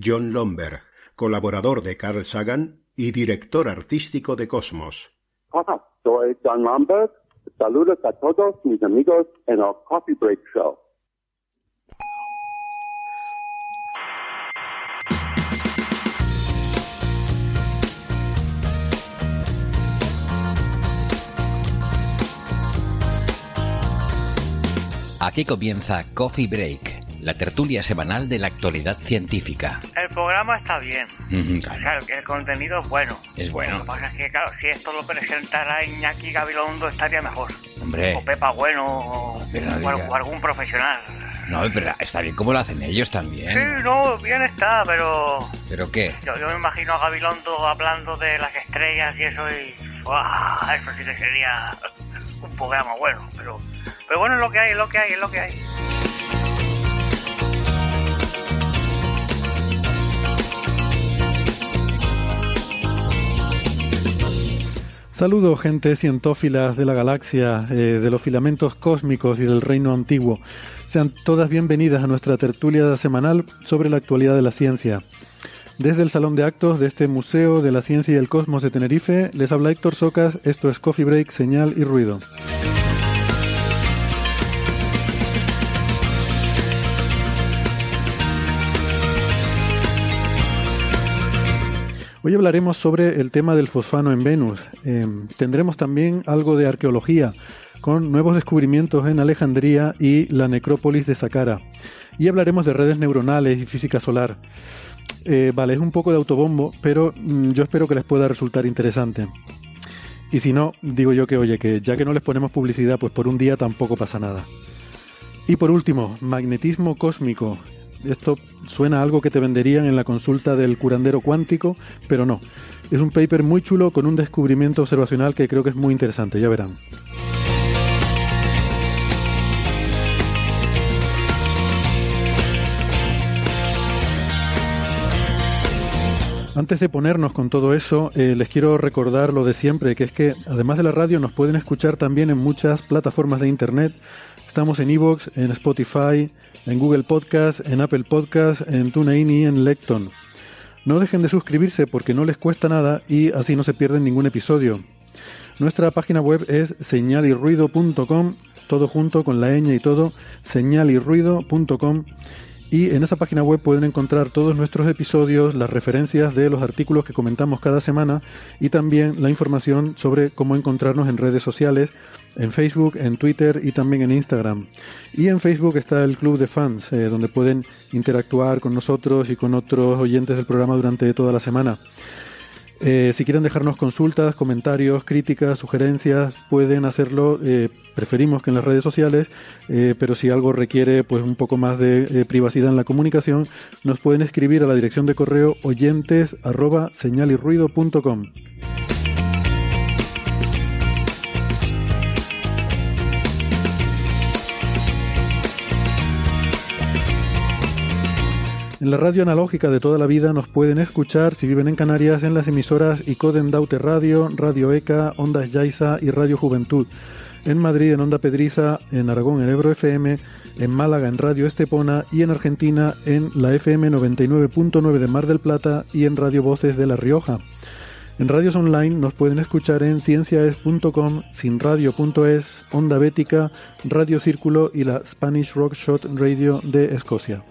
John Lomberg, colaborador de Carl Sagan y director artístico de Cosmos. Hola, soy John Lomberg. Saludos a todos mis amigos en el Coffee Break Show. Aquí comienza Coffee Break, la tertulia semanal de la actualidad científica. El programa está bien. Claro. Claro, que el contenido es bueno. Es bueno. Lo que pasa es que, claro, si esto lo presentara Iñaki Gabilondo estaría mejor. Hombre, O Pepa Bueno, o, o algún profesional. no, pero está bien como lo hacen ellos Sí, también. no, bien está, pero ¿Pero qué? yo, yo me imagino a Gabilondo hablando de las estrellas y eso y... Eso sí que sería un programa bueno, pero... Pero bueno, es lo que hay, es lo que hay, es lo que hay. Saludos, gente cientófilas de la galaxia, eh, de los filamentos cósmicos y del reino antiguo. Sean todas bienvenidas a nuestra tertulia semanal sobre la actualidad de la ciencia. Desde el Salón de Actos de este Museo de la Ciencia y el Cosmos de Tenerife, les habla Héctor Socas, esto es Coffee Break, Señal y Ruido. Hoy hablaremos sobre el tema del fosfano en Venus. Eh, tendremos también algo de arqueología, con nuevos descubrimientos en Alejandría y la necrópolis de Saqqara. Y hablaremos de redes neuronales y física solar. Eh, vale, es un poco de autobombo, pero mm, yo espero que les pueda resultar interesante. Y si no, digo yo que oye, que ya que no les ponemos publicidad, pues por un día tampoco pasa nada. Y por último, magnetismo cósmico. Esto suena a algo que te venderían en la consulta del curandero cuántico, pero no. Es un paper muy chulo con un descubrimiento observacional que creo que es muy interesante, ya verán. Antes de ponernos con todo eso, eh, les quiero recordar lo de siempre, que es que además de la radio nos pueden escuchar también en muchas plataformas de internet. Estamos en Evox, en Spotify, en Google Podcast, en Apple Podcast, en TuneIn y en Lecton. No dejen de suscribirse porque no les cuesta nada y así no se pierden ningún episodio. Nuestra página web es señalirruido.com, todo junto con la ñ y todo, señalirruido.com. Y en esa página web pueden encontrar todos nuestros episodios, las referencias de los artículos que comentamos cada semana y también la información sobre cómo encontrarnos en redes sociales, en Facebook, en Twitter y también en Instagram. Y en Facebook está el Club de Fans, eh, donde pueden interactuar con nosotros y con otros oyentes del programa durante toda la semana. Eh, si quieren dejarnos consultas, comentarios, críticas, sugerencias, pueden hacerlo. eh, preferimos que en las redes sociales, pero si algo requiere pues un poco más de privacidad en la comunicación, nos pueden escribir a la dirección de correo oyentes señalirruido.com. En la radio analógica de toda la vida nos pueden escuchar si viven en Canarias en las emisoras Icoden Daute Radio, Radio ECA, Ondas Yaiza y Radio Juventud. En Madrid en Onda Pedriza, en Aragón en Ebro FM, en Málaga en Radio Estepona y en Argentina en la FM 99.9 de Mar del Plata y en Radio Voces de La Rioja. En radios online nos pueden escuchar en cienciaes.com, sinradio.es, Onda Bética, Radio Círculo y la Spanish Rock Shot Radio de Escocia.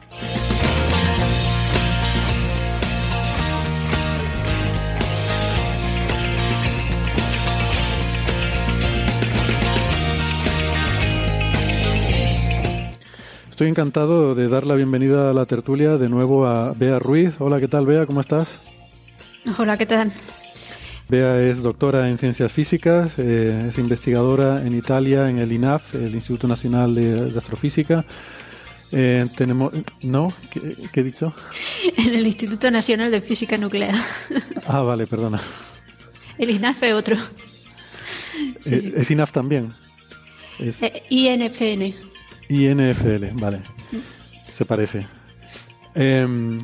Estoy encantado de dar la bienvenida a la tertulia de nuevo a Bea Ruiz. Hola, ¿qué tal Bea? ¿Cómo estás? Hola, ¿qué tal? Bea es doctora en ciencias físicas, eh, es investigadora en Italia en el INAF, el Instituto Nacional de, de Astrofísica. Eh, tenemos. ¿No? ¿Qué, ¿Qué, he dicho? En el Instituto Nacional de Física Nuclear. Ah, vale, perdona. El INAF es otro. Sí, eh, sí. ¿Es INAF también? Es... Eh, INFN. INFL, vale. Se parece. Eh,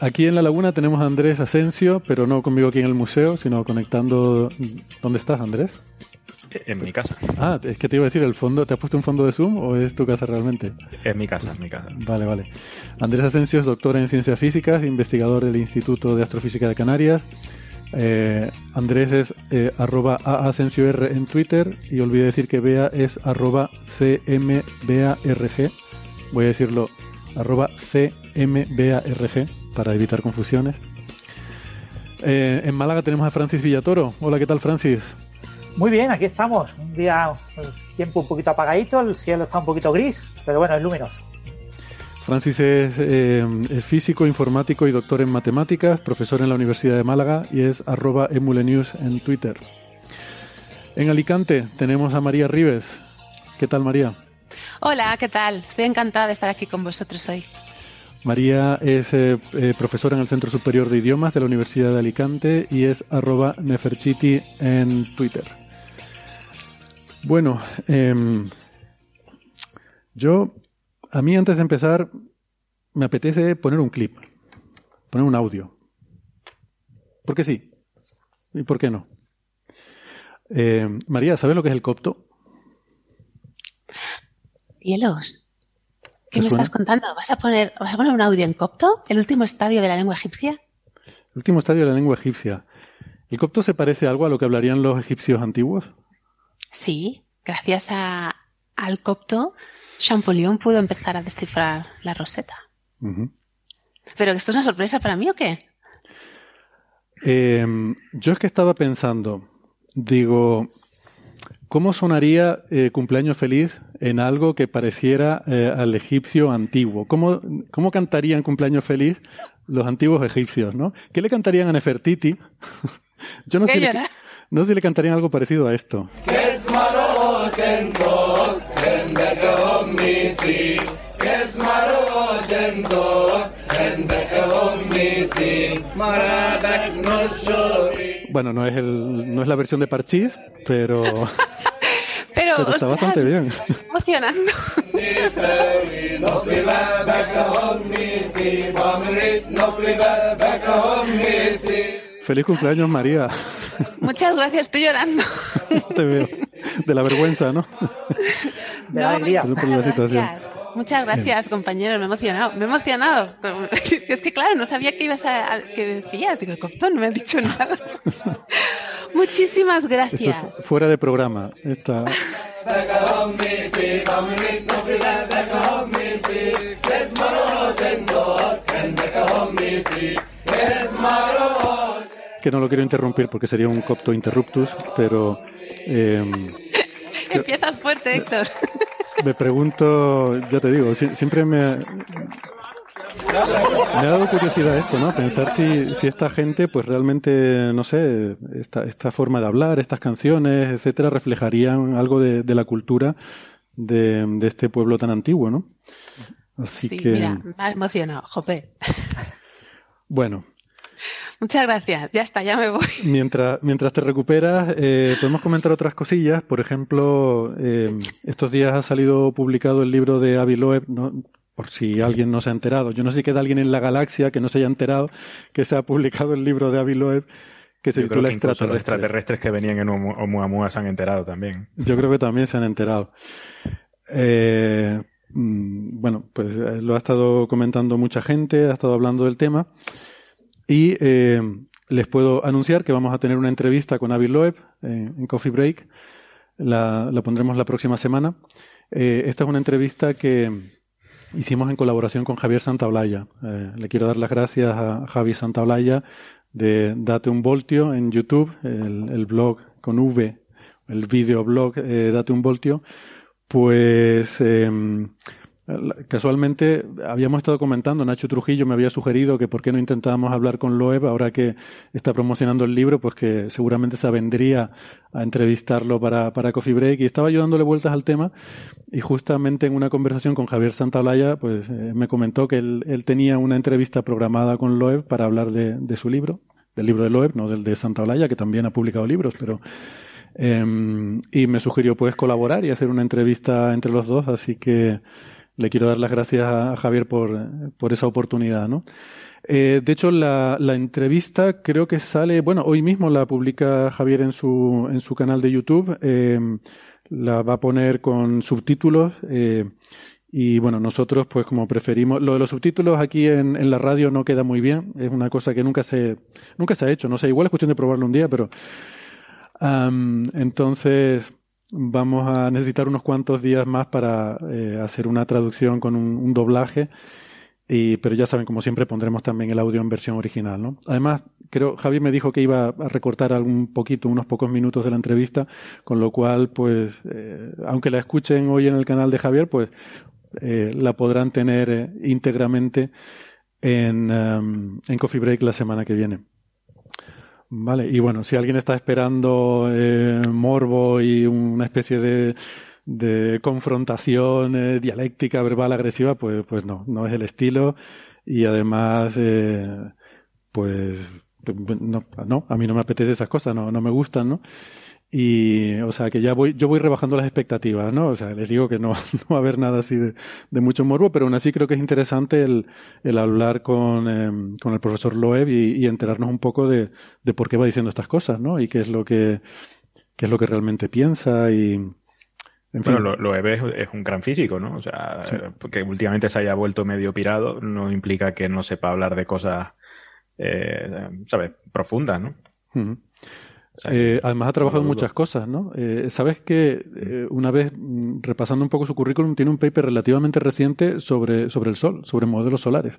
aquí en La Laguna tenemos a Andrés Asensio, pero no conmigo aquí en el museo, sino conectando. ¿Dónde estás, Andrés? En mi casa. Ah, es que te iba a decir, ¿el fondo, ¿te has puesto un fondo de Zoom o es tu casa realmente? Es mi casa, es mi casa. Vale, vale. Andrés Asensio es doctor en ciencias físicas, investigador del Instituto de Astrofísica de Canarias. Eh, Andrés es eh, arroba en Twitter y olvidé decir que Bea es arroba CMBARG. Voy a decirlo arroba CMBARG para evitar confusiones. Eh, en Málaga tenemos a Francis Villatoro. Hola, ¿qué tal Francis? Muy bien, aquí estamos. Un día, el tiempo un poquito apagadito, el cielo está un poquito gris, pero bueno, es luminoso. Francis es, eh, es, físico, informático y doctor en matemáticas, profesor en la Universidad de Málaga y es arroba emulenews en Twitter. En Alicante tenemos a María Rives. ¿Qué tal María? Hola, ¿qué tal? Estoy encantada de estar aquí con vosotros hoy. María es eh, eh, profesora en el Centro Superior de Idiomas de la Universidad de Alicante y es arroba neferchiti en Twitter. Bueno, eh, yo, a mí antes de empezar, me apetece poner un clip, poner un audio. ¿Por qué sí? ¿Y por qué no? Eh, María, ¿sabes lo que es el copto? Hielos. ¿Qué me suena? estás contando? ¿Vas a, poner, ¿Vas a poner un audio en copto? ¿El último estadio de la lengua egipcia? El último estadio de la lengua egipcia. ¿El copto se parece algo a lo que hablarían los egipcios antiguos? Sí, gracias a, al copto, Champollion pudo empezar a descifrar la roseta. Uh -huh. ¿Pero esto es una sorpresa para mí o qué? Eh, yo es que estaba pensando, digo, ¿cómo sonaría eh, cumpleaños feliz en algo que pareciera eh, al egipcio antiguo? ¿Cómo, ¿Cómo cantarían cumpleaños feliz los antiguos egipcios, no? ¿Qué le cantarían a Nefertiti? yo no sé, le, no sé si le cantarían algo parecido a esto. Bueno, no es, el, no es la versión de Parchís, pero... pero, pero, está ostras, bastante bien. Emocionando. Muchas Feliz cumpleaños, María. Muchas gracias, estoy llorando. Te veo. De la vergüenza, ¿no? De la alegría. Por la situación. Gracias. Muchas gracias, compañeros. Me he emocionado. Me he emocionado. Es que, claro, no sabía que ibas a. a que decías. Digo, Copton, no me has dicho nada. Muchísimas gracias. Esto es fuera de programa. Esta... Que no lo quiero interrumpir porque sería un copto interruptus, pero. Eh, Empiezas fuerte, Héctor. Me pregunto, ya te digo, siempre me, me ha dado curiosidad esto, ¿no? Pensar si, si esta gente, pues realmente, no sé, esta, esta forma de hablar, estas canciones, etcétera, reflejarían algo de, de la cultura de, de, este pueblo tan antiguo, ¿no? Así sí, que. Mira, me ha emocionado, jope. Bueno, Muchas gracias. Ya está, ya me voy. Mientras, mientras te recuperas, eh, podemos comentar otras cosillas. Por ejemplo, eh, estos días ha salido publicado el libro de Avi Loeb, ¿no? por si alguien no se ha enterado. Yo no sé si queda alguien en la galaxia que no se haya enterado que se ha publicado el libro de Avi Loeb que se Yo titula creo que Extraterrestre. Los extraterrestres que venían en Oumuamua se han enterado también. Yo creo que también se han enterado. Eh, bueno, pues lo ha estado comentando mucha gente, ha estado hablando del tema. Y eh, les puedo anunciar que vamos a tener una entrevista con Avi Loeb eh, en Coffee Break. La, la, pondremos la próxima semana. Eh, esta es una entrevista que hicimos en colaboración con Javier Santaolalla. Eh, le quiero dar las gracias a Javi Santaolalla de Date un Voltio en YouTube, el, blog con V, el videoblog eh, Date un Voltio. Pues Casualmente habíamos estado comentando, Nacho Trujillo me había sugerido que por qué no intentábamos hablar con Loeb ahora que está promocionando el libro, pues que seguramente se vendría a entrevistarlo para, para Coffee Break. Y estaba yo dándole vueltas al tema y justamente en una conversación con Javier Santaolalla pues eh, me comentó que él, tenía una entrevista programada con Loeb para hablar de, de su libro, del libro de Loeb, no del de Santaolalla, que también ha publicado libros, pero em, y me sugirió pues colaborar y hacer una entrevista entre los dos, así que le quiero dar las gracias a Javier por, por esa oportunidad, ¿no? Eh, de hecho, la, la, entrevista creo que sale, bueno, hoy mismo la publica Javier en su, en su canal de YouTube. Eh, la va a poner con subtítulos. Eh, y bueno, nosotros, pues como preferimos, lo de los subtítulos aquí en, en, la radio no queda muy bien. Es una cosa que nunca se, nunca se ha hecho. No sé, igual es cuestión de probarlo un día, pero. Entonces, vamos a necesitar unos cuantos días más para eh, hacer una traducción con un, doblaje. Y, pero ya saben, como siempre, pondremos también el audio en versión original, ¿no? Además, creo, Javier me dijo que iba a recortar algún poquito, unos pocos minutos de la entrevista, con lo cual, pues, eh, aunque la escuchen hoy en el canal de Javier, pues, eh, la podrán tener íntegramente en, um, en Coffee Break la semana que viene. Vale, y bueno, si alguien está esperando eh, morbo y una especie de, de confrontación eh, dialéctica, verbal, agresiva, pues, pues no, no es el estilo. Y además, eh, pues, no, no, a mí no me apetece esas cosas, no, no me gustan, ¿no? Y, o sea, que ya voy, yo voy rebajando las expectativas, ¿no? O sea, les digo que no, no va a haber nada así de, de mucho morbo, pero aún así creo que es interesante el, el hablar con, em, con el profesor Loeb y, y, enterarnos un poco de, de por qué va diciendo estas cosas, ¿no? Y qué es lo que, qué es lo que realmente piensa y, en fin. Bueno, Loeb es, es, un gran físico, ¿no? O sea, porque últimamente se haya vuelto medio pirado no implica que no sepa hablar de cosas, eh, ¿sabes? Profundas, ¿no? Eh, además ha trabajado en muchas cosas, ¿no? Eh, Sabes que eh, una vez mm, repasando un poco su currículum tiene un paper relativamente reciente sobre, sobre el Sol, sobre modelos solares.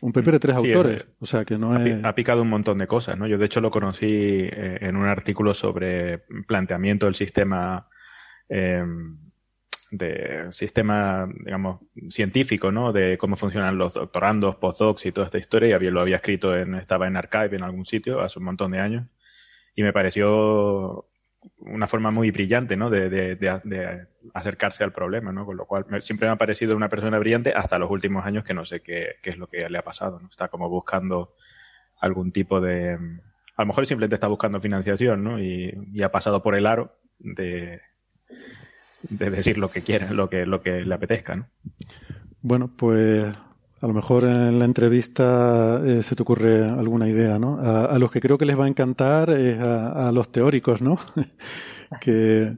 Un paper de tres autores, o sea que no ha, ha picado un montón de cosas, ¿no? Yo de hecho lo conocí en un artículo sobre planteamiento del sistema de sistema, digamos, científico, ¿no? De cómo funcionan los doctorandos, postdocs y toda esta historia. Y había, lo había escrito en, estaba en Archive en algún sitio hace un montón de años y me pareció una forma muy brillante, ¿no? De, de, acercarse al problema, ¿no? Con lo cual siempre me ha parecido una persona brillante hasta los últimos años que no sé qué, qué es lo que le ha pasado, ¿no? Está como buscando algún tipo de... A lo mejor simplemente está buscando financiación, ¿no? Y, y ha pasado por el aro de, de decir lo que quiera, lo que, lo que le apetezca, ¿no? Bueno, pues a lo mejor en la entrevista eh, se te ocurre alguna idea, ¿no? A, los que creo que les va a encantar es a, los teóricos, ¿no? que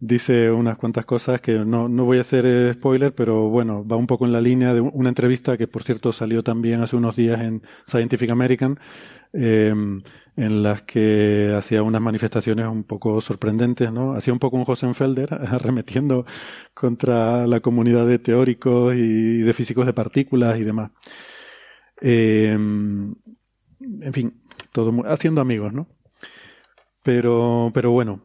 dice unas cuantas cosas que no, no voy a hacer eh, spoiler, pero bueno, va un poco en la línea de una entrevista que por cierto salió también hace unos días en Scientific American, eh, en las que hacía unas manifestaciones un poco sorprendentes, ¿no? Hacía un poco un Hosenfelder arremetiendo contra la comunidad de teóricos y de físicos de partículas y demás. Eh, en fin, todo haciendo amigos, ¿no? Pero, pero bueno,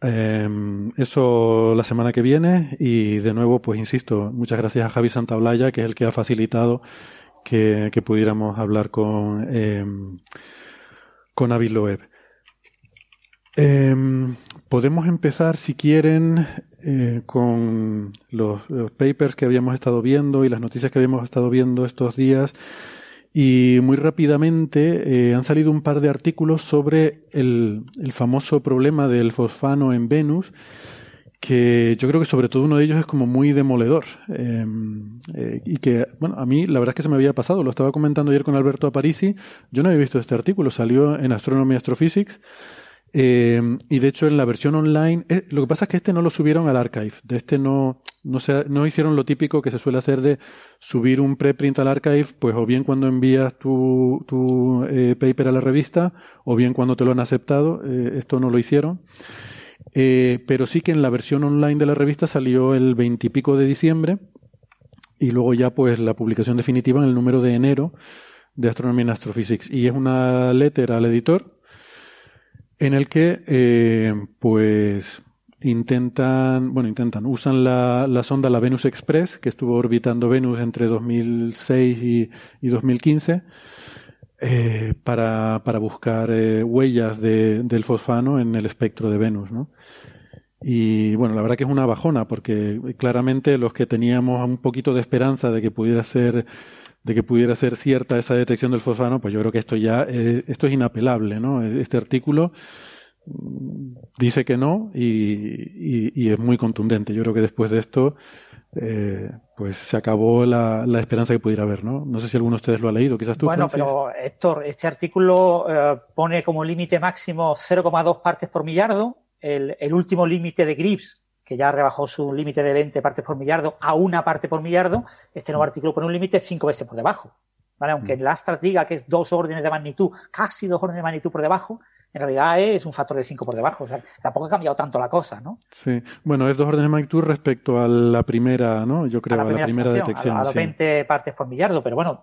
eh, eso la semana que viene y de nuevo, pues insisto, muchas gracias a Javi Santaolalla, que es el que ha facilitado que, que pudiéramos hablar con eh, con Aviloeb. Em, podemos empezar, si quieren, eh, con los, papers que habíamos estado viendo y las noticias que habíamos estado viendo estos días. Y muy rápidamente eh, han salido un par de artículos sobre el, el famoso problema del fosfano en Venus que yo creo que sobre todo uno de ellos es como muy demoledor em, eh, y que, bueno, a mí la verdad es que se me había pasado, lo estaba comentando ayer con Alberto Aparici, yo no había visto este artículo, salió en Astronomy Astrophysics em, y de hecho en la versión online, eh, lo que pasa es que este no lo subieron al archive, de este no, no, se, no hicieron lo típico que se suele hacer de subir un preprint al archive, pues o bien cuando envías tu, tu eh, paper a la revista o bien cuando te lo han aceptado, esto no lo hicieron. Eh, pero sí que en la versión online de la revista salió el veintipico de diciembre y luego ya pues la publicación definitiva en el número de enero de Astronomy and Astrophysics. Y es una letter al editor en el que eh, pues intentan, bueno, intentan, usan la, la, sonda, la Venus Express, que estuvo orbitando Venus entre 2006 y, y 2015, eh, para, para buscar eh, huellas de, del fosfano en el espectro de Venus, ¿no? Y bueno, la verdad que es una bajona, porque claramente los que teníamos un poquito de esperanza de que pudiera ser de que pudiera ser cierta esa detección del fosfano, pues yo creo que esto ya eh, esto es inapelable, ¿no? Este artículo dice que no y, es muy contundente. Yo creo que después de esto, eh, pues se acabó la, esperanza que pudiera haber, ¿no? No sé si alguno de ustedes lo ha leído, quizás tú. Bueno, pero Héctor, este artículo eh, pone como límite máximo 0,2 partes por millardo. El, último límite de Grips, que ya rebajó su límite de 20 partes por millardo a una parte por millardo, este nuevo artículo pone un límite cinco veces por debajo. ¿vale? Aunque mm. el Astra diga que es dos órdenes de magnitud, casi dos órdenes de magnitud por debajo, en realidad es un factor de 5 por debajo. O sea, tampoco ha cambiado tanto la cosa, ¿no? Sí. Bueno, es dos órdenes de magnitud respecto a la primera, ¿no? Yo creo, a la primera, detección. A, los 20 partes por millardo, pero bueno,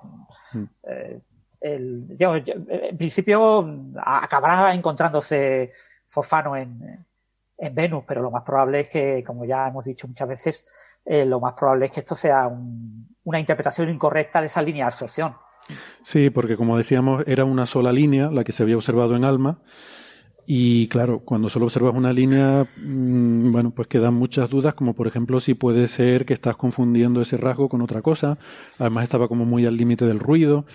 mm. eh, el, en principio acabará encontrándose fosfano en, en, Venus, pero lo más probable es que, como ya hemos dicho muchas veces, eh, lo más probable es que esto sea una interpretación incorrecta de esa línea de absorción. Sí, porque como decíamos, era una sola línea la que se había observado en ALMA. Y claro, cuando solo observas una línea, mm, bueno, pues quedan muchas dudas, como por ejemplo si puede ser que estás confundiendo ese rasgo con otra cosa. Además estaba como muy al límite del ruido,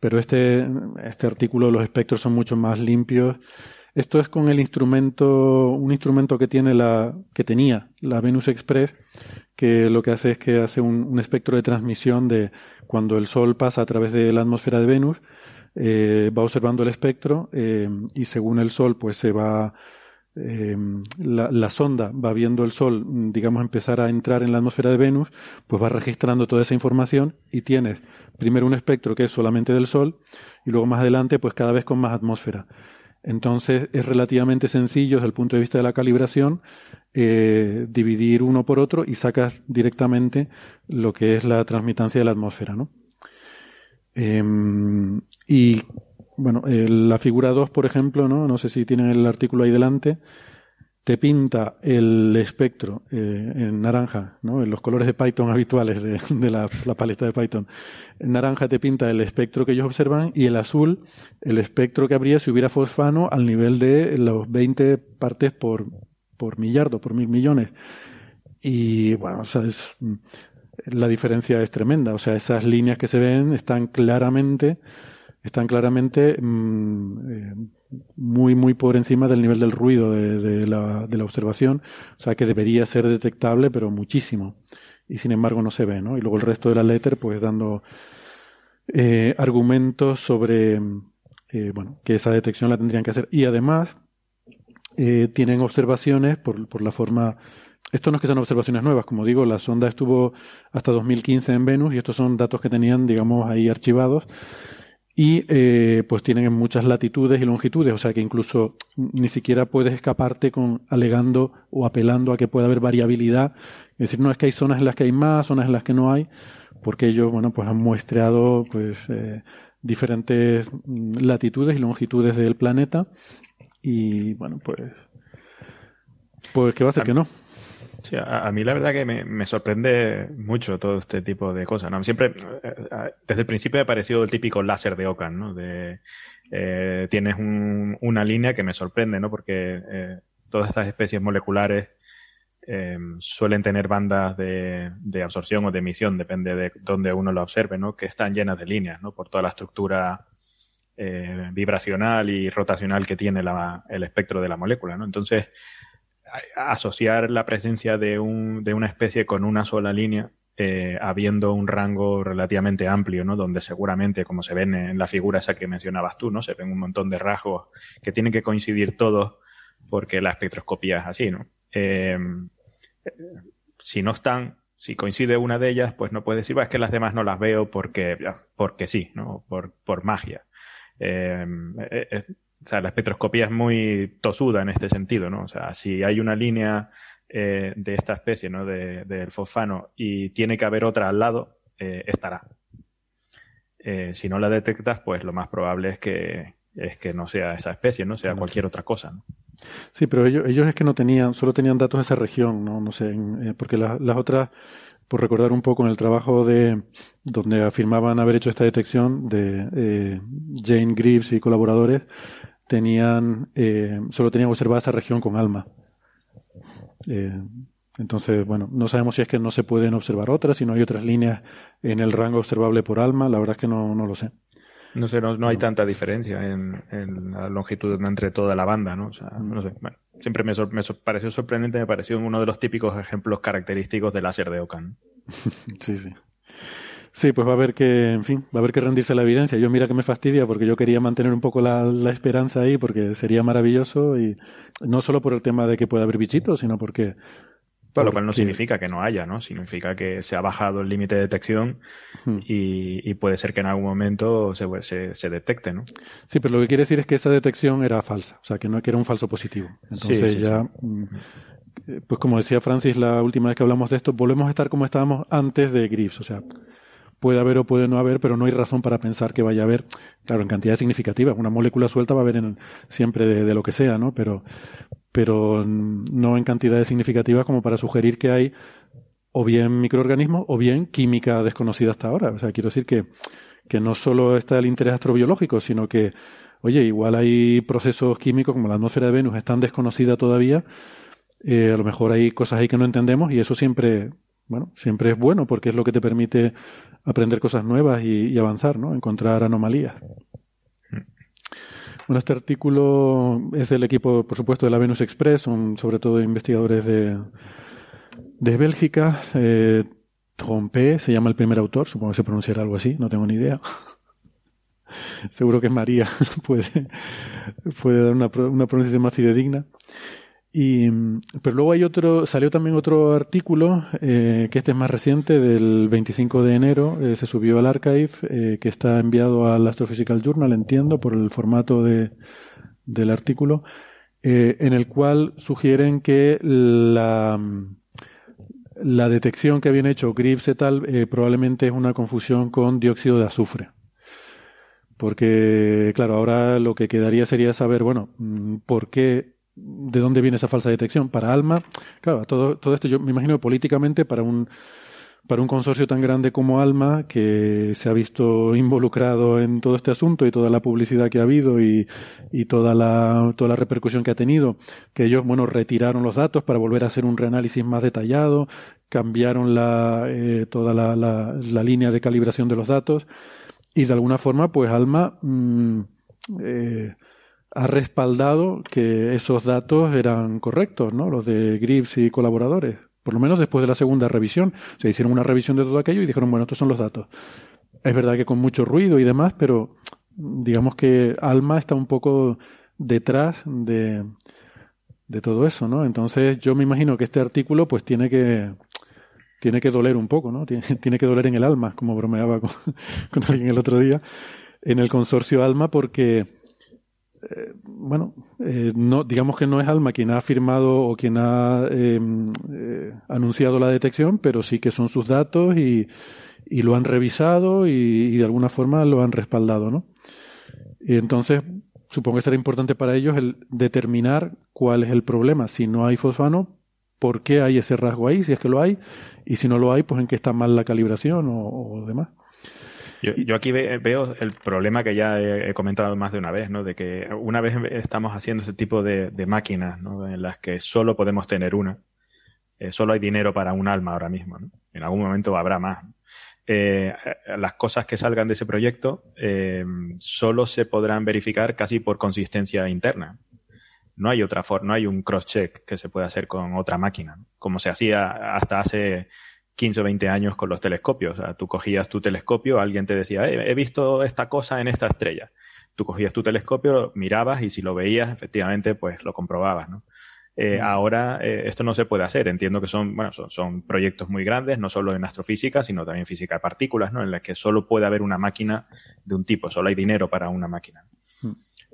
pero este, este artículo, los espectros son mucho más limpios. Esto es con el instrumento, un instrumento que tiene la, que tenía la Venus Express, que lo que hace es que hace un espectro de transmisión de cuando el Sol pasa a través de la atmósfera de Venus, eh, va observando el espectro eh, y según el Sol, pues se va eh, la, sonda va viendo el Sol, digamos, empezar a entrar en la atmósfera de Venus, pues va registrando toda esa información y tienes primero un espectro que es solamente del Sol y luego más adelante, pues cada vez con más atmósfera. Entonces es relativamente sencillo desde el punto de vista de la calibración eh, dividir uno por otro y sacas directamente lo que es la transmitancia de la atmósfera, ¿no? Em, y bueno, la figura 2, por ejemplo, ¿no? No sé si tienen el artículo ahí delante, te pinta el espectro eh, en naranja, ¿no? En los colores de Python habituales de, la, paleta de Python. En naranja te pinta el espectro que ellos observan y el azul el espectro que habría si hubiera fosfano al nivel de los 20 partes por, por millardo, por mil millones. Y bueno, o sea, es, la diferencia es tremenda. O sea, esas líneas que se ven están claramente, están claramente mm, eh, muy, muy por encima del nivel del ruido de, la, de la observación. O sea, que debería ser detectable, pero muchísimo. Y sin embargo no se ve, ¿no? Y luego el resto de la letter, pues dando eh, argumentos sobre, eh, bueno, que esa detección la tendrían que hacer. Y además, eh, tienen observaciones por, por la forma esto no es que sean observaciones nuevas, como digo, la sonda estuvo hasta 2015 en Venus y estos son datos que tenían, digamos, ahí archivados y eh, pues tienen en muchas latitudes y longitudes, o sea que incluso ni siquiera puedes escaparte con alegando o apelando a que pueda haber variabilidad, es decir, no es que hay zonas en las que hay más, zonas en las que no hay, porque ellos, bueno, pues han muestreado pues eh, diferentes latitudes y longitudes del planeta. Y bueno, pues, pues que va a ser que no. Sí, a, mí la verdad que me, sorprende mucho todo este tipo de cosas. ¿no? Siempre, eh, desde el principio me ha parecido el típico láser de Ocan, ¿no? De, eh, tienes una línea que me sorprende, ¿no? Porque eh, todas estas especies moleculares suelen tener bandas de, de, absorción o de emisión, depende de dónde uno lo observe, ¿no? Que están llenas de líneas, ¿no? Por toda la estructura eh, vibracional y rotacional que tiene el espectro de la molécula, ¿no? Entonces, asociar la presencia de, un, de una especie con una sola línea, eh, habiendo un rango relativamente amplio, ¿no? Donde seguramente, como se ven en la figura esa que mencionabas tú, ¿no? Se ven un montón de rasgos que tienen que coincidir todos porque la espectroscopía es así, ¿no? Eh, si no están, si coincide una de ellas, pues no puedes decir, es que las demás no las veo porque, porque sí, ¿no? Por, por magia. Eh, eh, eh, o sea, la espectroscopía es muy tosuda en este sentido, ¿no? O sea, si hay una línea de esta especie, ¿no? Del de, fosfano y tiene que haber otra al lado, estará. si no la detectas, pues lo más probable es que, es que no sea esa especie, ¿no? Sea cualquier otra cosa, ¿no? Sí, pero ellos, ellos es que no tenían, solo tenían datos de esa región, ¿no? No sé, eh, porque las otras, por recordar un poco en el trabajo de, donde afirmaban haber hecho esta detección de eh, Jane Greaves y colaboradores, tenían, eh, solo tenían observada esa región con ALMA. Eh, entonces, bueno, no sabemos si es que no se pueden observar otras, si no hay otras líneas en el rango observable por ALMA, la verdad es que no, no lo sé. No sé, no, hay tanta diferencia en, la longitud entre toda la banda, ¿no? O sea, no sé. Bueno, siempre me, me pareció sorprendente, me pareció uno de los típicos ejemplos característicos del láser de Ocan. sí, sí. Sí, pues va a haber que, en fin, va a haber que rendirse a la evidencia. Yo mira que me fastidia porque yo quería mantener un poco la, la esperanza ahí porque sería maravilloso y no solo por el tema de que pueda haber bichitos, sino porque lo cual no significa que no haya, ¿no? Significa que se ha bajado el límite de detección hmm. y, puede ser que en algún momento se, se, detecte, ¿no? Sí, pero lo que quiere decir es que esa detección era falsa, o sea, que no que era un falso positivo. Entonces ya, mm, pues como decía Francis la última vez que hablamos de esto, volvemos a estar como estábamos antes de Griffiths, o sea, puede haber o puede no haber, pero no hay razón para pensar que vaya a haber, claro, en cantidades significativas. Una molécula suelta va a haber en, siempre de, lo que sea, ¿no? Pero, pero no en cantidades significativas como para sugerir que hay o bien microorganismos o bien química desconocida hasta ahora. O sea, quiero decir que, que no solo está el interés astrobiológico, sino que, oye, igual hay procesos químicos como la atmósfera de Venus están desconocida todavía. Eh, a lo mejor hay cosas ahí que no entendemos y eso siempre, bueno, siempre es bueno porque es lo que te permite aprender cosas nuevas y, avanzar, ¿no? Encontrar anomalías. Bueno, este artículo es del equipo, por supuesto, de la Venus Express, son sobre todo investigadores de, de Bélgica. Eh, Trompé se llama el primer autor, supongo que se pronunciará algo así, no tengo ni idea. Seguro que María puede, puede dar una, una pronunciación más fidedigna. Y, pero luego hay otro, salió también otro artículo, eh, que este es más reciente, del 25 de enero, eh, se subió al archive, eh, que está enviado al Astrophysical Journal, entiendo, por el formato de, del artículo, en el cual sugieren que la, la detección que habían hecho Greaves et al probablemente es una confusión con dióxido de azufre. Porque, claro, ahora lo que quedaría sería saber, bueno, mm, por qué de dónde viene esa falsa detección. Para Alma, claro, todo, todo esto yo me imagino políticamente para un, para un consorcio tan grande como Alma, que se ha visto involucrado en todo este asunto y toda la publicidad que ha habido y, y toda, la, toda la repercusión que ha tenido, que ellos, bueno, retiraron los datos para volver a hacer un reanálisis más detallado, cambiaron la, eh, toda la, la, línea de calibración de los datos y de alguna forma, pues Alma, mm, eh, ha respaldado que esos datos eran correctos, ¿no? Los de Griffiths y colaboradores. Por lo menos después de la segunda revisión. Se hicieron una revisión de todo aquello y dijeron, bueno, estos son los datos. Es verdad que con mucho ruido y demás, pero digamos que Alma está un poco detrás de, de todo eso, ¿no? Entonces yo me imagino que este artículo pues tiene que tiene que doler un poco, ¿no? Tiene, que doler en el alma, como bromeaba con alguien el otro día, en el consorcio Alma, porque eh, bueno, eh, no, digamos que no es Alma quien ha firmado o quien ha em, eh, anunciado la detección, pero sí que son sus datos y, lo han revisado y, y, de alguna forma lo han respaldado, ¿no? Y entonces, supongo que será importante para ellos el determinar cuál es el problema. Si no hay fosfano, ¿por qué hay ese rasgo ahí? Si es que lo hay, y si no lo hay, pues en qué está mal la calibración o, o demás. Yo, aquí veo el problema que ya he, comentado más de una vez, ¿no? De que una vez estamos haciendo ese tipo de, máquinas, ¿no? En las que solo podemos tener una. Eh, solo hay dinero para un alma ahora mismo, ¿no? En algún momento habrá más. Eh, las cosas que salgan de ese proyecto eh, solo se podrán verificar casi por consistencia interna. No hay otra forma, no hay un cross-check que se pueda hacer con otra máquina, como se hacía hasta hace 15 o 20 años con los telescopios. O sea, tú cogías tu telescopio, alguien te decía, eh, he visto esta cosa en esta estrella. Tú cogías tu telescopio, mirabas y si lo veías, efectivamente, pues lo comprobabas, ¿no? Eh, ahora eh, esto no se puede hacer. Entiendo que son, bueno, son, son, proyectos muy grandes, no solo en astrofísica, sino también física de partículas, ¿no? En las que solo puede haber una máquina de un tipo, solo hay dinero para una máquina.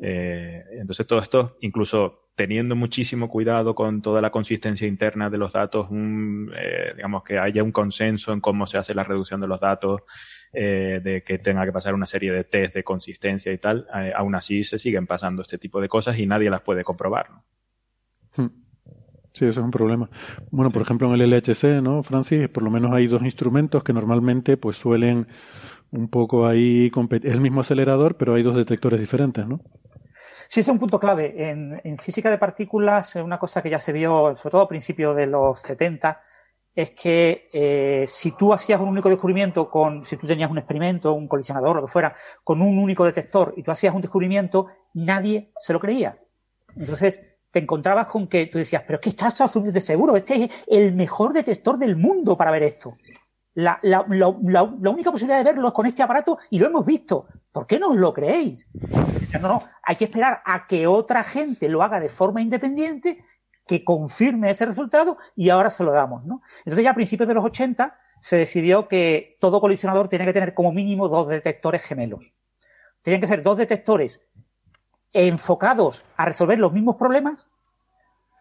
Eh, entonces todo esto, incluso teniendo muchísimo cuidado con toda la consistencia interna de los datos, eh, digamos que haya un consenso en cómo se hace la reducción de los datos, eh, de que tenga que pasar una serie de test de consistencia y tal, aún así se siguen pasando este tipo de cosas y nadie las puede comprobar. Hmm. Sí, eso es un problema. Bueno, por ejemplo, en el LHC, ¿no, Francis? Por lo menos hay dos instrumentos que normalmente pues suelen un poco ahí es el mismo acelerador, pero hay dos detectores diferentes, ¿no? Sí, es un punto clave. En, física de partículas, una cosa que ya se vio, sobre todo a principios de los 70, es que eh, si tú hacías un único descubrimiento con, si tú tenías un experimento, un colisionador, lo que fuera, con un único detector y tú hacías un descubrimiento, nadie se lo creía. Entonces, te encontrabas con que tú decías, pero es que estás de seguro, este es el mejor detector del mundo para ver esto. La, la, la, única posibilidad de verlo es con este aparato y lo hemos visto. ¿Por qué no os lo creéis? No, no, hay que esperar a que otra gente lo haga de forma independiente, que confirme ese resultado y ahora se lo damos, ¿no? Entonces ya a principios de los 80 se decidió que todo colisionador tiene que tener como mínimo dos detectores gemelos. Tenían que ser dos detectores enfocados a resolver los mismos problemas,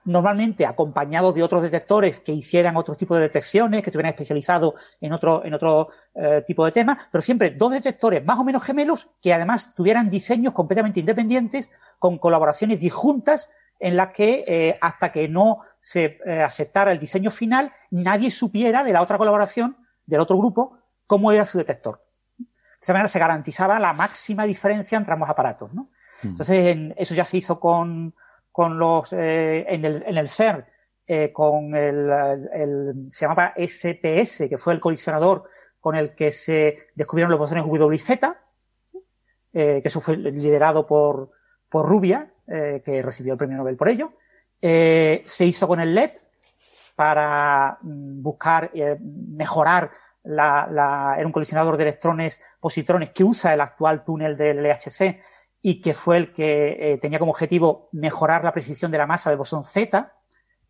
normalmente acompañados de otros detectores que hicieran otro tipo de detecciones, que estuvieran especializados en otro, en otro eh, tipo de temas, pero siempre dos detectores más o menos gemelos que además tuvieran diseños completamente independientes, con colaboraciones disjuntas en las que eh, hasta que no se eh, aceptara el diseño final, nadie supiera de la otra colaboración, del otro grupo, cómo era su detector. De esa manera se garantizaba la máxima diferencia entre ambos aparatos. ¿no? Mm. Entonces, eso ya se hizo con, con los, eh, en, el, en el CERN, eh, con el, el, se llamaba SPS, que fue el colisionador con el que se descubrieron los bosones WZ, eh, que eso fue liderado por, por Rubia, eh, que recibió el premio Nobel por ello. Se hizo con el LED para mm, buscar mejorar la, la, era un colisionador de electrones positrones que usa el actual túnel del LHC y que fue el que eh, tenía como objetivo mejorar la precisión de la masa del bosón Z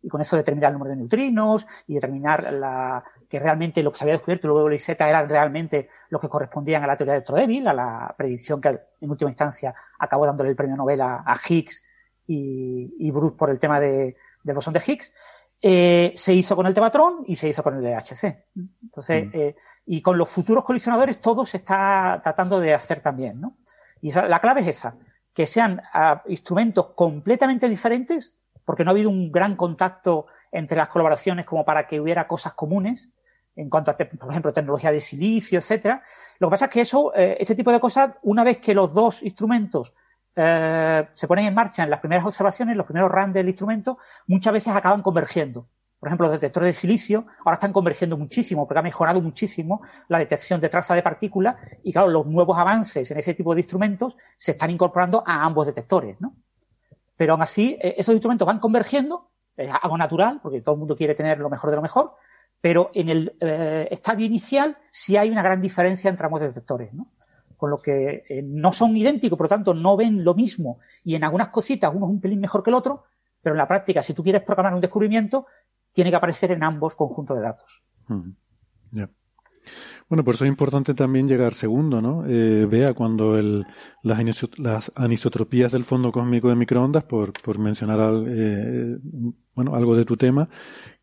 y con eso determinar el número de neutrinos y determinar la, que realmente lo que se había descubierto luego de Z eran realmente los que correspondían a la teoría electrodébil, a la predicción que en última instancia acabó dándole el premio Nobel a, Higgs y, y, Bruce por el tema de, del bosón de Higgs. Eh, se hizo con el Tevatron y se hizo con el LHC. Entonces, mm. eh, y con los futuros colisionadores todo se está tratando de hacer también, ¿no? Y la clave es esa, que sean ah, instrumentos completamente diferentes, porque no ha habido un gran contacto entre las colaboraciones como para que hubiera cosas comunes en cuanto a, por ejemplo, tecnología de silicio, etcétera. Lo que pasa es que eso, eh, este tipo de cosas, una vez que los dos instrumentos eh, se ponen en marcha en las primeras observaciones, los primeros runs del instrumento, muchas veces acaban convergiendo. Por ejemplo, los detectores de silicio ahora están convergiendo muchísimo porque ha mejorado muchísimo la detección de traza de partículas y claro, los nuevos avances en ese tipo de instrumentos se están incorporando a ambos detectores, ¿no? Pero aún así, eh, esos instrumentos van convergiendo, es algo natural porque todo el mundo quiere tener lo mejor de lo mejor, pero en el eh, estadio inicial sí hay una gran diferencia entre ambos detectores, ¿no? Con lo que eh, no son idénticos, por lo tanto no ven lo mismo y en algunas cositas uno es un pelín mejor que el otro, pero en la práctica, si tú quieres programar un descubrimiento, tiene que aparecer en ambos conjuntos de datos. Bueno, por eso es importante también llegar segundo, ¿no? Eh, vea cuando el, las, anisotropías del fondo cósmico de microondas, por, por mencionar eh, bueno, algo de tu tema,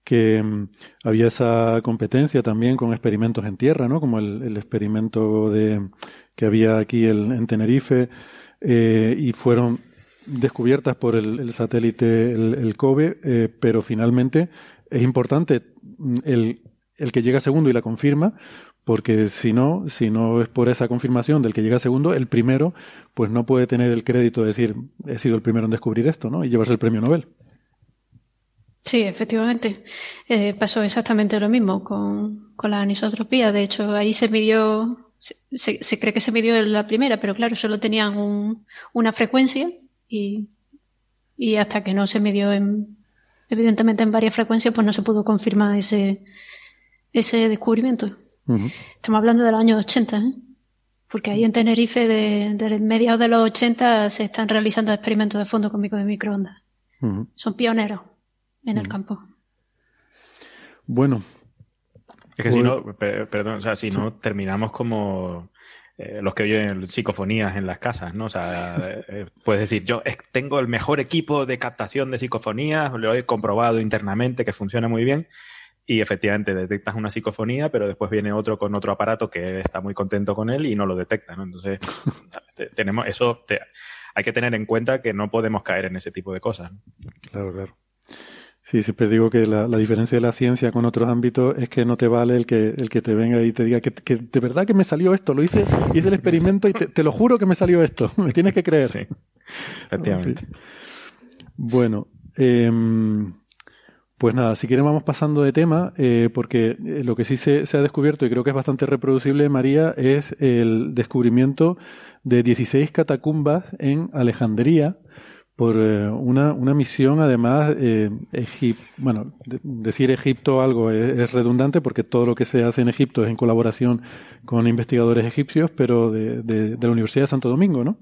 que mm, había esa competencia también con experimentos en tierra, ¿no? Como el, experimento de que había aquí en Tenerife, eh, y fueron descubiertas por el, satélite, el, COBE, eh, pero finalmente es importante el, el que llega segundo y la confirma, porque si no, si no es por esa confirmación del que llega segundo, el primero, pues no puede tener el crédito de decir, he sido el primero en descubrir esto, ¿no? Y llevarse el premio Nobel. Sí, efectivamente. Eh, pasó exactamente lo mismo con, con, la anisotropía. De hecho, ahí se midió, se, se, cree que se midió la primera, pero claro, solo tenían un, una frecuencia y, y hasta que no se midió en, evidentemente en varias frecuencias, pues no se pudo confirmar ese, ese descubrimiento. Estamos hablando de los años 80, ¿eh? porque ahí en Tenerife, de, de, mediados de los 80, se están realizando experimentos de fondo cósmico de microondas. Son pioneros en el campo. Bueno. Es que si pues no, perdón, o sea, si no terminamos como eh, los que oyen psicofonías en las casas, ¿no? O sea, eh, puedes decir, yo tengo el mejor equipo de captación de psicofonías, lo he comprobado internamente que funciona muy bien, y efectivamente detectas una psicofonía, pero después viene otro con otro aparato que está muy contento con él y no lo detecta, ¿no? Entonces, tenemos eso, hay que tener en cuenta que no podemos caer en ese tipo de cosas. Claro, claro. Sí, siempre digo que la, diferencia de la ciencia con otros ámbitos es que no te vale el que, el que te venga y te diga que, de verdad que me salió esto, lo hice, hice el experimento y te, lo juro que me salió esto, me tienes que creer. Sí, efectivamente. Bueno, em, pues nada, si quieren vamos pasando de tema, eh, porque eh, lo que sí se, se, ha descubierto y creo que es bastante reproducible, María, es el descubrimiento de 16 catacumbas en Alejandría, por eh, una, una, misión, además, eh, bueno, decir Egipto algo es, redundante porque todo lo que se hace en Egipto es en colaboración con investigadores egipcios, pero de, de, la Universidad de Santo Domingo, ¿no?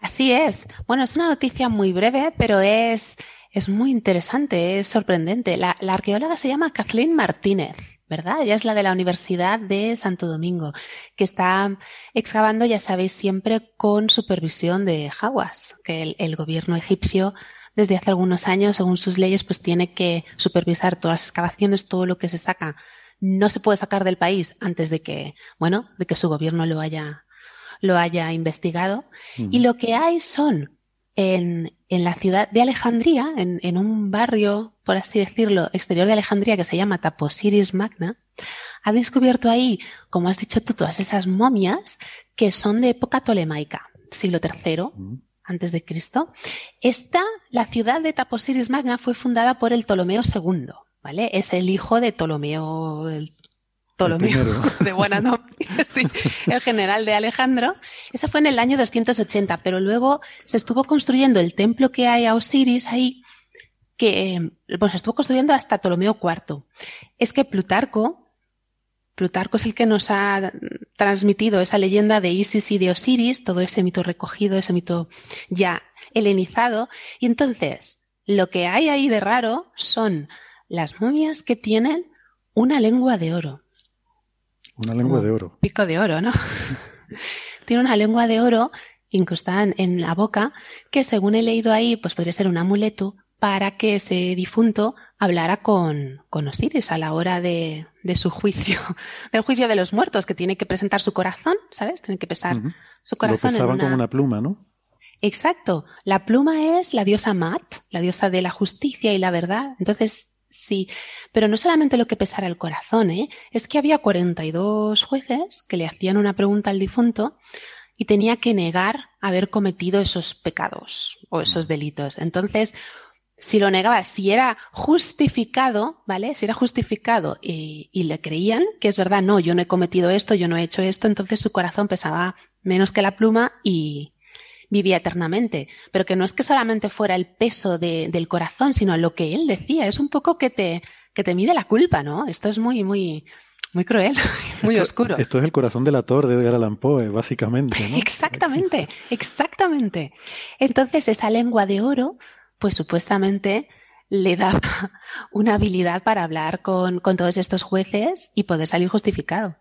Así es. Bueno, es una noticia muy breve, pero es, es muy interesante, es sorprendente. La, la arqueóloga se llama Kathleen Martínez. ¿Verdad? Ella es la de la Universidad de Santo Domingo, que está excavando, ya sabéis, siempre con supervisión de Hawass, que el, gobierno egipcio desde hace algunos años, según sus leyes, pues tiene que supervisar todas las excavaciones, todo lo que se saca. No se puede sacar del país antes de que, bueno, de que su gobierno lo haya, lo haya investigado. Y lo que hay son en, en la ciudad de Alejandría, en, en, un barrio, por así decirlo, exterior de Alejandría que se llama Taposiris Magna, ha descubierto ahí, como has dicho tú, todas esas momias que son de época tolemaica, siglo III, antes de Cristo. Esta, la ciudad de Taposiris Magna fue fundada por el Ptolomeo II, ¿vale? Es el hijo de Ptolomeo, el Ptolomeo de buena sí, el general de Alejandro. Esa fue en el año 280, pero luego se estuvo construyendo el templo que hay a Osiris ahí, que bueno, se estuvo construyendo hasta Ptolomeo IV. Es que Plutarco, Plutarco es el que nos ha transmitido esa leyenda de Isis y de Osiris, todo ese mito recogido, ese mito ya helenizado. Y entonces, lo que hay ahí de raro son las momias que tienen una lengua de oro. Una lengua de oro. Pico de oro, ¿no? Tiene una lengua de oro incrustada en la boca que según he leído ahí, pues podría ser un amuleto para que ese difunto hablara con, con Osiris a la hora de, de, su juicio, del juicio de los muertos, que tiene que presentar su corazón, ¿sabes? Tiene que pesar su corazón. Lo pesaban como una pluma, ¿no? Exacto. La pluma es la diosa Mat, la diosa de la justicia y la verdad. Entonces, Sí, pero no solamente lo que pesara el corazón, ¿eh? es que había 42 jueces que le hacían una pregunta al difunto y tenía que negar haber cometido esos pecados o esos delitos. Entonces, si lo negaba, si era justificado, ¿vale? Si era justificado y, y, le creían que es verdad, no, yo no he cometido esto, yo no he hecho esto, entonces su corazón pesaba menos que la pluma y, vivía eternamente, pero que no es que solamente fuera el peso de, del corazón, sino lo que él decía. Es un poco que te, que te mide la culpa, ¿no? Esto es muy, muy, muy cruel, muy oscuro. Esto es el corazón del ator de Edgar Allan Poe, básicamente, ¿no? Exactamente, exactamente. Entonces, esa lengua de oro, pues supuestamente le daba una habilidad para hablar con, con, todos estos jueces y poder salir justificado.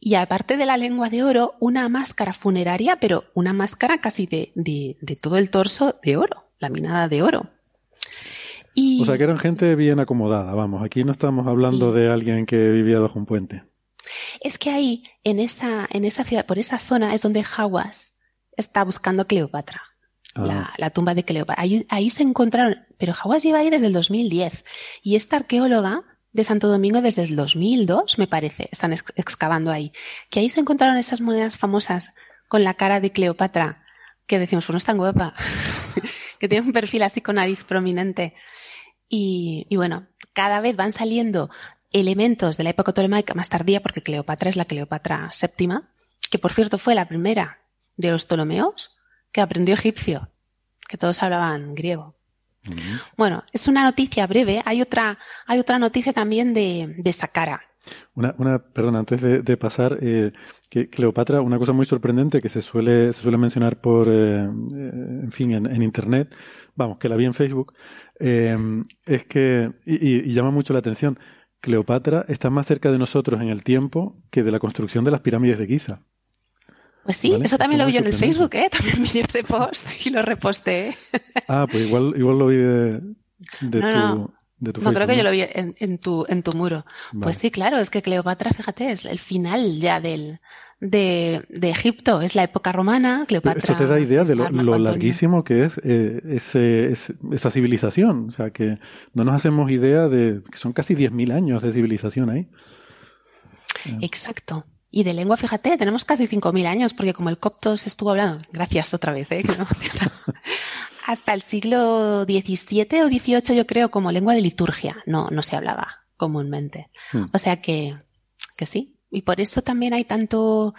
Y aparte de la lengua de oro, una máscara funeraria, pero una máscara casi de, de, de todo el torso de oro, laminada de oro. Y... O sea, que eran gente bien acomodada, vamos, aquí no estamos hablando de alguien que vivía bajo un puente. Es que ahí, en esa, en esa ciudad, por esa zona, es donde Hawass está buscando a Cleopatra. Ah. La, tumba de Cleopatra. Ahí, ahí se encontraron, pero Hawass lleva ahí desde el 2010. Y esta arqueóloga de Santo Domingo desde el 2002, me parece, están excavando ahí. Que ahí se encontraron esas monedas famosas con la cara de Cleopatra, que decimos, pues no es tan guapa, que tiene un perfil así con nariz prominente. Y, y bueno, cada vez van saliendo elementos de la época tolemaica más tardía, porque Cleopatra es la Cleopatra séptima, que por cierto fue la primera de los Ptolomeos, que aprendió egipcio, que todos hablaban griego. Bueno, es una noticia breve. Hay otra, hay otra noticia también de, de Saqqara. Una, una, perdón, antes de, pasar, eh, que Cleopatra, una cosa muy sorprendente que se suele, se suele mencionar por, eh, eh, en fin, en, Internet, vamos, que la vi en Facebook, es que, y, y, llama mucho la atención, Cleopatra está más cerca de nosotros en el tiempo que de la construcción de las pirámides de Giza. Pues sí, eso también lo vi yo en el Facebook, ¿eh? También vi ese post y lo reposté. Ah, pues igual, igual lo vi de, de tu... De tu no, creo que yo lo vi en, en, tu, en tu muro. Pues sí, claro, es que Cleopatra, fíjate, es el final ya del, de, de Egipto, es la época romana, Cleopatra. Esto te da idea de lo, lo larguísimo que es eh, ese, esa civilización. O sea, que no nos hacemos idea de que son casi 10.000 años de civilización ahí. Exacto. Y de lengua, fíjate, tenemos casi 5.000 años, porque como el copto se estuvo hablando, gracias otra vez, ¿eh? hasta el siglo XVII o XVIII, yo creo, como lengua de liturgia, no, no se hablaba comúnmente. Hmm. O sea que, que sí. Y por eso también hay tanto,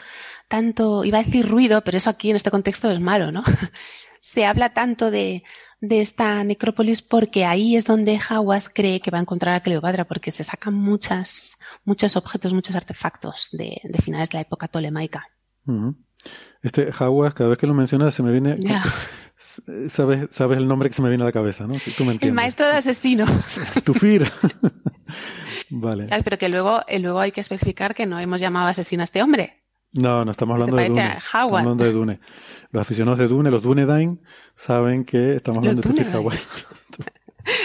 tanto, iba a decir ruido, pero eso aquí en este contexto es malo, ¿no? se habla tanto de, de esta necrópolis porque ahí es donde Hawass cree que va a encontrar a Cleopatra, porque se sacan muchas, muchos objetos, muchos artefactos de, de finales de la época tolemaica. Este Hawass, cada vez que lo mencionas, se me viene. Sabes, sabes el nombre que se me viene a la cabeza, ¿no? tú me el maestro de asesinos. Tufir. vale. Pero que luego, eh, luego hay que especificar que no hemos llamado asesino a este hombre. No, no estamos hablando de Dune. Estamos hablando de Dune. Los aficionados de Dune, los Dunedain, saben que estamos hablando de Tufir Hawaii.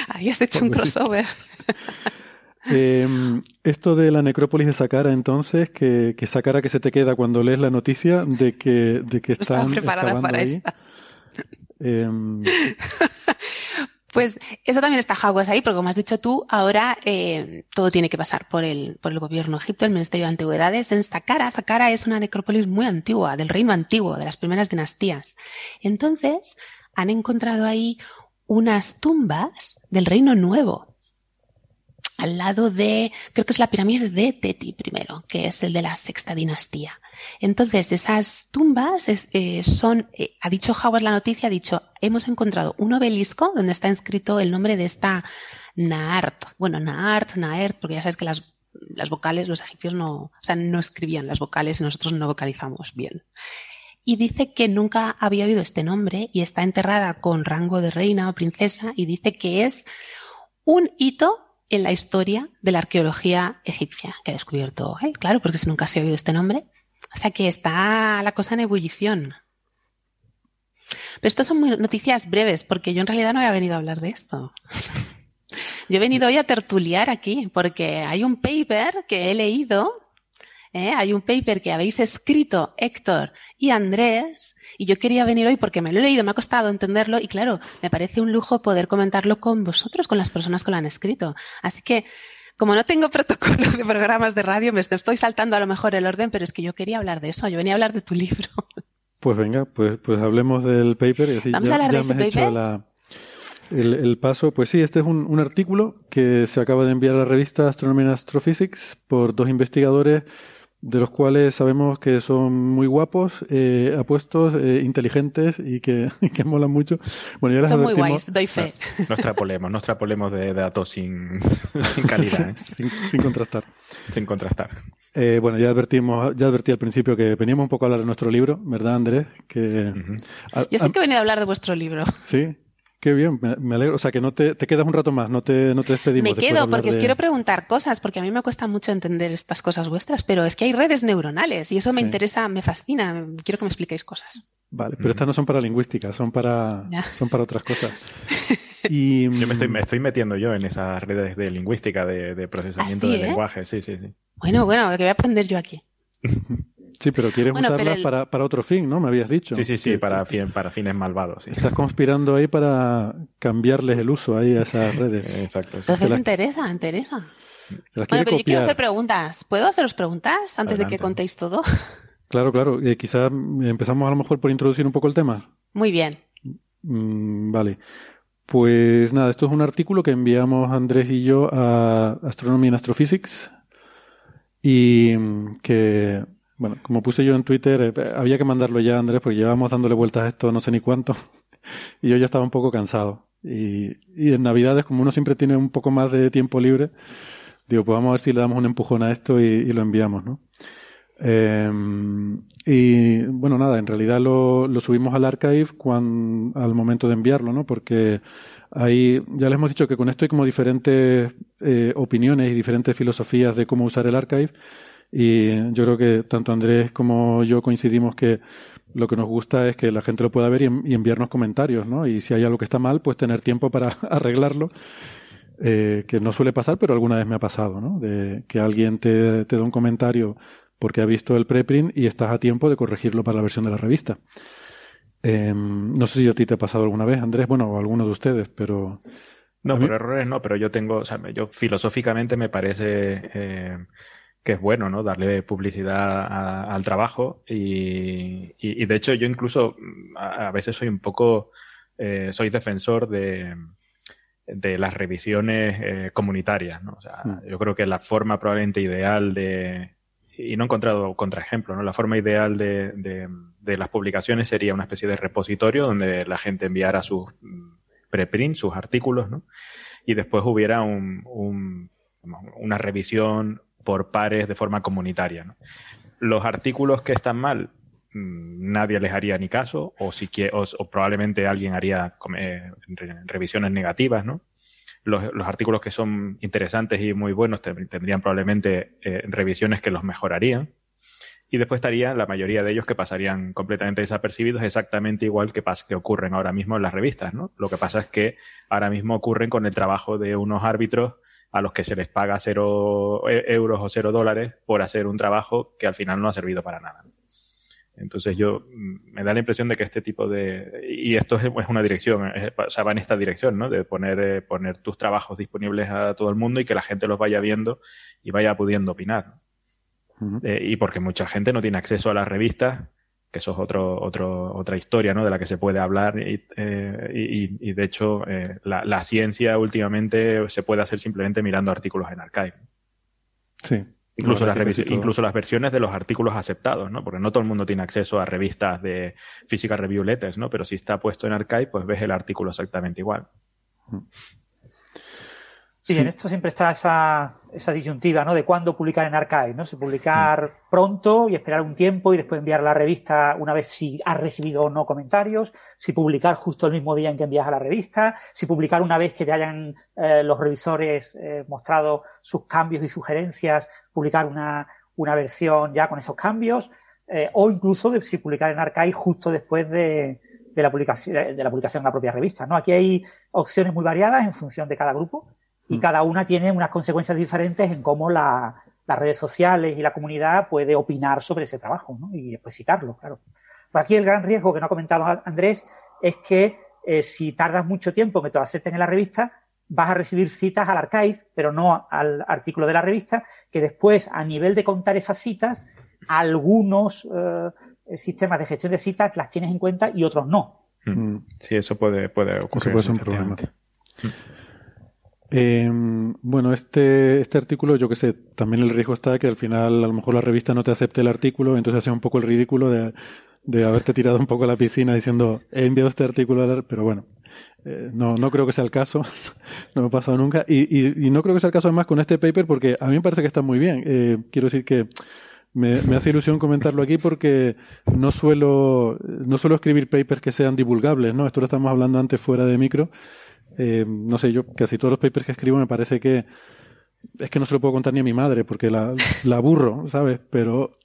Ahí has hecho un crossover. Eh, esto de la necrópolis de Saqqara, entonces, que, que Saqqara que se te queda cuando lees la noticia de que, de que están no preparada para ahí. Eh, pues eso también está Hawass ahí, porque como has dicho tú, ahora eh, todo tiene que pasar por el, por el gobierno de Egipto, el Ministerio de Antigüedades, en Saqqara. Saqqara es una necrópolis muy antigua, del reino antiguo, de las primeras dinastías. Entonces, han encontrado ahí unas tumbas del reino nuevo, al lado de, creo que es la pirámide de Teti primero, que es el de la sexta dinastía. Entonces, esas tumbas eh, son, eh, ha dicho Howard la noticia, ha dicho, hemos encontrado un obelisco donde está inscrito el nombre de esta Naart. Bueno, Naart, Naert, porque ya sabes que las, las vocales, los egipcios no, o sea, no escribían las vocales y nosotros no vocalizamos bien. Y dice que nunca había oído este nombre y está enterrada con rango de reina o princesa y dice que es un hito en la historia de la arqueología egipcia que ha descubierto él, claro, porque nunca se ha oído este nombre. O sea que está la cosa en ebullición. Pero estas son noticias breves, porque yo en realidad no había venido a hablar de esto. Yo he venido hoy a tertuliar aquí, porque hay un paper que he leído, ¿eh? hay un paper que habéis escrito Héctor y Andrés, y yo quería venir hoy porque me lo he leído, me ha costado entenderlo y claro, me parece un lujo poder comentarlo con vosotros, con las personas que lo han escrito. Así que, como no tengo protocolo de programas de radio, me estoy saltando a lo mejor el orden, pero es que yo quería hablar de eso, yo venía a hablar de tu libro. Pues venga, pues, pues hablemos del paper. Y así Vamos ya, a hablar de ese paper. el, paso, pues sí, este es un, un, artículo que se acaba de enviar a la revista Astronomy and Astrophysics por dos investigadores de los cuales sabemos que son muy guapos, eh, apuestos, eh, inteligentes y que, que molan mucho. Bueno, ya son muy guays, doy fe. No, extrapolemos, no extrapolemos de datos sin, sin calidad. ¿eh? sin, contrastar. Sin contrastar. Eh, bueno, ya advertimos, ya advertí al principio que veníamos un poco a hablar de nuestro libro, ¿verdad, Andrés? Que, Yo sí que he venido a hablar de vuestro libro. Sí, Qué bien, me, alegro. O sea, que no te, te, quedas un rato más, no te, no te despedimos. Me quedo porque os quiero preguntar cosas, porque a mí me cuesta mucho entender estas cosas vuestras, pero es que hay redes neuronales y eso me interesa, me fascina. Quiero que me expliquéis cosas. Vale, pero estas no son para lingüística, son para, son para otras cosas. Y, yo me estoy, me estoy metiendo yo en esas redes de lingüística, de, de procesamiento de ¿eh? lenguaje, sí, sí, sí. Bueno, bueno, que voy a aprender yo aquí. Sí, pero quieres usarlas para, para, otro fin, ¿no? Me habías dicho. Sí, sí, sí, para, para fines malvados. Estás conspirando ahí para cambiarles el uso ahí a esas redes. Exacto. Entonces interesa, interesa. Bueno, pero yo quiero hacer preguntas. ¿Puedo haceros preguntas antes de que contéis todo? Claro, claro. Eh, quizás empezamos a lo mejor por introducir un poco el tema. Muy bien. Mm, vale. Pues nada, esto es un artículo que enviamos Andrés y yo a Astronomy and Astrophysics y que bueno, como puse yo en Twitter, eh, había que mandarlo ya, Andrés, porque llevábamos dándole vueltas a esto no sé ni cuánto. y yo ya estaba un poco cansado. Y, y en Navidades, como uno siempre tiene un poco más de tiempo libre, digo, pues vamos a ver si le damos un empujón a esto y, lo enviamos, ¿no? Eh, y bueno, nada, en realidad lo, lo subimos al archive cuando, al momento de enviarlo, ¿no? Porque ahí ya les hemos dicho que con esto hay como diferentes eh, opiniones y diferentes filosofías de cómo usar el archive Y yo creo que tanto Andrés como yo coincidimos que lo que nos gusta es que la gente lo pueda ver y, enviarnos comentarios, ¿no? Y si hay algo que está mal, pues tener tiempo para arreglarlo, eh, que no suele pasar, pero alguna vez me ha pasado, ¿no? De que alguien te, te da un comentario porque ha visto el preprint y estás a tiempo de corregirlo para la versión de la revista. Em, no sé si a ti te ha pasado alguna vez, Andrés, bueno, o alguno de ustedes, pero... No, pero errores no, pero yo tengo, o sea, yo filosóficamente me parece eh, que es bueno, ¿no? Darle publicidad al trabajo y, y, de hecho yo incluso a, veces soy un poco, eh, soy defensor de, de las revisiones eh, comunitarias, ¿no? O sea, mm. yo creo que la forma probablemente ideal de, y no he encontrado contraejemplo, ¿no? La forma ideal de, de, las publicaciones sería una especie de repositorio donde la gente enviara sus preprints, sus artículos, ¿no? Y después hubiera un, un, una revisión por pares de forma comunitaria. Los artículos que están mal, mm, nadie les haría ni caso, o, si o, probablemente alguien haría eh, revisiones negativas, ¿no? los, artículos que son interesantes y muy buenos tendrían probablemente eh, revisiones que los mejorarían. Y después estarían la mayoría de ellos que pasarían completamente desapercibidos, exactamente igual que, que ocurren ahora mismo en las revistas, ¿no? Lo que pasa es que ahora mismo ocurren con el trabajo de unos árbitros a los que se les paga cero eh, euros o cero dólares por hacer un trabajo que al final no ha servido para nada. Entonces yo mm, me da la impresión de que este tipo de y esto es, una dirección, o sea, va en esta dirección, ¿no? De poner eh, poner tus trabajos disponibles a todo el mundo y que la gente los vaya viendo y vaya pudiendo opinar. Eh, y porque mucha gente no tiene acceso a las revistas, que eso es otro, otro, otra historia, ¿no? De la que se puede hablar y, eh, y, de hecho la, la ciencia últimamente se puede hacer simplemente mirando artículos en archive. Sí. Incluso las, incluso las versiones de los artículos aceptados, ¿no? Porque no todo el mundo tiene acceso a revistas de física review letters, ¿no? Pero si está puesto en archive, pues ves el artículo exactamente igual. Mm. Sí, en esto siempre está esa, esa disyuntiva, ¿no? De cuándo publicar en Archive, ¿no? Si publicar pronto y esperar un tiempo y después enviar a la revista una vez si has recibido o no comentarios, si publicar justo el mismo día en que envías a la revista, si publicar una vez que te hayan eh, los revisores eh, mostrado sus cambios y sugerencias, publicar una, una versión ya con esos cambios, eh, o incluso de, si publicar en Archive justo después de, de la publicación de la publicación en la propia revista, ¿no? Aquí hay opciones muy variadas en función de cada grupo y mm. cada una tiene unas consecuencias diferentes en cómo las redes sociales y la comunidad puede opinar sobre ese trabajo ¿no? y después citarlo, claro. Pues aquí el gran riesgo que no ha comentado Andrés es que eh, si tardas mucho tiempo en que te lo acepten en la revista, vas a recibir citas al archive, pero no al artículo de la revista, que después, a nivel de contar esas citas, algunos eh, sistemas de gestión de citas las tienes en cuenta y otros no. Mm. Sí, eso puede, puede ocurrir. Eso puede ser un problema. Eh, bueno, este, este artículo, yo que sé, también el riesgo está que al final a lo mejor la revista no te acepte el artículo, entonces hace un poco el ridículo de, de haberte tirado un poco a la piscina diciendo he enviado este artículo, pero bueno, eh, no, no creo que sea el caso, no me ha pasado nunca, y, y, y, no creo que sea el caso además con este paper porque a mí me parece que está muy bien. Eh, quiero decir que me, me, hace ilusión comentarlo aquí porque no suelo, no suelo escribir papers que sean divulgables, ¿no? Esto lo estamos hablando antes fuera de micro. Eh, no sé, yo casi todos los papers que escribo me parece que es que no se lo puedo contar ni a mi madre porque la, la aburro, ¿sabes? Pero,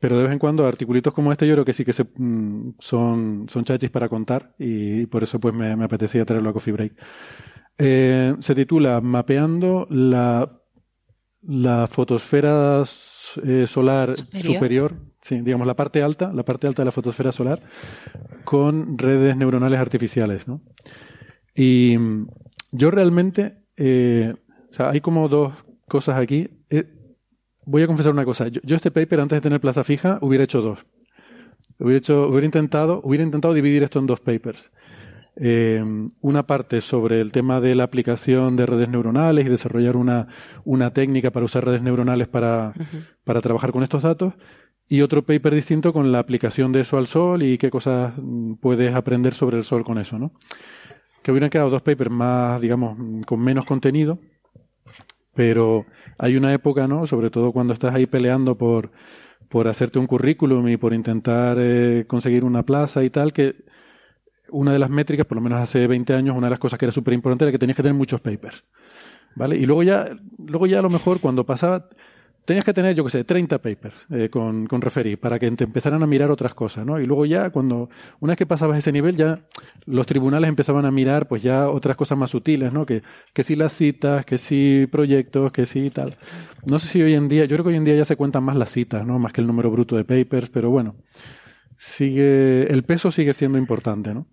pero de vez en cuando articulitos como este yo creo que sí que se, mm, son, son chachis para contar y, por eso pues me, me, apetecía traerlo a Coffee Break. Eh, se titula Mapeando la, la fotosfera eh, solar superior. superior, sí, digamos la parte alta, la parte alta de la fotosfera solar con redes neuronales artificiales, ¿no? Y mm, yo realmente, eh, o sea, hay como dos cosas aquí. Eh, voy a confesar una cosa. Yo, este paper, antes de tener plaza fija, hubiera hecho dos. Hubiera, hecho, hubiera, intentado, hubiera intentado dividir esto en dos papers. Eh, una parte sobre el tema de la aplicación de redes neuronales y desarrollar una, una técnica para usar redes neuronales para, para trabajar con estos datos. Y otro paper distinto con la aplicación de eso al sol y qué cosas mm, puedes aprender sobre el sol con eso, ¿no? Que hubieran quedado dos papers más, digamos, con menos contenido, pero hay una época, ¿no? Sobre todo cuando estás ahí peleando por, por hacerte un currículum y por intentar eh, conseguir una plaza y tal, que una de las métricas, por lo menos hace 20 años, una de las cosas que era súper importante era que tenías que tener muchos papers. ¿Vale? Y luego ya, luego ya a lo mejor cuando pasaba, tenías que tener, yo qué sé, 30 papers eh, con, con referí para que te empezaran a mirar otras cosas, ¿no? Y luego ya, cuando, una vez que pasabas ese nivel, ya los tribunales empezaban a mirar, pues ya otras cosas más sutiles, ¿no? Que, que si las citas, que si proyectos, que si tal. No sé si hoy en día, yo creo que hoy en día ya se cuentan más las citas, ¿no? Más que el número bruto de papers, pero bueno, sigue, el peso sigue siendo importante, ¿no?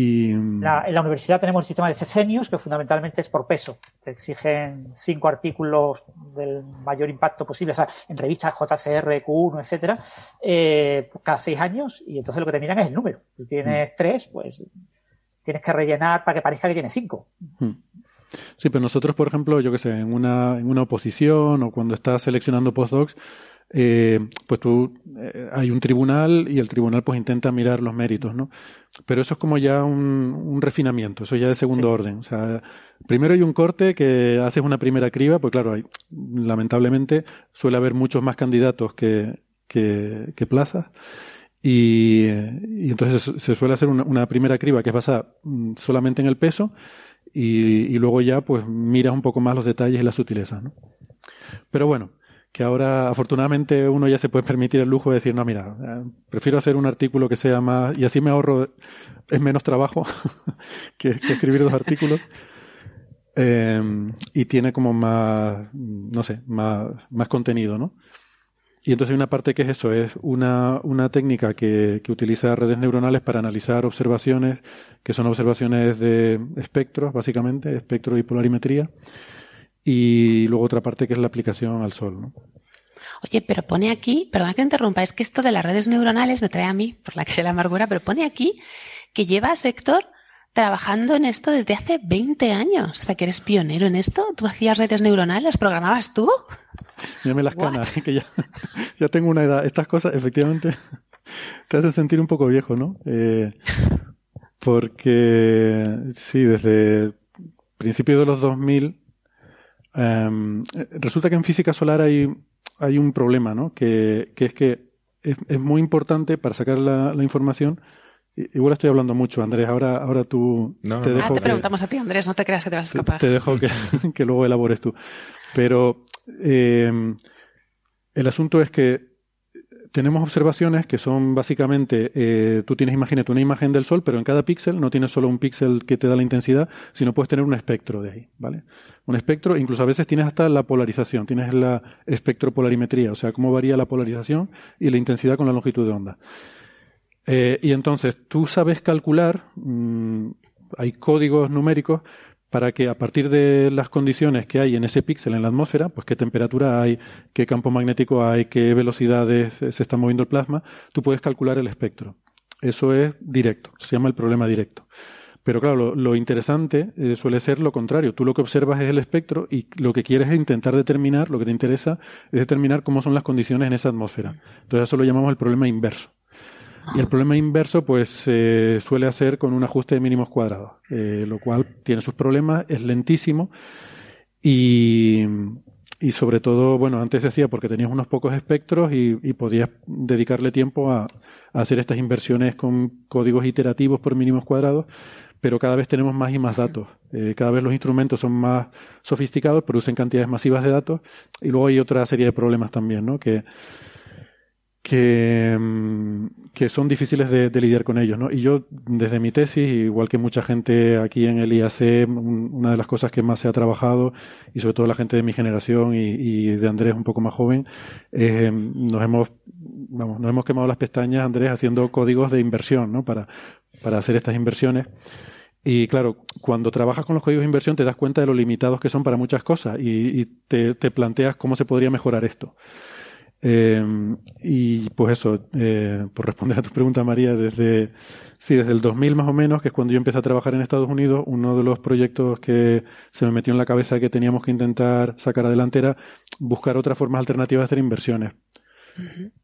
Y, en la universidad tenemos el sistema de sesenios, que fundamentalmente es por peso. Te exigen cinco artículos del mayor impacto posible, o sea, en revistas JCR, Q1, etcétera, eh, cada seis años, y entonces lo que te miran es el número. Si tienes mm. tres, pues tienes que rellenar para que parezca que tienes cinco. Mm. Sí, pero nosotros, por ejemplo, yo que sé, en una, en una oposición o cuando estás seleccionando postdocs, eh, pues tú eh, hay un tribunal y el tribunal pues intenta mirar los méritos, ¿no? Pero eso es como ya un, refinamiento, eso ya de segundo orden. O sea, primero hay un corte que haces una primera criba, pues claro, hay, lamentablemente suele haber muchos más candidatos que, que, plazas. Y, y, entonces se suele hacer una, una, primera criba que es basada mm, solamente en el peso y, y, luego ya pues miras un poco más los detalles y las sutilezas, ¿no? Pero bueno, que ahora afortunadamente uno ya se puede permitir el lujo de decir, no, mira, eh, prefiero hacer un artículo que sea más, y así me ahorro, es menos trabajo que, escribir dos artículos. Eh, y tiene como más, no sé, más, más contenido, ¿no? Y entonces hay una parte que es eso, es una, una técnica que, que, utiliza redes neuronales para analizar observaciones, que son observaciones de espectros, básicamente, espectro y polarimetría y luego otra parte que es la aplicación al sol. ¿no? Oye, pero pone aquí, perdón que interrumpa, es que esto de las redes neuronales me trae a mí, por la que la amargura, pero pone aquí que lleva sector trabajando en esto desde hace 20 años. O sea, que eres pionero en esto. ¿Tú hacías redes neuronales? ¿Programabas tú? Mírame las canas, que ya, ya tengo una edad. Estas cosas, efectivamente, te hacen sentir un poco viejo, ¿no? Eh, porque, sí, desde principios de los 2000 Em, resulta que en física solar hay, hay un problema, ¿no? Que, que es que es, es, muy importante para sacar la, la, información. Igual estoy hablando mucho, Andrés. Ahora, ahora tú te dejo. Ah, te preguntamos a ti, Andrés. No te creas que te vas a escapar. Te, dejo que, que, luego elabores tú. Pero eh, el asunto es que tenemos observaciones que son básicamente, eh, tú tienes, imagínate, una imagen del Sol, pero en cada píxel no tienes solo un píxel que te da la intensidad, sino puedes tener un espectro de ahí, ¿vale? Un espectro, incluso a veces tienes hasta la polarización, tienes la espectropolarimetría, o sea, cómo varía la polarización y la intensidad con la longitud de onda. Eh, y entonces tú sabes calcular, mmm, hay códigos numéricos para que a partir de las condiciones que hay en ese píxel en la atmósfera, pues qué temperatura hay, qué campo magnético hay, qué velocidades se está moviendo el plasma, tú puedes calcular el espectro. Eso es directo, se llama el problema directo. Pero claro, lo, interesante eh, suele ser lo contrario. Tú lo que observas es el espectro y lo que quieres es intentar determinar, lo que te interesa es determinar cómo son las condiciones en esa atmósfera. Entonces eso lo llamamos el problema inverso. Y el problema inverso, pues, se suele hacer con un ajuste de mínimos cuadrados, eh, lo cual tiene sus problemas, es lentísimo y, y sobre todo, bueno, antes se hacía porque tenías unos pocos espectros y, podías dedicarle tiempo a, a, hacer estas inversiones con códigos iterativos por mínimos cuadrados, pero cada vez tenemos más y más datos. Eh, cada vez los instrumentos son más sofisticados, producen cantidades masivas de datos y luego hay otra serie de problemas también, ¿no? Que que, mm, que son difíciles de, lidiar con ellos, ¿no? Y yo, desde mi tesis, igual que mucha gente aquí en el IAC, una de las cosas que más se ha trabajado, y sobre todo la gente de mi generación y, de Andrés un poco más joven, eh, nos hemos, vamos, nos hemos quemado las pestañas, Andrés, haciendo códigos de inversión, ¿no? Para, para hacer estas inversiones. Y claro, cuando trabajas con los códigos de inversión te das cuenta de lo limitados que son para muchas cosas y, y te, te planteas cómo se podría mejorar esto. Eh, y pues eso, eh, por responder a tu pregunta, María, desde, sí, desde el 2000 más o menos, que es cuando yo empecé a trabajar en Estados Unidos, uno de los proyectos que se me metió en la cabeza que teníamos que intentar sacar adelante era buscar otras formas alternativas de hacer inversiones.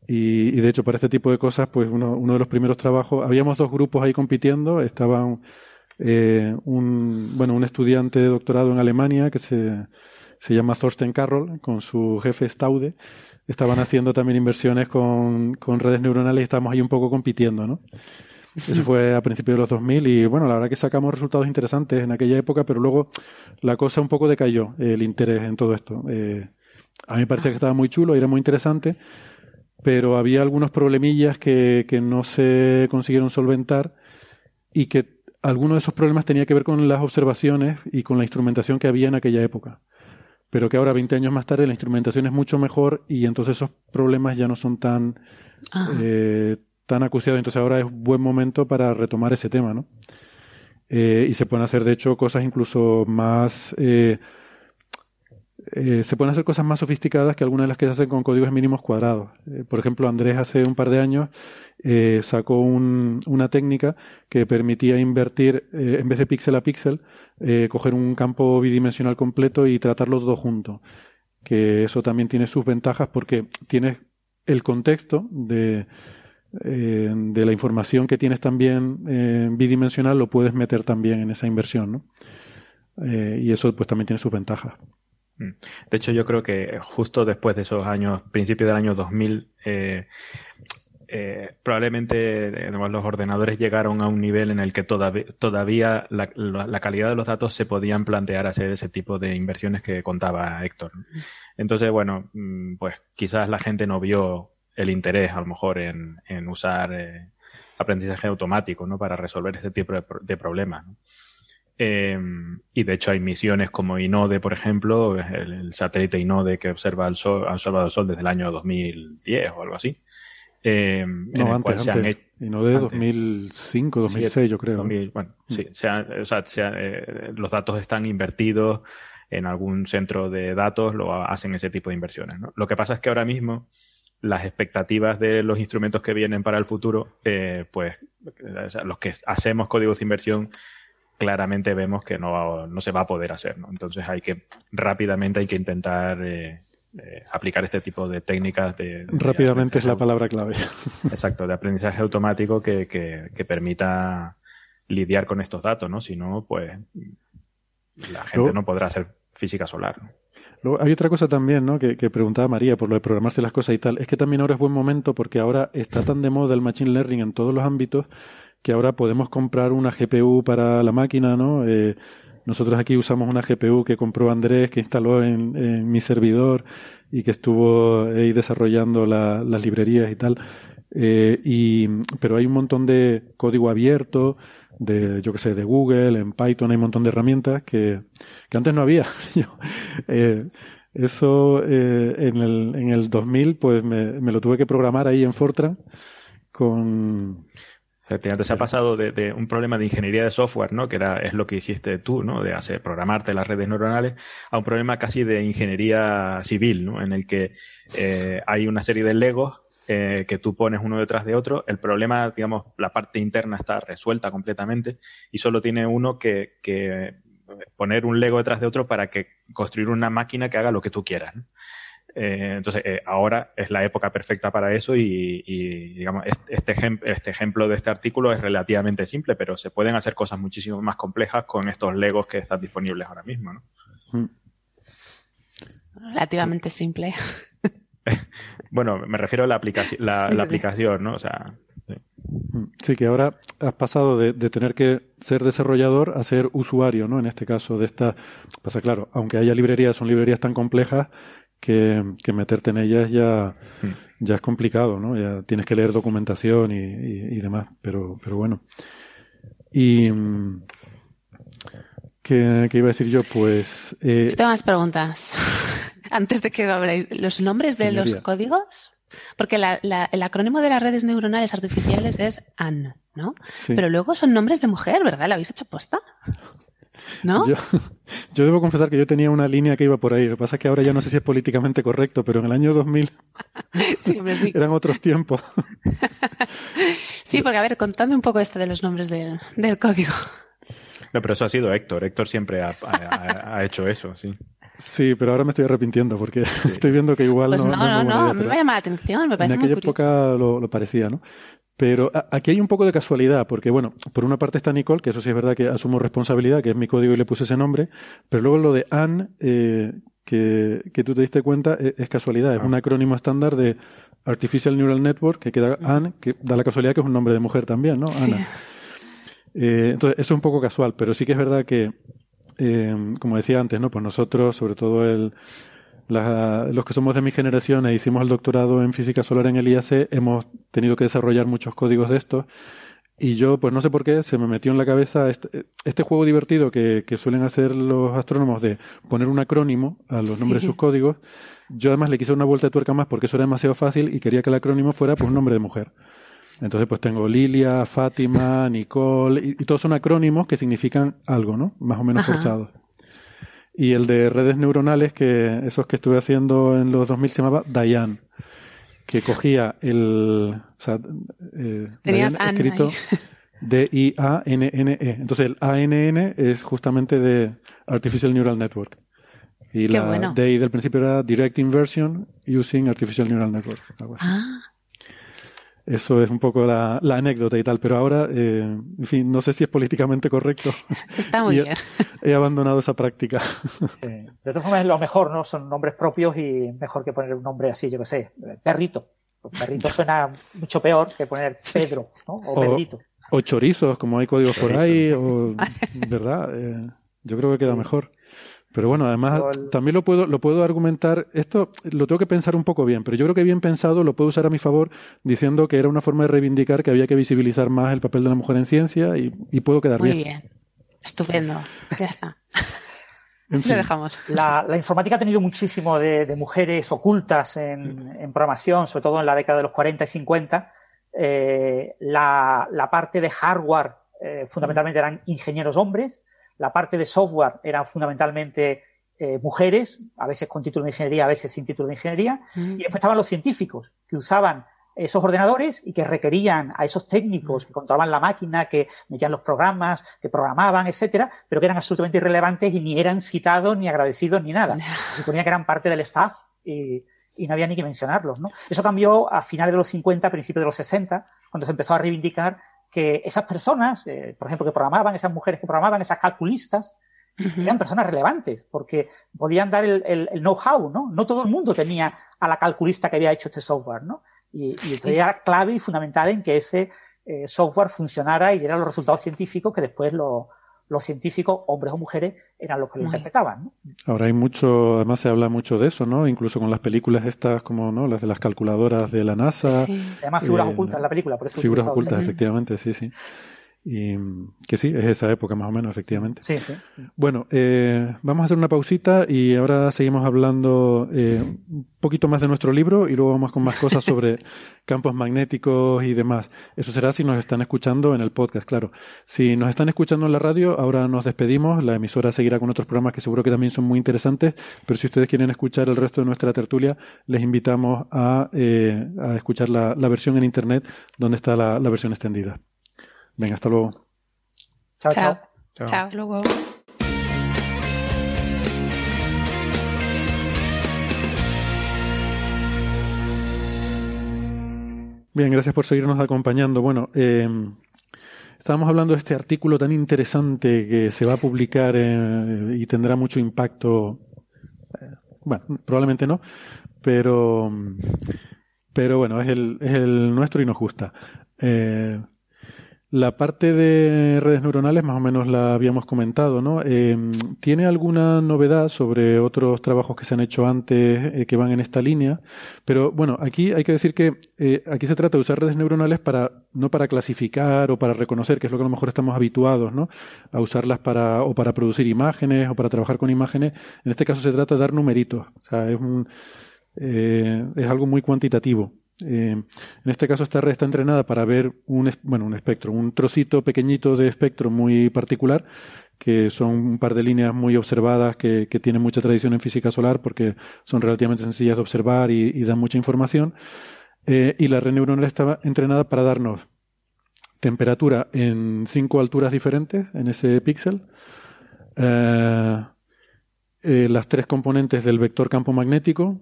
y, y, de hecho, para este tipo de cosas, pues uno, uno de los primeros trabajos, habíamos dos grupos ahí compitiendo, estaban eh, un, bueno, un estudiante de doctorado en Alemania que se, se llama Thorsten Carroll, con su jefe Staude, estaban haciendo también inversiones con, con redes neuronales y estábamos ahí un poco compitiendo, ¿no? Eso fue a principios de los 2000 y bueno, la verdad que sacamos resultados interesantes en aquella época, pero luego la cosa un poco decayó, el interés en todo esto. Eh, a mí me parecía que estaba muy chulo era muy interesante, pero había algunos problemillas que, que no se consiguieron solventar y que algunos de esos problemas tenía que ver con las observaciones y con la instrumentación que había en aquella época. Pero que ahora, 20 años más tarde, la instrumentación es mucho mejor y entonces esos problemas ya no son tan, eh, tan acuciados. Entonces ahora es buen momento para retomar ese tema, ¿no? Eh, y se pueden hacer, de hecho, cosas incluso más... Eh, eh, se pueden hacer cosas más sofisticadas que algunas de las que se hacen con códigos mínimos cuadrados. Eh, por ejemplo, Andrés hace un par de años eh, sacó un, una técnica que permitía invertir, en vez de píxel a píxel, coger un campo bidimensional completo y tratar los dos juntos. Que eso también tiene sus ventajas porque tienes el contexto de, de la información que tienes también bidimensional, lo puedes meter también en esa inversión, ¿no? Y eso pues también tiene sus ventajas. Mm. De hecho, yo creo que justo después de esos años, principios del año 2000, eh, eh, probablemente digamos, los ordenadores llegaron a un nivel en el que todavía, todavía la, calidad de los datos se podían plantear hacer ese tipo de inversiones que contaba Héctor. Entonces, bueno, mm, pues quizás la gente no vio el interés a lo mejor en, en usar eh, aprendizaje automático ¿no? para resolver este tipo de, de problemas. ¿no? Eh, y de hecho hay misiones como INODE, por ejemplo, el, el satélite INODE que observa el sol, ha observado el Sol desde el año 2010 o algo así. Eh, no, antes, antes. Hecho, INODE antes. 2005, 2006 7, yo creo. 2000, bueno, mm. sí, se o sea, se eh, los datos están invertidos en algún centro de datos, lo hacen ese tipo de inversiones. ¿no? Lo que pasa es que ahora mismo las expectativas de los instrumentos que vienen para el futuro, eh, pues o sea, los que hacemos códigos de inversión claramente vemos que no, no se va a poder hacer. ¿no? Entonces hay que rápidamente hay que intentar eh, eh, aplicar este tipo de técnicas de, de rápidamente es la palabra clave. Exacto, de aprendizaje automático que, que, que, permita lidiar con estos datos, ¿no? Si no, pues la gente Luego, no podrá hacer física solar. ¿no? Luego, hay otra cosa también, ¿no? Que, que, preguntaba María por lo de programarse las cosas y tal. Es que también ahora es buen momento porque ahora está tan de moda el machine learning en todos los ámbitos que ahora podemos comprar una GPU para la máquina, ¿no? Eh, nosotros aquí usamos una GPU que compró Andrés, que instaló en, mi servidor y que estuvo ahí desarrollando la, las librerías y tal. Eh, pero hay un montón de código abierto, de, yo que sé, de Google, en Python hay un montón de herramientas que, que antes no había. eh, eso en, el, en el 2000 pues me, me lo tuve que programar ahí en Fortran con Efectivamente, se ha pasado de, de, un problema de ingeniería de software, ¿no? Que era, es lo que hiciste tú, ¿no? De hacer, programarte las redes neuronales, a un problema casi de ingeniería civil, ¿no? En el que eh, hay una serie de legos eh, que tú pones uno detrás de otro. El problema, digamos, la parte interna está resuelta completamente y solo tiene uno que, que poner un lego detrás de otro para que construir una máquina que haga lo que tú quieras, ¿no? Eh, entonces, eh, ahora es la época perfecta para eso y, y digamos, este, este, ejem este, ejemplo de este artículo es relativamente simple, pero se pueden hacer cosas muchísimo más complejas con estos legos que están disponibles ahora mismo, ¿no? Mm. Relativamente simple. bueno, me refiero a la, aplicación, la, aplicación, ¿no? O sea, sí. sí. que ahora has pasado de, de, tener que ser desarrollador a ser usuario, ¿no? En este caso de esta, pasa claro, aunque haya librerías, son librerías tan complejas que, que meterte en ellas ya, mm. ya es complicado, ¿no? Ya tienes que leer documentación y, y, y demás, pero, pero bueno. Y, ¿qué, ¿qué, iba a decir yo? Pues... Eh, tengo más preguntas. Antes de que habléis, ¿los nombres de Señoría. los códigos? Porque la, la, el acrónimo de las redes neuronales artificiales es AN, ¿no? Sí. Pero luego son nombres de mujer, ¿verdad? ¿La habéis hecho posta? ¿No? Yo, yo, debo confesar que yo tenía una línea que iba por ahí. Lo que pasa es que ahora ya no sé si es políticamente correcto, pero en el año 2000 sí, sí. eran otros tiempos. sí, porque a ver, contadme un poco esto de los nombres del, del código. No, pero eso ha sido Héctor. Héctor siempre ha, ha, ha hecho eso, sí. Sí, pero ahora me estoy arrepintiendo porque sí. estoy viendo que igual pues no. No, no, no, idea, me llama la atención, me parece En aquella muy época lo, lo, parecía, ¿no? Pero aquí hay un poco de casualidad, porque bueno, por una parte está Nicole, que eso sí es verdad que asumo responsabilidad, que es mi código y le puse ese nombre, pero luego lo de Anne, eh, que, que tú te diste cuenta, es, es casualidad, ah. es un acrónimo estándar de Artificial Neural Network, que queda Anne, que da la casualidad que es un nombre de mujer también, ¿no? Ana. Sí. Eh, entonces, eso es un poco casual, pero sí que es verdad que, eh, como decía antes, ¿no? Pues nosotros, sobre todo el, los que somos de mi generación e hicimos el doctorado en física solar en el IAC, hemos tenido que desarrollar muchos códigos de estos. Y yo, pues no sé por qué, se me metió en la cabeza este, este juego divertido que, que, suelen hacer los astrónomos de poner un acrónimo a los nombres de sus códigos. Yo además le quise una vuelta de tuerca más porque eso era demasiado fácil y quería que el acrónimo fuera pues un nombre de mujer. Entonces, pues tengo Lilia, Fátima, Nicole, y, todos son acrónimos que significan algo, ¿no? Más o menos forzados. Y el de redes neuronales, que esos que estuve haciendo en los 2000 se llamaba Diane, que cogía el. O sea, eh, escrito D-I-A-N-N-E. Entonces el A-N-N es justamente de Artificial Neural Network. Y la D-I del principio era Direct Inversion Using Artificial Neural Network. Ah. Eso es un poco la, anécdota y tal, pero ahora, eh, en fin, no sé si es políticamente correcto. Está muy bien. He, abandonado esa práctica. De todas formas, es lo mejor, ¿no? Son nombres propios y mejor que poner un nombre así, yo qué sé, perrito. Pues perrito suena mucho peor que poner Pedro, ¿no? O, Pedrito. O chorizos, como hay códigos por ahí, o, ¿verdad? Eh, yo creo que queda mejor. Pero bueno, además también lo puedo, lo puedo argumentar, esto lo tengo que pensar un poco bien, pero yo creo que bien pensado lo puedo usar a mi favor diciendo que era una forma de reivindicar que había que visibilizar más el papel de la mujer en ciencia y, puedo quedar bien. Muy bien, estupendo, ya está. Así lo dejamos. La, informática ha tenido muchísimo de, mujeres ocultas en, programación, sobre todo en la década de los 40 y 50. Eh, la, parte de hardware eh, fundamentalmente eran ingenieros hombres la parte de software eran fundamentalmente eh, mujeres, a veces con título de ingeniería, a veces sin título de ingeniería, mm. y después estaban los científicos que usaban esos ordenadores y que requerían a esos técnicos que controlaban la máquina, que metían los programas, que programaban, etcétera, pero que eran absolutamente irrelevantes y ni eran citados, ni agradecidos, ni nada. Se suponía que eran parte del staff y, y no había ni que mencionarlos, ¿no? Eso cambió a finales de los 50, principios de los 60, cuando se empezó a reivindicar que esas personas, eh, por ejemplo, que programaban, esas mujeres que programaban, esas calculistas, eran personas relevantes, porque podían dar el, know-how, ¿no? No todo el mundo tenía a la calculista que había hecho este software, ¿no? Y, y era clave y fundamental en que ese eh, software funcionara y diera los resultados científicos que después lo, los científicos, hombres o mujeres, eran los que lo interpretaban. Ahora hay mucho, además se habla mucho de eso, ¿no? Incluso con las películas estas, como ¿no? las de las calculadoras de la NASA. Se llama figuras eh, ocultas la película, por eso. Figuras ocultas, efectivamente, sí, sí. Y que sí, es esa época más o menos, efectivamente. Sí, sí. Bueno, eh, vamos a hacer una pausita y ahora seguimos hablando eh, un poquito más de nuestro libro y luego vamos con más cosas sobre campos magnéticos y demás. Eso será si nos están escuchando en el podcast, claro. Si nos están escuchando en la radio, ahora nos despedimos. La emisora seguirá con otros programas que seguro que también son muy interesantes, pero si ustedes quieren escuchar el resto de nuestra tertulia, les invitamos a, eh, a escuchar la, la, versión en Internet donde está la, la versión extendida. Venga, hasta luego. Chao, chao. Chao, chao. luego. Bien, gracias por seguirnos acompañando. Bueno, eh, estábamos hablando de este artículo tan interesante que se va a publicar eh, y tendrá mucho impacto. Eh, bueno, probablemente no, pero, pero bueno, es el, es el nuestro y nos gusta. Eh, la parte de redes neuronales más o menos la habíamos comentado, ¿no? Em, ¿Tiene alguna novedad sobre otros trabajos que se han hecho antes eh, que van en esta línea? Pero bueno, aquí hay que decir que eh, aquí se trata de usar redes neuronales para no para clasificar o para reconocer, que es lo que a lo mejor estamos habituados, ¿no? A usarlas para o para producir imágenes o para trabajar con imágenes. En este caso se trata de dar numeritos, o sea, es un eh, es algo muy cuantitativo. Eh, en este caso esta red está entrenada para ver un, bueno, un espectro, un trocito pequeñito de espectro muy particular, que son un par de líneas muy observadas que, que tienen mucha tradición en física solar porque son relativamente sencillas de observar y, dan mucha información. Eh, y la red neuronal está entrenada para darnos temperatura en cinco alturas diferentes en ese píxel. Eh, las tres componentes del vector campo magnético,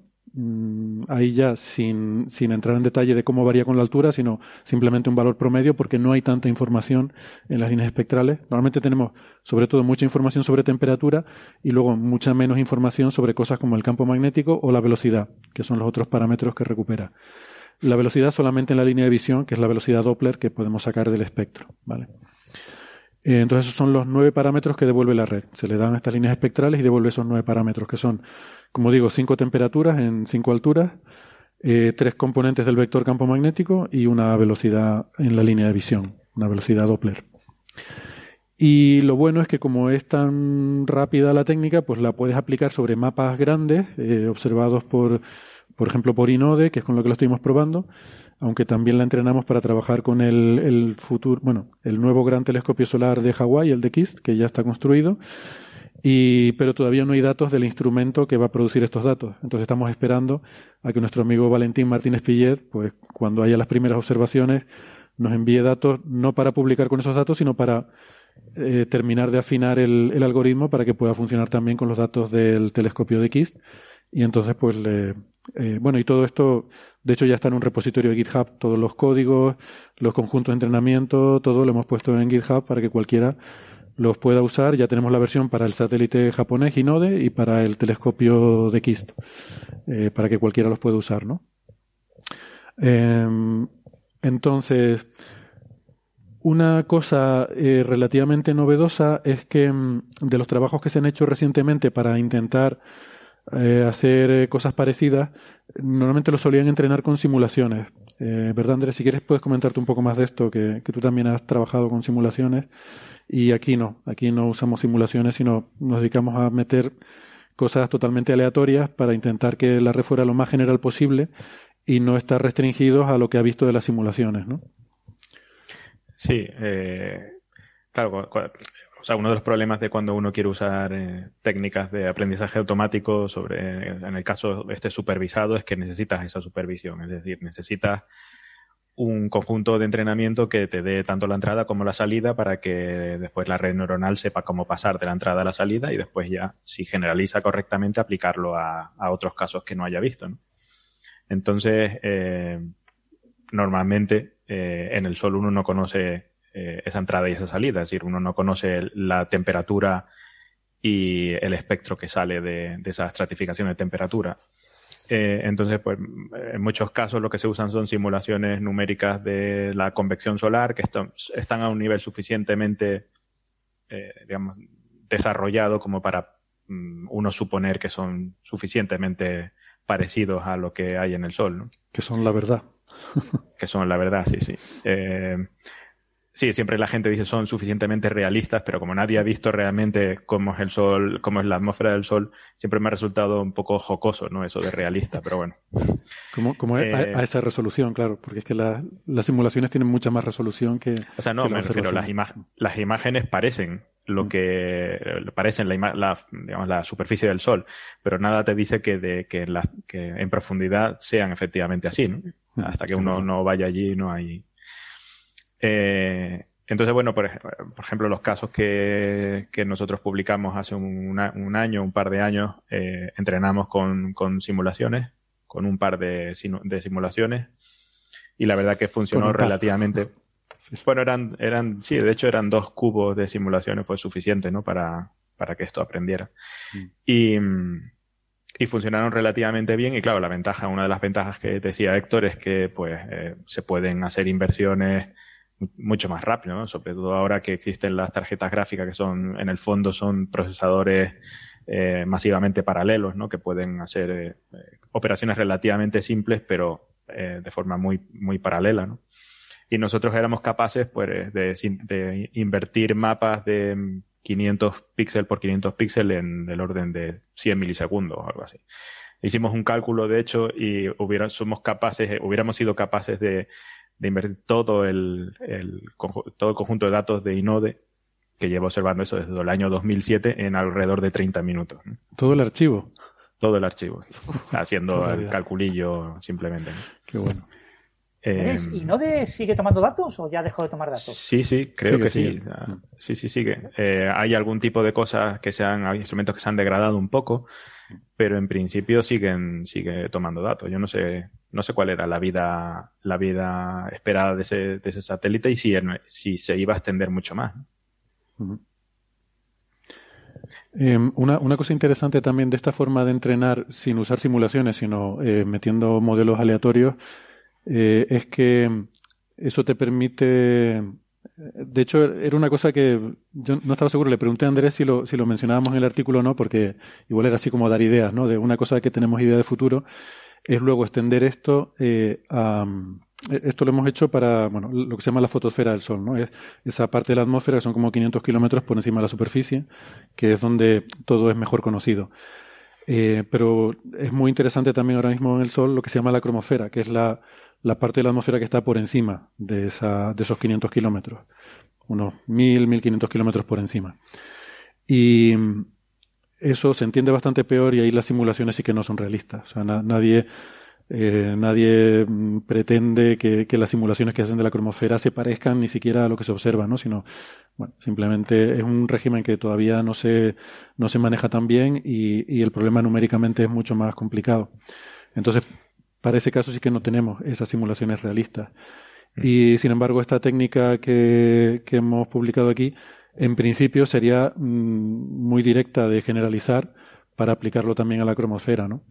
ahí ya sin, sin, entrar en detalle de cómo varía con la altura, sino simplemente un valor promedio porque no hay tanta información en las líneas espectrales. Normalmente tenemos sobre todo mucha información sobre temperatura y luego mucha menos información sobre cosas como el campo magnético o la velocidad, que son los otros parámetros que recupera. La velocidad solamente en la línea de visión, que es la velocidad Doppler que podemos sacar del espectro. ¿vale? Eh, entonces esos son los nueve parámetros que devuelve la red. Se le dan estas líneas espectrales y devuelve esos nueve parámetros, que son, como digo, cinco temperaturas en cinco alturas, eh, tres componentes del vector campo magnético y una velocidad en la línea de visión, una velocidad Doppler. Y lo bueno es que como es tan rápida la técnica, pues la puedes aplicar sobre mapas grandes, eh, observados por, por ejemplo, por INODE, que es con lo que lo estuvimos probando, aunque también la entrenamos para trabajar con el, el futuro, bueno, el nuevo gran telescopio solar de Hawái, el de KIST, que ya está construido. Y, pero todavía no hay datos del instrumento que va a producir estos datos. Entonces estamos esperando a que nuestro amigo Valentín Martínez Pillet, pues cuando haya las primeras observaciones, nos envíe datos, no para publicar con esos datos, sino para eh, terminar de afinar el, el, algoritmo para que pueda funcionar también con los datos del telescopio de KIST. Y entonces, pues, le, eh, bueno, y todo esto, de hecho, ya está en un repositorio de GitHub, todos los códigos, los conjuntos de entrenamiento, todo lo hemos puesto en GitHub para que cualquiera los pueda usar. Ya tenemos la versión para el satélite japonés Hinode y para el telescopio de KIST, eh, para que cualquiera los pueda usar, ¿no? Eh, entonces, una cosa eh, relativamente novedosa es que mm, de los trabajos que se han hecho recientemente para intentar eh, hacer eh, cosas parecidas, normalmente lo solían entrenar con simulaciones. Eh, ¿Verdad, Andrés? Si quieres puedes comentarte un poco más de esto, que, tú también has trabajado con simulaciones y aquí no, aquí no usamos simulaciones, sino nos dedicamos a meter cosas totalmente aleatorias para intentar que la red fuera lo más general posible y no estar restringidos a lo que ha visto de las simulaciones, ¿no? Sí, eh, claro, o sea, uno de los problemas de cuando uno quiere usar eh, técnicas de aprendizaje automático sobre, en el caso este supervisado, es que necesitas esa supervisión. Es decir, necesitas un conjunto de entrenamiento que te dé tanto la entrada como la salida para que después la red neuronal sepa cómo pasar de la entrada a la salida y después ya, si generaliza correctamente, aplicarlo a, otros casos que no haya visto. Entonces, eh, normalmente eh, en el sol uno no conoce eh, esa entrada y esa salida, es decir, uno no conoce la temperatura y el espectro que sale de, de esa estratificación de temperatura. Eh, entonces, pues, en muchos casos lo que se usan son simulaciones numéricas de la convección solar que están, están a un nivel suficientemente, eh, digamos, desarrollado como para um, uno suponer que son suficientemente parecidos a lo que hay en el Sol. ¿no? Que son la verdad. que son la verdad, sí, sí. Eh, sí, siempre la gente dice son suficientemente realistas, pero como nadie ha visto realmente cómo es el sol, cómo es la atmósfera del sol, siempre me ha resultado un poco jocoso, ¿no? Eso de realista, pero bueno. Como, como eh, a, a, esa resolución, claro, porque es que la, las simulaciones tienen mucha más resolución que. O sea, no, me refiero, las, ima las imágenes parecen lo que parecen la, la, digamos, la superficie del sol, pero nada te dice que, de, que, la, que en profundidad sean efectivamente así, ¿no? Hasta que uno no vaya allí no hay eh, entonces, bueno, por, por, ejemplo, los casos que, que nosotros publicamos hace un, un, año, un par de años, eh, entrenamos con, con, simulaciones, con un par de, de, simulaciones, y la verdad que funcionó relativamente. Sí. Bueno, eran, eran, sí, de hecho eran dos cubos de simulaciones, fue suficiente, ¿no? Para, para que esto aprendiera. Mm. Y, y funcionaron relativamente bien. Y claro, la ventaja, una de las ventajas que decía Héctor es que, pues, eh, se pueden hacer inversiones mucho más rápido, ¿no? sobre todo ahora que existen las tarjetas gráficas que son, en el fondo, son procesadores eh, masivamente paralelos, ¿no? que pueden hacer eh, operaciones relativamente simples, pero eh, de forma muy, muy paralela. ¿no? Y nosotros éramos capaces pues, de, de invertir mapas de 500 píxeles por 500 píxeles en el orden de 100 milisegundos o algo así. Hicimos un cálculo, de hecho, y hubiera, somos capaces, hubiéramos sido capaces de de invertir todo el, el, todo el conjunto de datos de Inode, que llevo observando eso desde el año 2007, en alrededor de 30 minutos. ¿Todo el archivo? Todo el archivo, haciendo el calculillo simplemente. ¿no? Qué bueno. Eh, ¿Inode sigue tomando datos o ya dejó de tomar datos? Sí, sí, creo sigue, que sí. Sigue. Sí, sí, sigue. Eh, hay algún tipo de cosas que se han, hay instrumentos que se han degradado un poco, pero en principio siguen, sigue tomando datos. Yo no sé no sé cuál era la vida, la vida esperada de ese, de ese satélite y si, si se iba a extender mucho más. Eh, una, una, cosa interesante también de esta forma de entrenar sin usar simulaciones, sino eh, metiendo modelos aleatorios, eh, es que eso te permite De hecho, era una cosa que yo no estaba seguro. Le pregunté a Andrés si lo, si lo mencionábamos en el artículo o no, porque igual era así como dar ideas, ¿no? De una cosa que tenemos idea de futuro, es luego extender esto eh, a. Esto lo hemos hecho para bueno, lo que se llama la fotosfera del Sol, ¿no? Es esa parte de la atmósfera que son como 500 kilómetros por encima de la superficie, que es donde todo es mejor conocido. Eh, pero es muy interesante también ahora mismo en el Sol lo que se llama la cromosfera, que es la, la parte de la atmósfera que está por encima de, esa, de esos 500 kilómetros, unos 1000, 1500 kilómetros por encima. Y eso se entiende bastante peor y ahí las simulaciones sí que no son realistas. O sea, nadie, eh, nadie mm, pretende que, las simulaciones que hacen de la cromosfera se parezcan ni siquiera a lo que se observa, ¿no? Sino, bueno, simplemente es un régimen que todavía no se, no se maneja tan bien y, y el problema numéricamente es mucho más complicado. Entonces, para ese caso sí que no tenemos esas simulaciones realistas. Mm. Y sin embargo, esta técnica que, que hemos publicado aquí, en principio sería mm, muy directa de generalizar para aplicarlo también a la cromosfera, ¿no?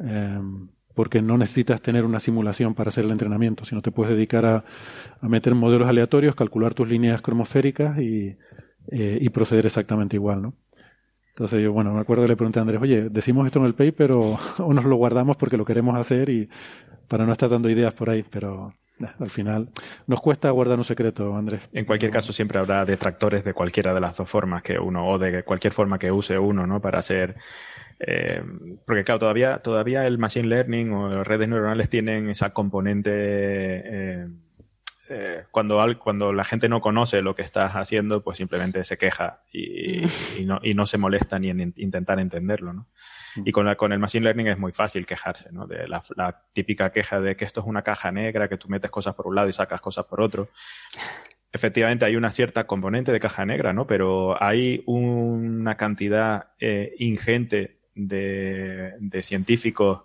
Em, porque no necesitas tener una simulación para hacer el entrenamiento, sino te puedes dedicar a, a meter modelos aleatorios, calcular tus líneas cromosféricas y, eh, y proceder exactamente igual, ¿no? Entonces yo, bueno, me acuerdo que le pregunté a Andrés, oye, decimos esto en el paper o, o nos lo guardamos porque lo queremos hacer y para no estar dando ideas por ahí, pero al final nos cuesta guardar un secreto, Andrés. En cualquier caso, siempre habrá detractores de cualquiera de las dos formas que uno, o de cualquier forma que use uno, ¿no? Para hacer. Eh, porque, claro, todavía, todavía el machine learning o las redes neuronales tienen esa componente. Eh, eh, cuando, cuando la gente no conoce lo que estás haciendo, pues simplemente se queja y, no, y no se molesta ni en intentar entenderlo, ¿no? Mm. Y con, con el Machine Learning es muy fácil quejarse, ¿no? De la, típica queja de que esto es una caja negra, que tú metes cosas por un lado y sacas cosas por otro. Efectivamente hay una cierta componente de caja negra, ¿no? Pero hay una cantidad eh, ingente de, de científicos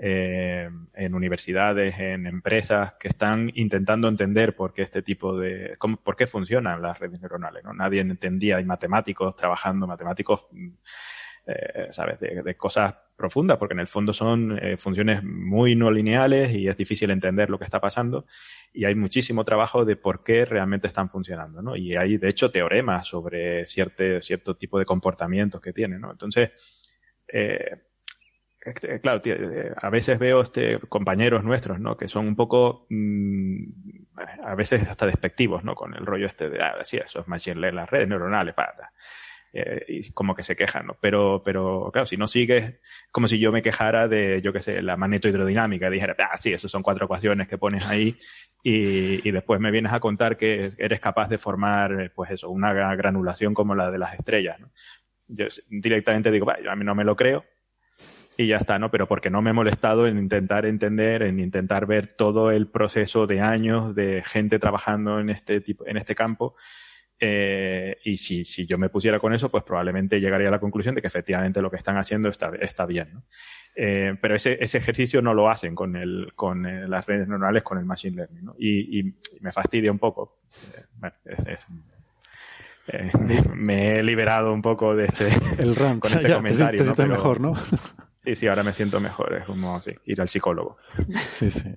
eh, en universidades, en empresas que están intentando entender por qué este tipo de, cómo, por qué funcionan las redes neuronales. ¿no? Nadie entendía, hay matemáticos trabajando, matemáticos, eh, ¿sabes?, de, cosas profundas, porque en el fondo son eh, funciones muy no lineales y es difícil entender lo que está pasando. Y hay muchísimo trabajo de por qué realmente están funcionando, ¿no? Y hay, de hecho, teoremas sobre cierto, cierto tipo de comportamientos que tienen, ¿no? Entonces, eh, claro, eh, a veces veo este, compañeros nuestros, ¿no? Que son un poco, mm, a veces hasta despectivos, ¿no? Con el rollo este de, ah, sí, eso es machine learning, las redes neuronales, para. Eh, y como que se quejan, ¿no? Pero, pero, claro, si no sigues, como si yo me quejara de, yo qué sé, la magnetohidrodinamica, dijera, ah, sí, eso son cuatro ecuaciones que pones ahí y, después me vienes a contar que eres capaz de formar, pues eso, una granulación como la de las estrellas. Yo directamente digo, a mí no me lo creo, y ya está, ¿no? Pero porque no me he molestado en intentar entender, en intentar ver todo el proceso de años de gente trabajando en este tipo, en este campo. Eh, y si, si yo me pusiera con eso, pues probablemente llegaría a la conclusión de que efectivamente lo que están haciendo está, está bien. ¿no? Eh, pero ese, ese ejercicio no lo hacen con, el, con eh, las redes neuronales, con el machine learning. ¿no? Y, y, me fastidia un poco. Eh, bueno, es, es me, he liberado un poco de este el RAM. con este comentario. ¿no? Pero, mejor, ¿no? Sí, sí, ahora me siento mejor. Es como ir al psicólogo. Sí, sí.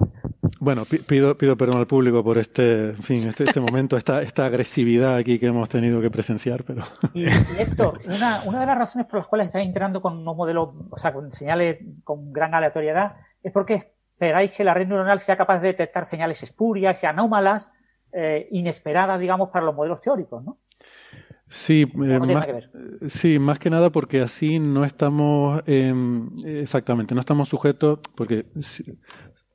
Bueno, pido, pido perdón al público por este, en fin, este, este momento, esta, esta agresividad aquí que hemos tenido que presenciar, pero. Y, Héctor, una, una de las razones por las cuales estáis entrando con unos modelos, o sea, con señales con gran aleatoriedad, es porque esperáis que la red neuronal sea capaz de detectar señales espurias y anómalas, eh, inesperadas, digamos, para los modelos teóricos, ¿no? Sí, eh, más, sí, más que nada porque así no estamos, eh, exactamente, no estamos sujetos, porque, o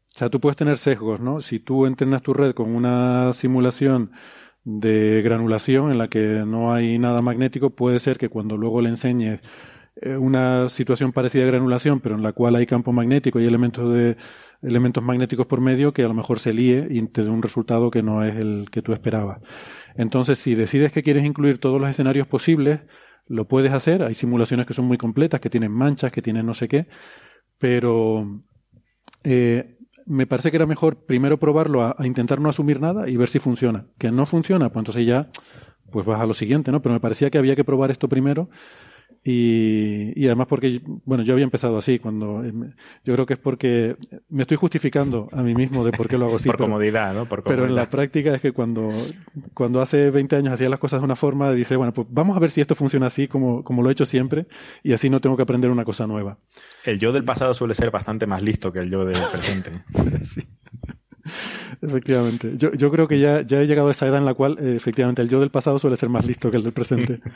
sea, tú puedes tener sesgos, ¿no? Si tú entrenas tu red con una simulación de granulación en la que no hay nada magnético, puede ser que cuando luego le enseñes eh, una situación parecida a granulación, pero en la cual hay campo magnético y elementos de elementos magnéticos por medio, que a lo mejor se líe y te dé un resultado que no es el que tú esperabas. Entonces, si decides que quieres incluir todos los escenarios posibles, lo puedes hacer. Hay simulaciones que son muy completas, que tienen manchas, que tienen no sé qué, pero eh, me parece que era mejor primero probarlo a, intentar no asumir nada y ver si funciona. Que no funciona, pues entonces ya pues vas a lo siguiente, ¿no? Pero me parecía que había que probar esto primero Y, y, además porque, bueno, yo había empezado así, cuando yo creo que es porque me estoy justificando a mí mismo de por qué lo hago así. por comodidad, ¿no? Pero en la práctica es que cuando, cuando hace 20 años hacía las cosas de una forma, dice, bueno, pues vamos a ver si esto funciona así como, como lo he hecho siempre y así no tengo que aprender una cosa nueva. El yo del pasado suele ser bastante más listo que el yo del presente. sí. Efectivamente. Yo, yo creo que ya, ya he llegado a esa edad en la cual, eh, efectivamente, el yo del pasado suele ser más listo que el del presente.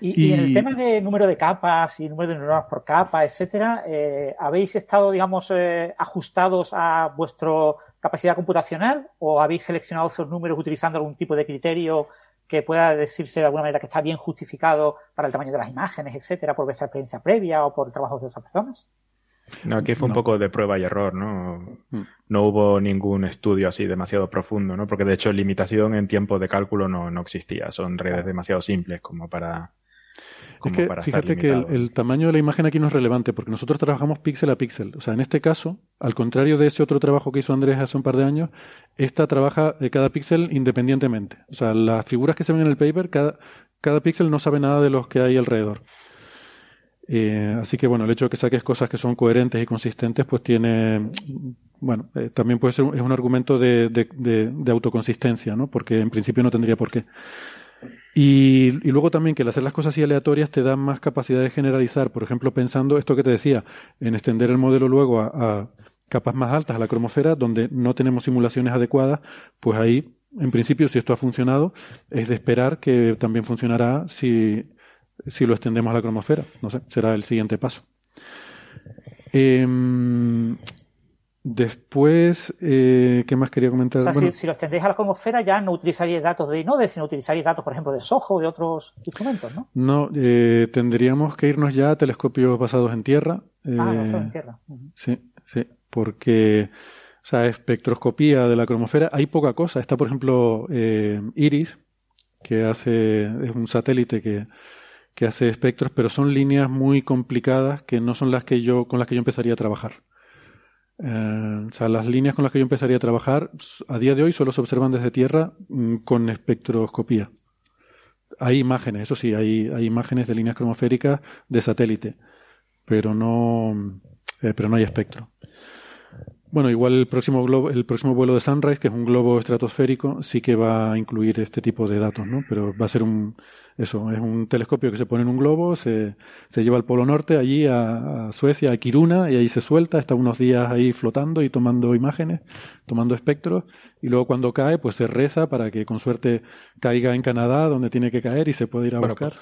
Y, en el tema de número de capas y número de neuronas por capa, etcétera, eh, ¿habéis estado, digamos, eh, ajustados a vuestra capacidad computacional o habéis seleccionado esos números utilizando algún tipo de criterio que pueda decirse de alguna manera que está bien justificado para el tamaño de las imágenes, etcétera, por vuestra experiencia previa o por trabajos de otras personas? No, aquí fue un poco de prueba y error, ¿no? Mm. No hubo ningún estudio así demasiado profundo, ¿no? Porque de hecho limitación en tiempo de cálculo no, no existía. Son redes demasiado simples como para. Como es que, fíjate que el, tamaño de la imagen aquí no es relevante porque nosotros trabajamos píxel a píxel. O sea, en este caso, al contrario de ese otro trabajo que hizo Andrés hace un par de años, esta trabaja de cada píxel independientemente. O sea, las figuras que se ven en el paper, cada, cada píxel no sabe nada de los que hay alrededor. Eh, así que bueno, el hecho de que saques cosas que son coherentes y consistentes, pues tiene, bueno, eh, también puede ser es un argumento de, de, de, autoconsistencia, ¿no? Porque en principio no tendría por qué. Y, y, luego también que el hacer las cosas así aleatorias te da más capacidad de generalizar. Por ejemplo, pensando esto que te decía, en extender el modelo luego a, a capas más altas, a la cromosfera, donde no tenemos simulaciones adecuadas, pues ahí, en principio, si esto ha funcionado, es de esperar que también funcionará si si lo extendemos a la cromosfera. No sé, será el siguiente paso. Em, después, eh, ¿qué más quería comentar? si, lo extendéis a la cromosfera ya no utilizaríais datos de INODE, sino utilizaríais datos, por ejemplo, de SOHO o de otros instrumentos, ¿no? No, eh, tendríamos que irnos ya a telescopios basados en tierra. ah, basados en tierra. Sí, sí, porque... O sea, espectroscopía de la cromosfera, hay poca cosa. Está, por ejemplo, eh, IRIS, que hace, es un satélite que, que hace espectros, pero son líneas muy complicadas que no son las que yo, con las que yo empezaría a trabajar. Eh, o sea, las líneas con las que yo empezaría a trabajar a día de hoy solo se observan desde tierra mm, con espectroscopía. Hay imágenes, eso sí, hay, hay imágenes de líneas cromosféricas de satélite, pero no, eh, pero no hay espectro. Bueno, igual el próximo globo, el próximo vuelo de Sunrise, que es un globo estratosférico, sí que va a incluir este tipo de datos, ¿no? Pero va a ser un, eso, es un telescopio que se pone en un globo, se, se lleva al Polo Norte, allí a, Suecia, a Kiruna, y ahí se suelta, está unos días ahí flotando y tomando imágenes, tomando espectros, y luego cuando cae, pues se reza para que con suerte caiga en Canadá, donde tiene que caer, y se puede ir a buscar.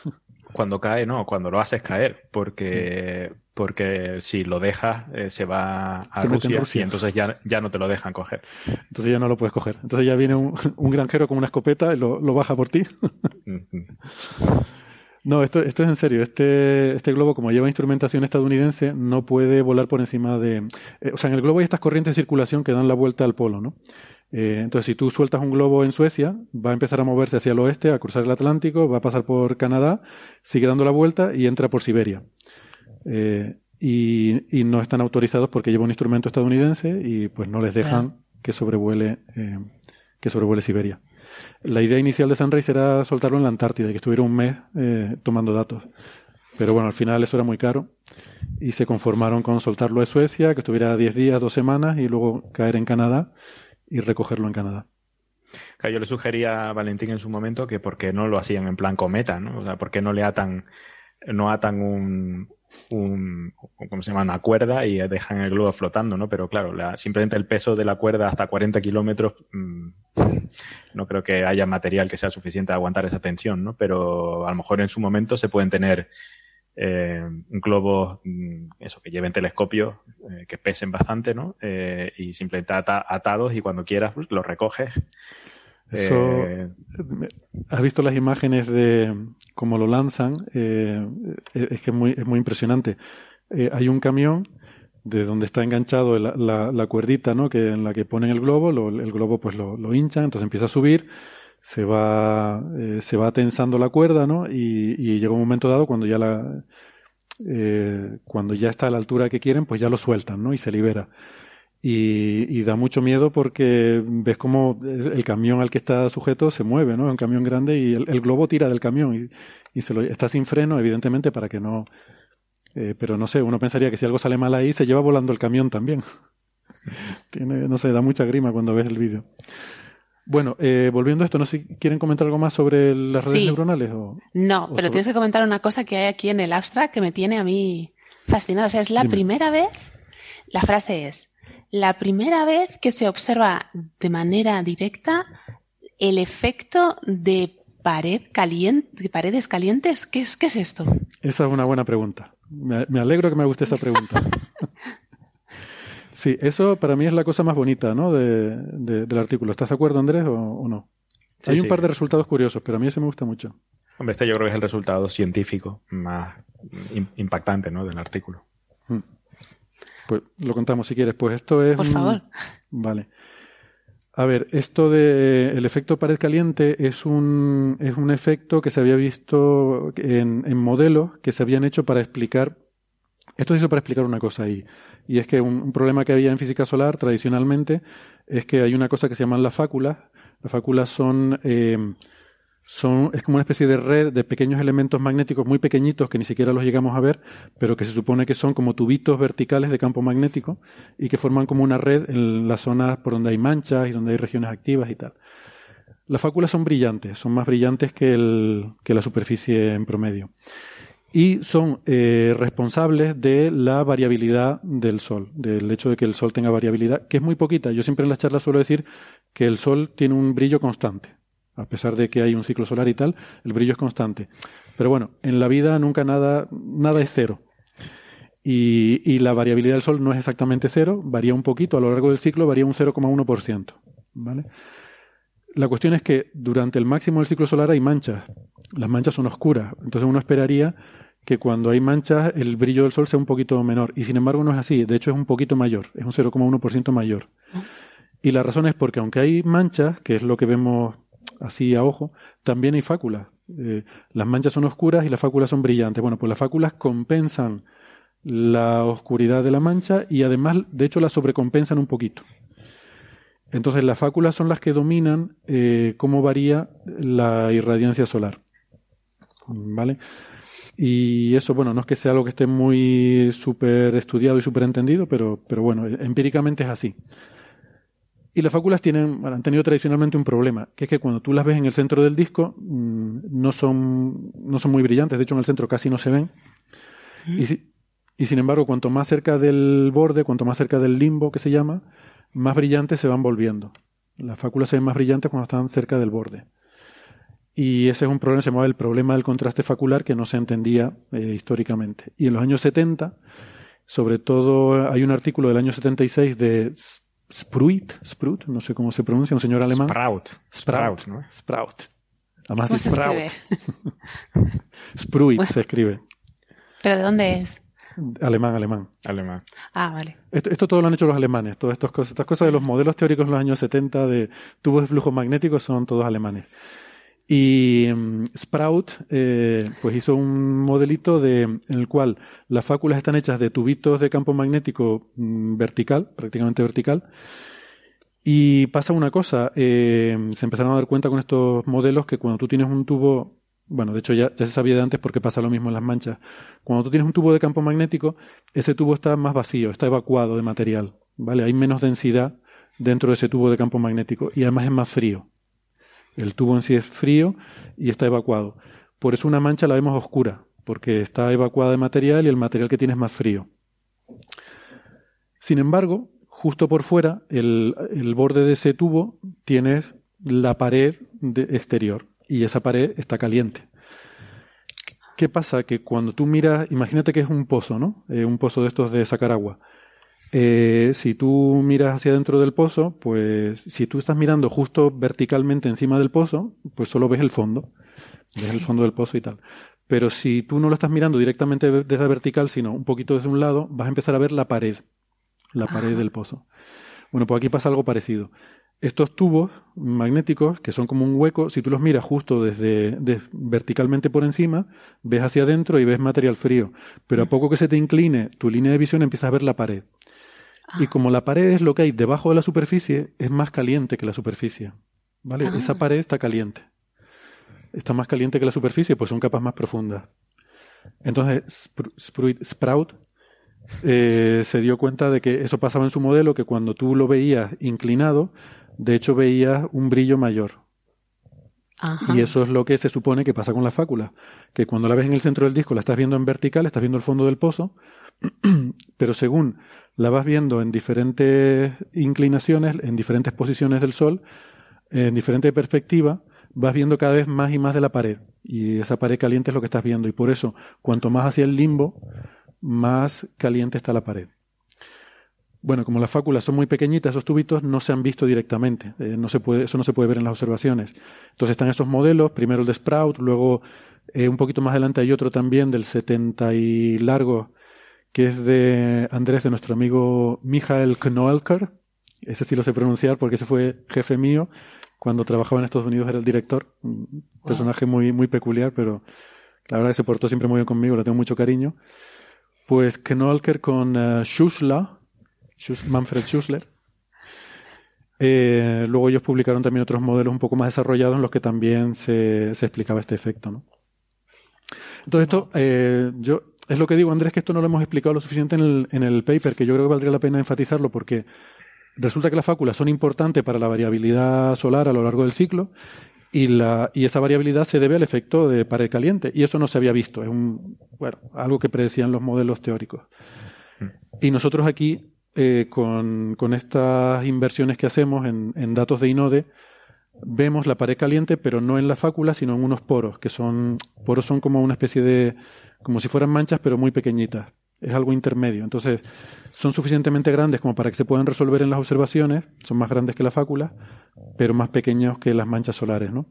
Cuando cae, no, cuando lo haces caer, porque porque si lo dejas eh, se va a Rusia, y entonces ya, ya no te lo dejan coger. Entonces ya no lo puedes coger. Entonces ya viene un, un granjero con una escopeta y lo, lo baja por ti. no, esto, esto es en serio. Este, este globo, como lleva instrumentación estadounidense, no puede volar por encima de... Eh, o sea, en el globo hay estas corrientes de circulación que dan la vuelta al polo, ¿no? Eh, entonces, si tú sueltas un globo en Suecia, va a empezar a moverse hacia el oeste, a cruzar el Atlántico, va a pasar por Canadá, sigue dando la vuelta y entra por Siberia. Eh, y, no están autorizados porque lleva un instrumento estadounidense y pues no les dejan que sobrevuele eh, que sobrevuele Siberia. La idea inicial de Sunrise era soltarlo en la Antártida y que estuviera un mes eh, tomando datos. Pero bueno, al final eso era muy caro y se conformaron con soltarlo de Suecia, que estuviera 10 días, dos semanas y luego caer en Canadá y recogerlo en Canadá. Yo le sugería a Valentín en su momento que por qué no lo hacían en plan cometa, ¿no? O sea, por qué no le atan, no atan un, un, ¿cómo se llama? Una cuerda y dejan el globo flotando, ¿no? Pero claro, la, simplemente el peso de la cuerda hasta 40 kilómetros, mmm, no creo que haya material que sea suficiente a aguantar esa tensión, ¿no? Pero a lo mejor en su momento se pueden tener eh, globos, mm, eso, que lleven telescopios, eh, que pesen bastante, ¿no? Eh, y simplemente atados y cuando quieras pues, los recoges eso, eh, ¿Has visto las imágenes de cómo lo lanzan? Es que es muy, es muy impresionante. Hay un camión de donde está enganchado la, la, cuerdita, ¿no? Que en la que ponen el globo, el globo pues lo, lo hincha, entonces empieza a subir, se va, se va tensando la cuerda, ¿no? Y, y, llega un momento dado cuando ya la, cuando ya está a la altura que quieren, pues ya lo sueltan, ¿no? Y se libera Y, da mucho miedo porque ves como el camión al que está sujeto se mueve, ¿no? Un camión grande y el, globo tira del camión y, y, se lo, está sin freno, evidentemente, para que no. Eh, pero no sé, uno pensaría que si algo sale mal ahí, se lleva volando el camión también. Tiene, no sé, da mucha grima cuando ves el vídeo. Bueno, eh, volviendo a esto, no sé si quieren comentar algo más sobre las redes neuronales. O, no, pero tienes que comentar una cosa que hay aquí en el abstract que me tiene a mí fascinado. O sea, es la primera vez, la frase es, la primera vez que se observa de manera directa el efecto de pared caliente, de paredes calientes. ¿Qué es, qué es esto? Esa es una buena pregunta. Me, me alegro que me guste esa pregunta. sí, eso para mí es la cosa más bonita ¿no? de, del artículo. ¿Estás de acuerdo, Andrés, o, no? Hay un par de resultados curiosos, pero a mí ese me gusta mucho. Hombre, este yo creo que es el resultado científico más impactante ¿no? del artículo. Hmm. Pues lo contamos si quieres. Pues esto es. Por favor. Vale. A ver, esto de el efecto pared caliente es un, es un efecto que se había visto en, en modelos que se habían hecho para explicar. Esto se hizo para explicar una cosa ahí. Y es que un, problema que había en física solar tradicionalmente es que hay una cosa que se llaman las fáculas. Las fáculas son eh, son, es como una especie de red de pequeños elementos magnéticos muy pequeñitos que ni siquiera los llegamos a ver, pero que se supone que son como tubitos verticales de campo magnético y que forman como una red en las zonas por donde hay manchas y donde hay regiones activas y tal. Las fáculas son brillantes, son más brillantes que, el, que la superficie en promedio. Y son eh, responsables de la variabilidad del Sol, del hecho de que el Sol tenga variabilidad, que es muy poquita. Yo siempre en las charlas suelo decir que el Sol tiene un brillo constante a pesar de que hay un ciclo solar y tal, el brillo es constante. Pero bueno, en la vida nunca nada, nada es cero. Y, la variabilidad del Sol no es exactamente cero, varía un poquito, a lo largo del ciclo varía un 0,1%. ¿vale? La cuestión es que durante el máximo del ciclo solar hay manchas. Las manchas son oscuras. Entonces uno esperaría que cuando hay manchas el brillo del Sol sea un poquito menor. Y sin embargo no es así. De hecho es un poquito mayor. Es un 0,1% mayor. Y la razón es porque aunque hay manchas, que es lo que vemos así a ojo, también hay fáculas. Eh, las manchas son oscuras y las fáculas son brillantes. Bueno, pues las fáculas compensan la oscuridad de la mancha y además, de hecho, la sobrecompensan un poquito. Entonces, las fáculas son las que dominan eh, cómo varía la irradiancia solar. ¿Vale? Y eso, bueno, no es que sea algo que esté muy súper estudiado y súper entendido, pero, pero bueno, empíricamente es así. Y las fáculas tienen, han tenido tradicionalmente un problema, que es que cuando tú las ves en el centro del disco, mm, no son, no son muy brillantes, de hecho en el centro casi no se ven. Y, y sin embargo, cuanto más cerca del borde, cuanto más cerca del limbo que se llama, más brillantes se van volviendo. Las fáculas se ven más brillantes cuando están cerca del borde. Y ese es un problema, se llamaba el problema del contraste facular que no se entendía eh, históricamente. Y en los años 70, sobre todo hay un artículo del año 76 de Spruit, Sprut, no sé cómo se pronuncia, un señor alemán. Sprout. Sprout, ¿no? Sprout. Además ¿Cómo se Sprout. escribe? Spruit se escribe. ¿Pero de dónde es? Alemán, alemán. Alemán. Ah, vale. Esto, todo lo han hecho los alemanes. Todas estas cosas, estas cosas de los modelos teóricos en los años 70 de tubos de flujo magnéticos son todos alemanes. Y mm, Sprout eh, pues hizo un modelito de, en el cual las fáculas están hechas de tubitos de campo magnético mm, vertical, prácticamente vertical. Y pasa una cosa, eh, se empezaron a dar cuenta con estos modelos que cuando tú tienes un tubo, bueno, de hecho ya, se sabía de antes porque pasa lo mismo en las manchas, cuando tú tienes un tubo de campo magnético, ese tubo está más vacío, está evacuado de material, ¿vale? Hay menos densidad dentro de ese tubo de campo magnético y además es más frío. El tubo en sí es frío y está evacuado. Por eso una mancha la vemos oscura, porque está evacuada de material y el material que tiene es más frío. Sin embargo, justo por fuera, el, borde de ese tubo tiene la pared exterior y esa pared está caliente. ¿Qué pasa? Que cuando tú miras, imagínate que es un pozo, ¿no? Eh, un pozo de estos de sacar agua. Eh, si tú miras hacia dentro del pozo, pues si tú estás mirando justo verticalmente encima del pozo, pues solo ves el fondo. Ves el fondo del pozo y tal. Pero si tú no lo estás mirando directamente desde la vertical, sino un poquito desde un lado, vas a empezar a ver la pared. La pared del pozo. Bueno, pues aquí pasa algo parecido. Estos tubos magnéticos, que son como un hueco, si tú los miras justo desde, verticalmente por encima, ves hacia adentro y ves material frío. Pero a poco que se te incline tu línea de visión, empiezas a ver la pared. Y como la pared es lo que hay debajo de la superficie, es más caliente que la superficie. ¿Vale? Ah. Esa pared está caliente. Está más caliente que la superficie, pues son capas más profundas. Entonces, Sprout eh, se dio cuenta de que eso pasaba en su modelo, que cuando tú lo veías inclinado, de hecho veías un brillo mayor. Ajá. Y eso es lo que se supone que pasa con la fácula, que cuando la ves en el centro del disco la estás viendo en vertical, estás viendo el fondo del pozo, pero según la vas viendo en diferentes inclinaciones, en diferentes posiciones del sol, en diferente perspectiva, vas viendo cada vez más y más de la pared. Y esa pared caliente es lo que estás viendo. Y por eso, cuanto más hacia el limbo, más caliente está la pared. Bueno, como las fáculas son muy pequeñitas, esos tubitos no se han visto directamente. Eh, no se puede, eso no se puede ver en las observaciones. Entonces están esos modelos, primero el de Sprout, luego eh, un poquito más adelante hay otro también del 70 y largo, que es de Andrés, de nuestro amigo Michael Knoelker. Ese sí lo sé pronunciar porque ese fue jefe mío. Cuando trabajaba en Estados Unidos era el director. Un personaje muy, muy peculiar, pero la verdad que se portó siempre muy bien conmigo, le tengo mucho cariño. Pues Knoelker con eh, Schussler, Manfred Schussler. Eh, luego ellos publicaron también otros modelos un poco más desarrollados en los que también se, se explicaba este efecto, ¿no? Entonces esto, eh, yo, es lo que digo, Andrés, que esto no lo hemos explicado lo suficiente en el, en el paper, que yo creo que valdría la pena enfatizarlo porque resulta que las fáculas son importantes para la variabilidad solar a lo largo del ciclo y, la, y esa variabilidad se debe al efecto de pared caliente y eso no se había visto, es un, bueno, algo que predecían los modelos teóricos. Y nosotros aquí, eh, con, estas inversiones que hacemos en, en datos de INODE, vemos la pared caliente, pero no en la fácula, sino en unos poros, que son, poros son como una especie de, como si fueran manchas, pero muy pequeñitas. Es algo intermedio. Entonces, son suficientemente grandes como para que se puedan resolver en las observaciones, son más grandes que la fácula, pero más pequeños que las manchas solares, ¿no?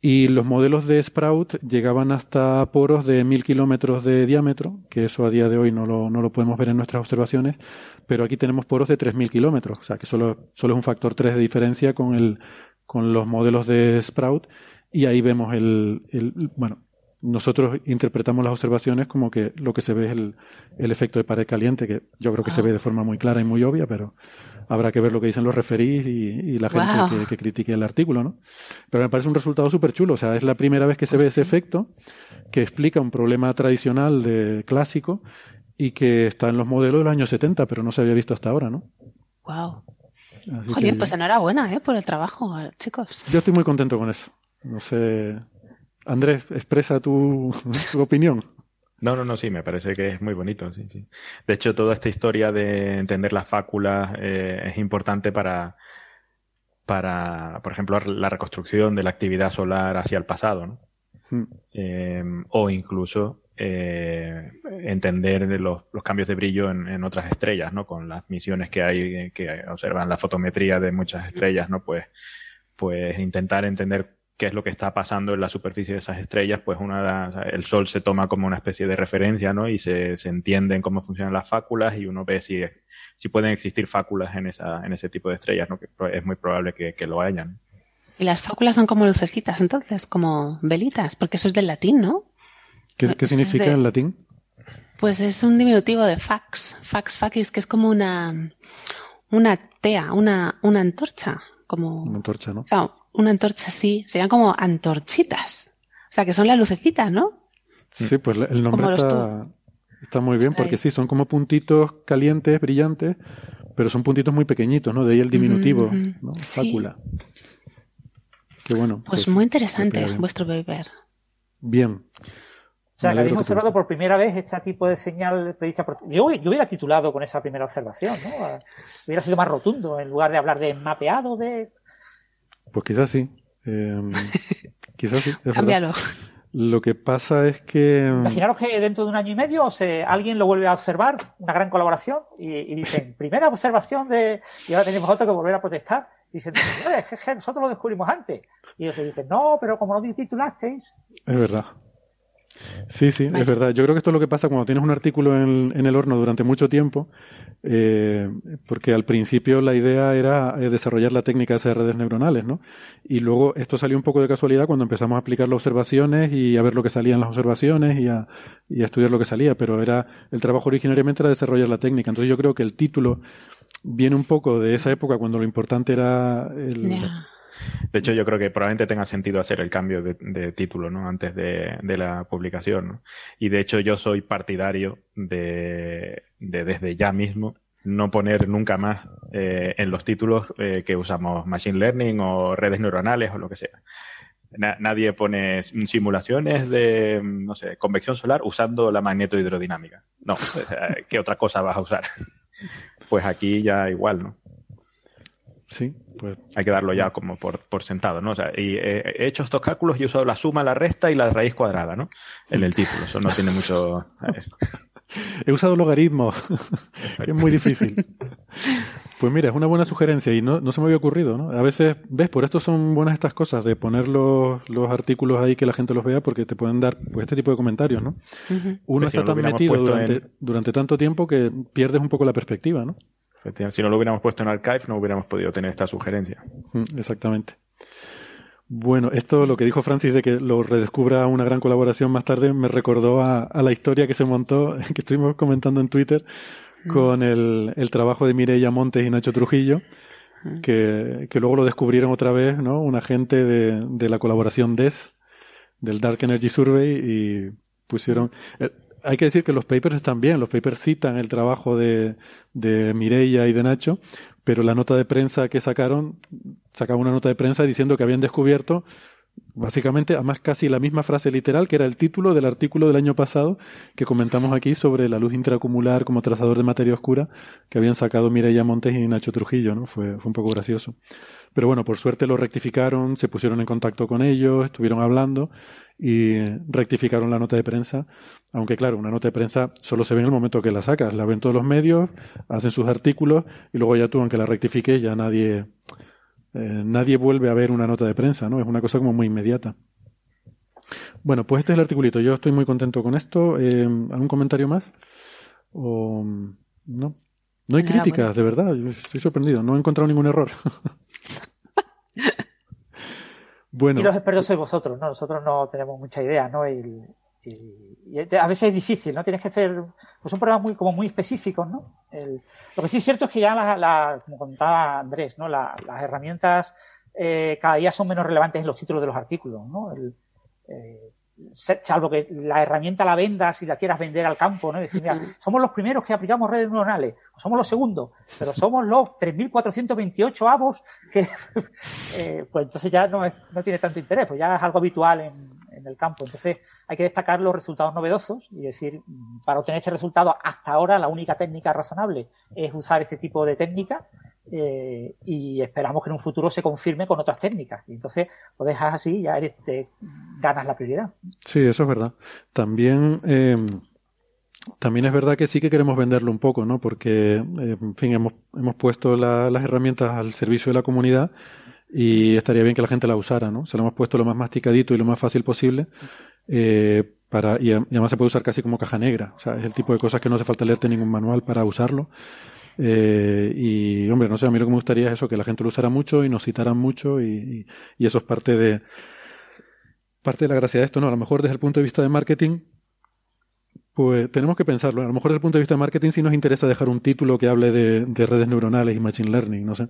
Y los modelos de Sprout llegaban hasta poros de mil kilómetros de diámetro, que eso a día de hoy no lo, no lo podemos ver en nuestras observaciones, pero aquí tenemos poros de 3.000 kilómetros, o sea que solo, solo es un factor 3 de diferencia con, el, con los modelos de Sprout, y ahí vemos el, el bueno, nosotros interpretamos las observaciones como que lo que se ve es el, el efecto de pared caliente, que yo creo que se ve de forma muy clara y muy obvia, pero habrá que ver lo que dicen los referís y, y la gente que, que critique el artículo, ¿no? Pero me parece un resultado súper chulo, o sea, es la primera vez que se ve ese efecto que explica un problema tradicional de clásico y que está en los modelos de los años 70, pero no se había visto hasta ahora, ¿no? Wow. Así Joder, que pues enhorabuena, ¿eh? Por el trabajo, chicos. yo estoy muy contento con eso. No sé. Andrés, expresa tu, tu opinión. No, no, no, sí, me parece que es muy bonito, sí, sí. De hecho, toda esta historia de entender las fáculas eh, es importante para, para, por ejemplo, la reconstrucción de la actividad solar hacia el pasado, ¿no? Mm. Eh, o incluso eh, entender los, cambios de brillo en, otras estrellas, ¿no? Con las misiones que hay eh, que observan la fotometría de muchas estrellas, ¿no? Pues, pues intentar entender qué es lo que está pasando en la superficie de esas estrellas, pues una, el Sol se toma como una especie de referencia, ¿no? Y se, se entienden cómo funcionan las fáculas y uno ve si, si pueden existir fáculas en, esa, en ese tipo de estrellas, ¿no? Que es muy probable que, que lo hayan. Y las fáculas son como lucecitas, entonces, como velitas, porque eso es del latín, ¿no? ¿Qué, es significa de- en latín? Pues es un diminutivo de fax, fax facis, que es como una, una tea, una, una antorcha, como, Una antorcha, ¿no? o sea, una antorcha así, serían como antorchitas. O sea, que son la lucecita, ¿no? Sí, pues el nombre está, está muy bien, porque sí, son como puntitos calientes, brillantes, pero son puntitos muy pequeñitos, ¿no? De ahí el diminutivo, ¿no? sí. Fácula. Qué bueno. Pues, muy que interesante vuestro paper. Bien. O sea, que habéis observado por primera vez este tipo de señal predicta por... Yo, yo hubiera titulado con esa primera observación, ¿no? Eh, Hubiera sido más rotundo, en lugar de hablar de mapeado, de... Pues quizás sí. Eh, quizás sí. Cámbialo. Lo que pasa es que. Imaginaros que dentro de un año y medio se, alguien lo vuelve a observar, una gran colaboración, y, y dicen, primera observación de... Y ahora tenemos otro que volver a protestar. Dicen, "Señores, es que nosotros lo descubrimos antes. Y ellos dicen, no, pero como no titulasteis... Es verdad. Sí, sí, es verdad. Yo creo que esto es lo que pasa cuando tienes un artículo en, en el horno durante mucho tiempo, eh, porque al principio la idea era eh, desarrollar la técnica de redes neuronales, ¿no? Y luego esto salió un poco de casualidad cuando empezamos a aplicar las observaciones y a ver lo que salía en las observaciones y a, y a estudiar lo que salía, pero era el trabajo originariamente era desarrollar la técnica. Entonces yo creo que el título viene un poco de esa época cuando lo importante era el, de hecho, yo creo que probablemente tenga sentido hacer el cambio de, título, ¿no? Antes de, la publicación, ¿no? Y de hecho, yo soy partidario de, desde ya mismo no poner nunca más eh, en los títulos eh, que usamos Machine Learning o redes neuronales o lo que sea. nadie pone simulaciones de, no sé, convección solar usando la magnetohidrodinámica. No, ¿qué otra cosa vas a usar? Pues aquí ya igual, ¿no? Sí, pues. Hay que darlo ya como por, por sentado, ¿no? O sea, y he hecho estos cálculos y he usado la suma, la resta y la raíz cuadrada, ¿no? En el título. Eso no tiene mucho. He usado logaritmos. es muy difícil. Pues mira, es una buena sugerencia y no, no se me había ocurrido, ¿no? A veces, ves, por esto son buenas estas cosas, de poner los, los artículos ahí que la gente los vea porque te pueden dar pues, este tipo de comentarios, ¿no? Uno pues está tan metido durante, durante tanto tiempo que pierdes un poco la perspectiva, ¿no? Si no lo hubiéramos puesto en Archive, no hubiéramos podido tener esta sugerencia. Exactamente. Bueno, esto lo que dijo Francis de que lo redescubra una gran colaboración más tarde me recordó a, la historia que se montó, que estuvimos comentando en Twitter, con el, trabajo de Mireia Montes y Nacho Trujillo, que, luego lo descubrieron otra vez, ¿no? Un agente de, de la colaboración DES, del Dark Energy Survey, y pusieron hay que decir que los papers están bien, los papers citan el trabajo de, de Mireia y de Nacho, pero la nota de prensa que sacaron, sacaban una nota de prensa diciendo que habían descubierto básicamente, además casi la misma frase literal, que era el título del artículo del año pasado que comentamos aquí sobre la luz intraacumular como trazador de materia oscura, que habían sacado Mireia Montes y Nacho Trujillo, ¿no? Fue, fue un poco gracioso. Pero bueno, por suerte lo rectificaron, se pusieron en contacto con ellos, estuvieron hablando y rectificaron la nota de prensa. Aunque claro, una nota de prensa solo se ve en el momento que la sacas. La ven todos los medios, hacen sus artículos y luego ya tú, aunque la rectifiques, ya nadie, eh, nadie vuelve a ver una nota de prensa, ¿no? Es una cosa como muy inmediata. Bueno, pues este es el articulito. Yo estoy muy contento con esto. Eh, ¿Algún comentario más? ¿O no? No hay críticas, de verdad. estoy sorprendido. No he encontrado ningún error. Y los expertos sois vosotros, ¿no? Nosotros no tenemos mucha idea, ¿no? Y, a veces es difícil, ¿no? Tienes que ser, pues un programa muy, como muy específicos, ¿no? lo que sí es cierto es que ya, la, como contaba Andrés, ¿no? las herramientas eh, cada día son menos relevantes en los títulos de los artículos, ¿no? Eh, salvo que la herramienta la vendas si la quieras vender al campo, ¿no? decir, mira, somos los primeros que aplicamos redes neuronales, o somos los segundos, pero somos los 3.428 avos que, eh, pues entonces ya no, no tiene tanto interés, pues ya es algo habitual en, en, el campo. Entonces hay que destacar los resultados novedosos y decir, para obtener este resultado, hasta ahora la única técnica razonable es usar este tipo de técnica eh, y esperamos que en un futuro se confirme con otras técnicas. Y entonces lo dejas así y ya eres, te ganas la prioridad. Sí, eso es verdad. También, eh, también es verdad que sí que queremos venderlo un poco, ¿no? Porque, eh, en fin, hemos, hemos puesto las herramientas al servicio de la comunidad y estaría bien que la gente la usara, ¿no? Se lo hemos puesto lo más masticadito y lo más fácil posible. Eh, para, y además se puede usar casi como caja negra. O sea, es el tipo de cosas que no hace falta leerte ningún manual para usarlo. Eh, y, hombre, no sé, a mí lo que me gustaría es eso, que la gente lo usara mucho y nos citaran mucho y, y, eso es parte de, parte de la gracia de esto, ¿no? A lo mejor desde el punto de vista de marketing, pues tenemos que pensarlo. A lo mejor desde el punto de vista de marketing sí nos interesa dejar un título que hable de, de redes neuronales y machine learning, no sé.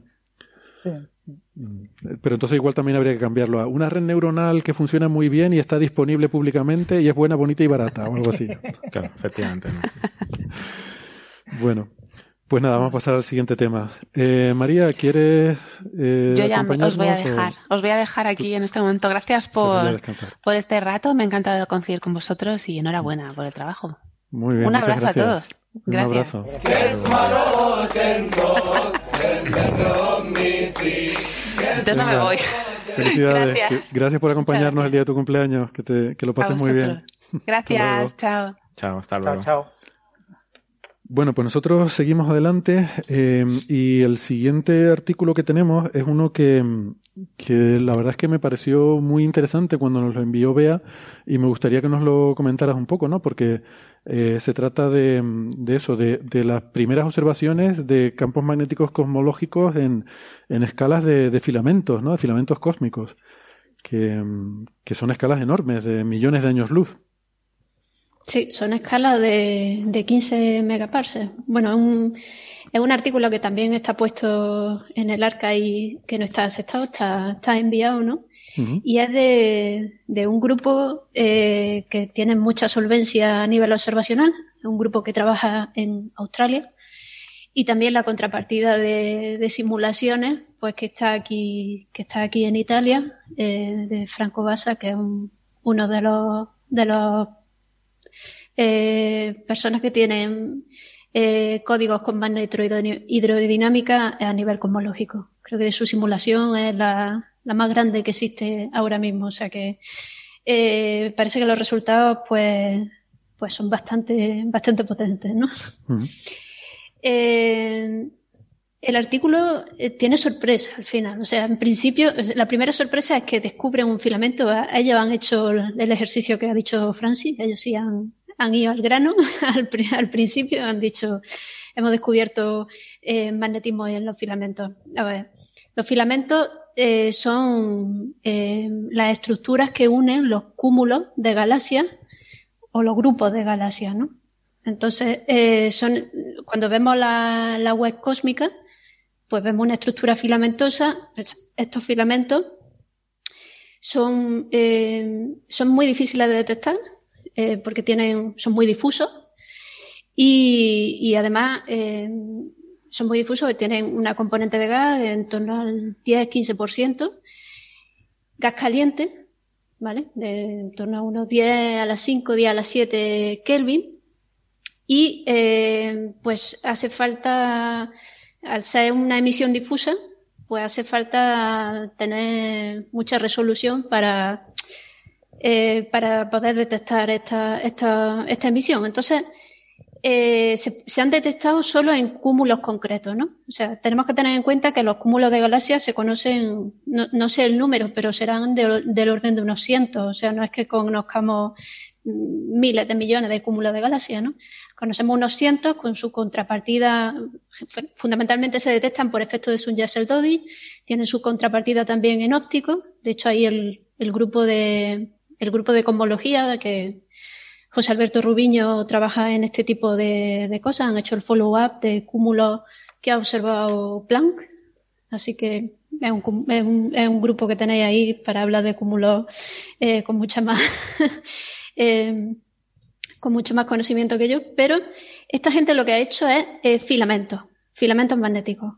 Sí. Mm, pero entonces igual también habría que cambiarlo a una red neuronal que funciona muy bien y está disponible públicamente y es buena, bonita y barata o algo así. claro, efectivamente. Bueno, pues nada, vamos a pasar al siguiente tema. Eh, María, ¿quieres eh, Yo ya os voy a dejar, os voy a dejar aquí en este momento. Gracias por, por este rato, me ha encantado coincidir con vosotros y enhorabuena por el trabajo. Muy bien, Un abrazo a todos. Gracias. Un abrazo. Entonces no me voy. Felicidades. Gracias. Gracias por acompañarnos el día de tu cumpleaños. Que, te, que lo pases muy bien. Gracias. chao. Chao, hasta luego. Chao, chao. Bueno, pues nosotros seguimos adelante eh, y el siguiente artículo que tenemos es uno que, que la verdad es que me pareció muy interesante cuando nos lo envió Bea y me gustaría que nos lo comentaras un poco, ¿no? Porque eh, se trata de, de eso, de, de, las primeras observaciones de campos magnéticos cosmológicos en, en escalas de, de, filamentos, ¿no? De filamentos cósmicos, que, que son escalas enormes, de millones de años luz. Sí, son escalas de, de 15 megaparsecs. Bueno, es un, es un artículo que también está puesto en el arca y que no está aceptado, está, está enviado, ¿no? Uh -huh. Y es de, de un grupo eh, que tiene mucha solvencia a nivel observacional, un grupo que trabaja en Australia y también la contrapartida de, de simulaciones, pues que está aquí, que está aquí en Italia, eh, de Franco Bassa, que es un, uno de los, de los eh, personas que tienen eh, códigos con hidrodinámica a nivel cosmológico. Creo que su simulación es la, la, más grande que existe ahora mismo. O sea que eh, parece que los resultados pues, pues son bastante, bastante potentes, ¿no? Uh -huh. el artículo eh, tiene sorpresa al final. O sea, en principio, la primera sorpresa es que descubren un filamento. Ellos han hecho el ejercicio que ha dicho Francis. Ellos sí han, han ido al grano al, principio, han dicho, hemos descubierto eh, magnetismo en los filamentos. A ver, los filamentos eh, son eh, las estructuras que unen los cúmulos de galaxias o los grupos de galaxias, ¿no? Entonces, son, cuando vemos la, web cósmica, pues vemos una estructura filamentosa. Pues estos filamentos son, son muy difíciles de detectar eh, porque tienen, son muy difusos y, y además eh, son muy difusos tienen una componente de gas en torno al 10-15%, gas caliente, ¿vale? De en torno a unos 10 a las 5, 10 a las 7 Kelvin y eh, pues hace falta, al ser una emisión difusa, pues hace falta tener mucha resolución para eh, para poder detectar esta, esta, esta emisión. Entonces, eh, se, han detectado solo en cúmulos concretos, ¿no? O sea, tenemos que tener en cuenta que los cúmulos de galaxias se conocen, no, no sé el número, pero serán de, del orden de unos cientos. O sea, no es que conozcamos miles de millones de cúmulos de galaxias, ¿no? Conocemos unos cientos con su contrapartida, fundamentalmente se detectan por efecto de Sun-Yassel-Dobby, tienen su contrapartida también en óptico, de hecho ahí el, el grupo de, el grupo de cosmología que José Alberto Rubiño trabaja en este tipo de, cosas, han hecho el follow-up de cúmulos que ha observado Planck, así que es un, grupo que tenéis ahí para hablar de cúmulos eh, con mucha más eh, con mucho más conocimiento que yo, pero esta gente lo que ha hecho es eh, filamentos, filamentos magnéticos.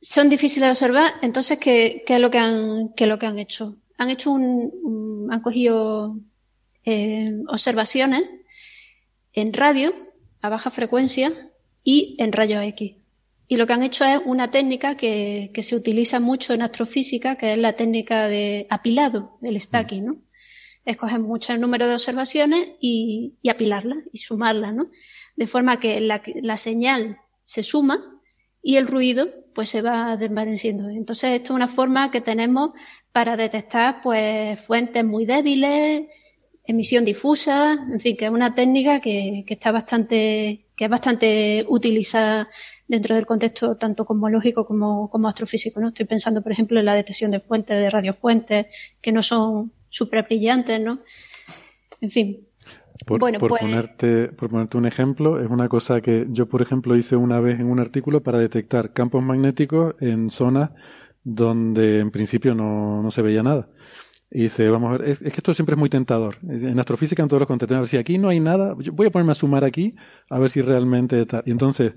Son difíciles de observar, entonces, ¿qué, qué es lo que qué es lo que han hecho? Han hecho un, han cogido eh, observaciones en radio a baja frecuencia y en rayos X. Y lo que han hecho es una técnica que, que, se utiliza mucho en astrofísica, que es la técnica de apilado, el stacking, ¿no? Escoger mucho número de observaciones y, y apilarlas y sumarlas, ¿no? De forma que la, la señal se suma y el ruido pues se va desvaneciendo. Entonces esto es una forma que tenemos para detectar pues fuentes muy débiles, emisión difusa, en fin, que es una técnica que, que está bastante, que es bastante utilizada dentro del contexto tanto cosmológico como, como astrofísico, ¿no? Estoy pensando, por ejemplo, en la detección de fuentes, de radiofuentes, que no son súper brillantes, ¿no? En fin. Por, bueno, por, pues... ponerte, por ponerte un ejemplo, es una cosa que yo, por ejemplo, hice una vez en un artículo para detectar campos magnéticos en zonas donde en principio no, no se veía nada. Y dice, vamos a ver, es, es, que esto siempre es muy tentador. En astrofísica, en todos los contextos, si aquí no hay nada, yo voy a ponerme a sumar aquí a ver si realmente está. Y entonces,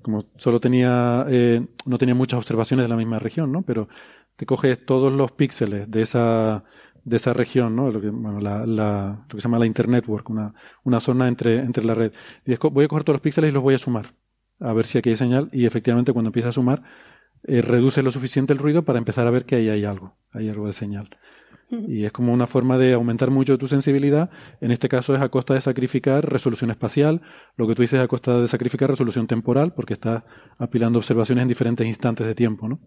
como solo tenía, eh, no tenía muchas observaciones de la misma región, ¿no? Pero te coges todos los píxeles de esa, de esa región, ¿no? Lo que, bueno, la, la, lo que se llama la Internetwork, una, una zona entre, entre la red. Y voy a coger todos los píxeles y los voy a sumar. A ver si aquí hay señal. Y efectivamente, cuando empieza a sumar, eh, reduce lo suficiente el ruido para empezar a ver que ahí hay algo, hay algo de señal. Y es como una forma de aumentar mucho tu sensibilidad. En este caso es a costa de sacrificar resolución espacial. Lo que tú dices es a costa de sacrificar resolución temporal, porque estás apilando observaciones en diferentes instantes de tiempo, ¿no?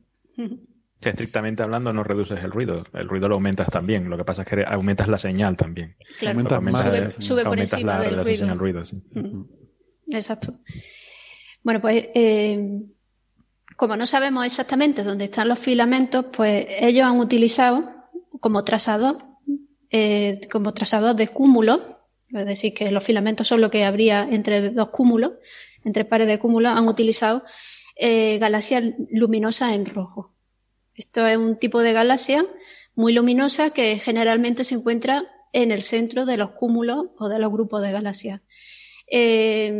Si estrictamente hablando no reduces el ruido, el ruido lo aumentas también, lo que pasa es que aumentas la señal también. Claro. Aumentas Aumentas, más. Sube, sube por aumentas encima la del relación ruido. al ruido, sí. Exacto. Bueno, pues eh, como no sabemos exactamente dónde están los filamentos, pues ellos han utilizado como trazador, eh, como trazador de cúmulos, es decir, que los filamentos son lo que habría entre dos cúmulos, entre pares de cúmulos, han utilizado eh, galaxias luminosas en rojo. Esto es un tipo de galaxia muy luminosa que generalmente se encuentra en el centro de los cúmulos o de los grupos de galaxias. Eh,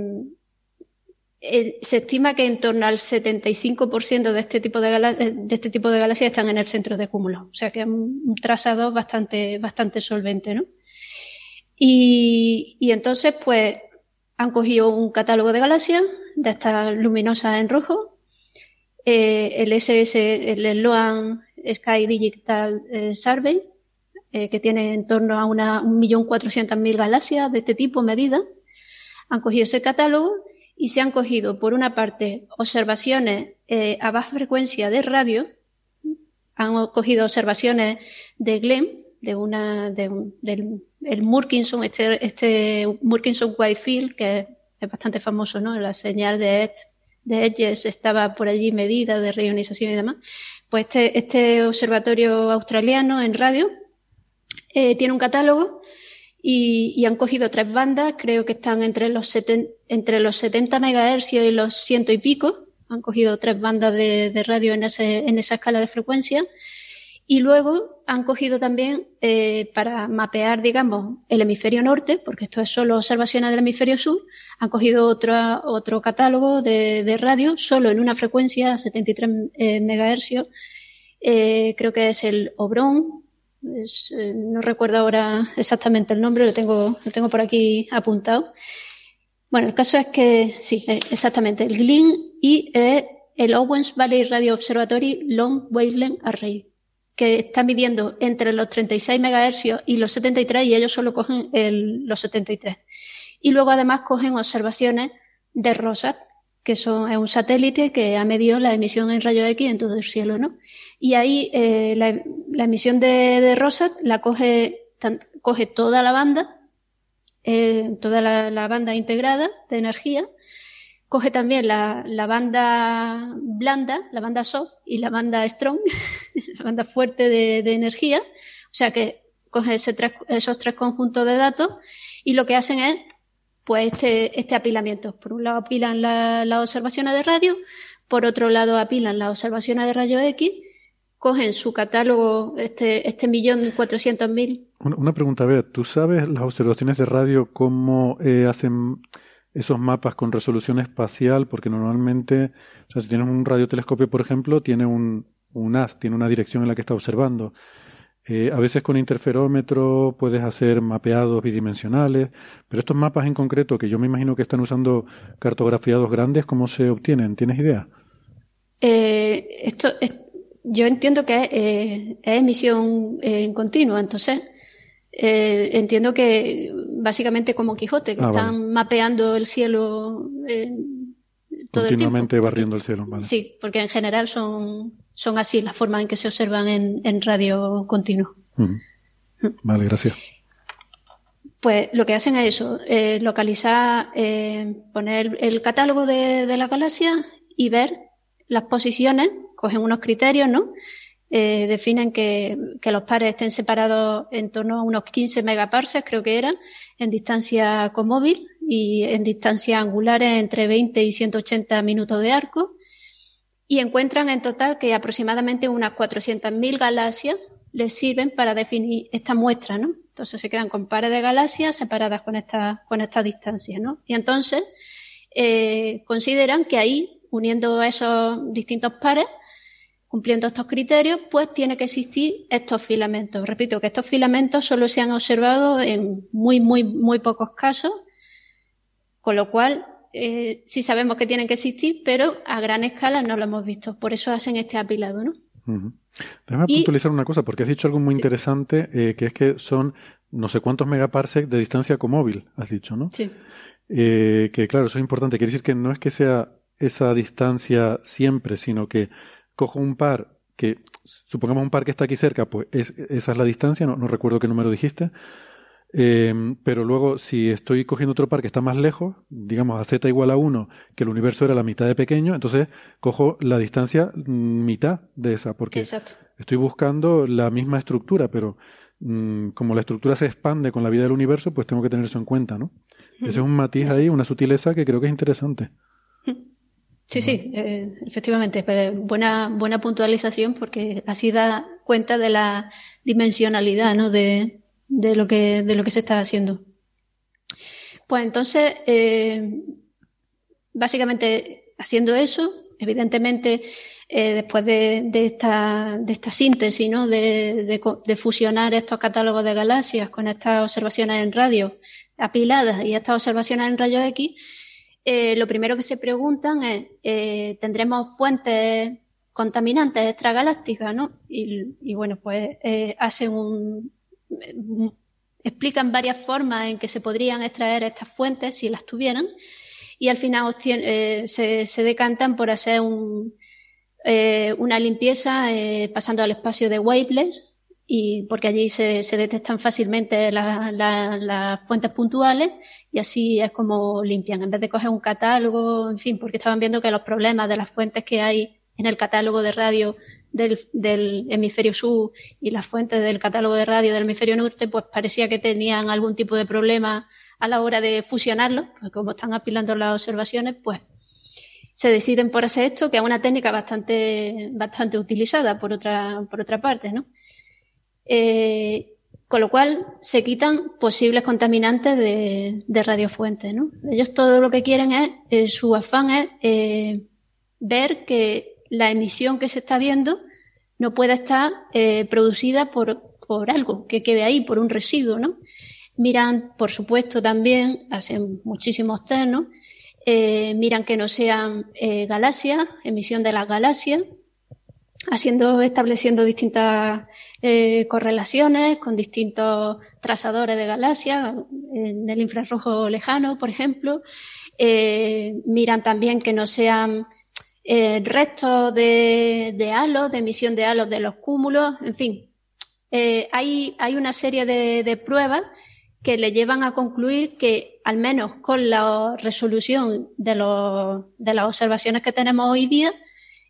eh, se estima que en torno al 75% de este tipo de, este tipo de galaxias están en el centro de cúmulos. O sea que es un, un trazado bastante, bastante solvente, ¿no? Y, y entonces, pues, han cogido un catálogo de galaxias, de estas luminosas en rojo, eh, el SS, el Sloan Sky Digital eh, Survey, eh, que tiene en torno a una 1.400.000 galaxias de este tipo medidas. Han cogido ese catálogo y se han cogido, por una parte, observaciones a baja frecuencia de radio, han cogido observaciones de GLEM, de una, de del el Murkinson, este, este Murkinson Whitefield, que es bastante famoso, ¿no? La señal de Edge, de Edges estaba por allí medida de reionización y demás. Pues este, este observatorio australiano en radio eh, tiene un catálogo y, han cogido tres bandas, creo que están entre los, seten- entre los 70 MHz y los ciento y pico. Han cogido tres bandas de, de radio en, ese, en esa escala de frecuencia. Y luego han cogido también, eh, para mapear, digamos, el hemisferio norte, porque esto es solo observaciones del hemisferio sur, han cogido otro, otro catálogo de, de radio, solo en una frecuencia, 73 eh, MHz, eh, creo que es el Obrón, eh, no recuerdo ahora exactamente el nombre, lo tengo, lo tengo por aquí apuntado. Bueno, el caso es que, sí, eh, exactamente, el GLIN y eh, el Owens Valley Radio Observatory Long Wavelength Array, que están midiendo entre los 36 MHz y los 73 y ellos solo cogen los 73. Y luego además cogen observaciones de ROSAT, que son, es un satélite que ha medido la emisión en rayos X en todo el cielo, ¿no? Y ahí eh, la, emisión de, de ROSAT la coge, coge toda la banda, eh, toda la banda integrada de energía, coge también la, la banda blanda, la banda soft y la banda strong, la banda fuerte de, de energía, o sea que coge ese tres- esos tres conjuntos de datos y lo que hacen es pues este, este apilamiento. Por un lado apilan la- las observaciones de radio, por otro lado apilan las observaciones de rayos X, cogen su catálogo, este, este millón cuatrocientos mil, Una, pregunta, a ver, ¿tú sabes las observaciones de radio cómo eh, hacen esos mapas con resolución espacial? Porque normalmente, o sea, si tienes un radiotelescopio, por ejemplo, tiene un, un haz, tiene una dirección en la que está observando. Eh, a veces con interferómetro puedes hacer mapeados bidimensionales, pero estos mapas en concreto, que yo me imagino que están usando cartografiados grandes, ¿cómo se obtienen? ¿Tienes idea? Eh, esto es- yo entiendo que es, eh, es emisión eh, en continua, entonces eh, entiendo que básicamente como Quijote, que Ah, vale. están mapeando el cielo eh, todo el tiempo. Continuamente barriendo el cielo, vale. Sí, porque en general son, son así las formas en que se observan en, en radio continuo. Vale, gracias. Pues lo que hacen es eso, eh, localizar, eh, poner el catálogo de, de la galaxia y ver las posiciones, cogen unos criterios, ¿no? Eh, definen que, los pares estén separados en torno a unos 15 megaparsecs, creo que era, en distancia comóvil y en distancias angulares entre 20 y 180 minutos de arco. Y encuentran en total que aproximadamente unas 400.000 galaxias les sirven para definir esta muestra, ¿no? Entonces se quedan con pares de galaxias separadas con esta, con esta distancia, ¿no? Y entonces eh, consideran que ahí, uniendo esos distintos pares, cumpliendo estos criterios, pues tiene que existir estos filamentos. Repito que estos filamentos solo se han observado en muy, muy, muy pocos casos, con lo cual eh, sí sabemos que tienen que existir, pero a gran escala no lo hemos visto. Por eso hacen este apilado, ¿no? Ujú. Déjame puntualizar una cosa, porque has dicho algo muy interesante, eh, que es que son no sé cuántos megaparsecs de distancia con móvil, has dicho, ¿no? Sí. Eh, que claro, eso es importante. Quiere decir que no es que sea esa distancia siempre, sino que cojo un par que, supongamos un par que está aquí cerca, pues esa es la distancia, no, no recuerdo qué número dijiste, eh, pero luego, si estoy cogiendo otro par que está más lejos, digamos a z igual a 1, que el universo era la mitad de pequeño, entonces cojo la distancia mm, mitad de esa, porque estoy buscando la misma estructura, pero mm, como la estructura se expande con la vida del universo, pues tengo que tener eso en cuenta, ¿no? Ese es un matiz ahí, una sutileza que creo que es interesante. Sí, sí, eh, efectivamente. Buena, buena puntualización porque así da cuenta de la dimensionalidad ¿no? de, de lo que, de lo que se está haciendo. Pues entonces, eh, básicamente haciendo eso, evidentemente, eh, después de, esta, de esta síntesis, ¿no? De, de, fusionar estos catálogos de galaxias con estas observaciones en radio apiladas y estas observaciones en rayos X, eh, lo primero que se preguntan es, ¿tendremos fuentes contaminantes extragalácticas, ¿no? Y, bueno, pues hacen un, explican varias formas en que se podrían extraer estas fuentes si las tuvieran y al final eh, se, decantan por hacer eh, una limpieza eh, pasando al espacio de waveless y porque allí se, detectan fácilmente las fuentes puntuales y así es como limpian en vez de coger un catálogo en fin porque estaban viendo que los problemas de las fuentes que hay en el catálogo de radio del, hemisferio sur y las fuentes del catálogo de radio del hemisferio norte, pues parecía que tenían algún tipo de problema a la hora de fusionarlos, pues como están apilando las observaciones, pues se deciden por hacer esto, que es una técnica bastante, bastante utilizada por otra, por otra parte, ¿no? Eh, con lo cual se quitan posibles contaminantes de, radiofuentes, ¿no? Ellos todo lo que quieren es, eh, su afán es eh, ver que la emisión que se está viendo no puede estar producida por, por, algo que quede ahí, por un residuo, ¿no? Miran, por supuesto, también, hacen muchísimos test, ¿no? Miran que no sean galaxias, emisión de las galaxias, haciendo, estableciendo distintas correlaciones con distintos trazadores de galaxias, en el infrarrojo lejano, por ejemplo. miran también que no sean eh, restos de, de, halos, de emisión de halos de los cúmulos, en fin. Eh, hay, hay, una serie de, de, pruebas que le llevan a concluir que, al menos con la resolución de, los, de las observaciones que tenemos hoy día,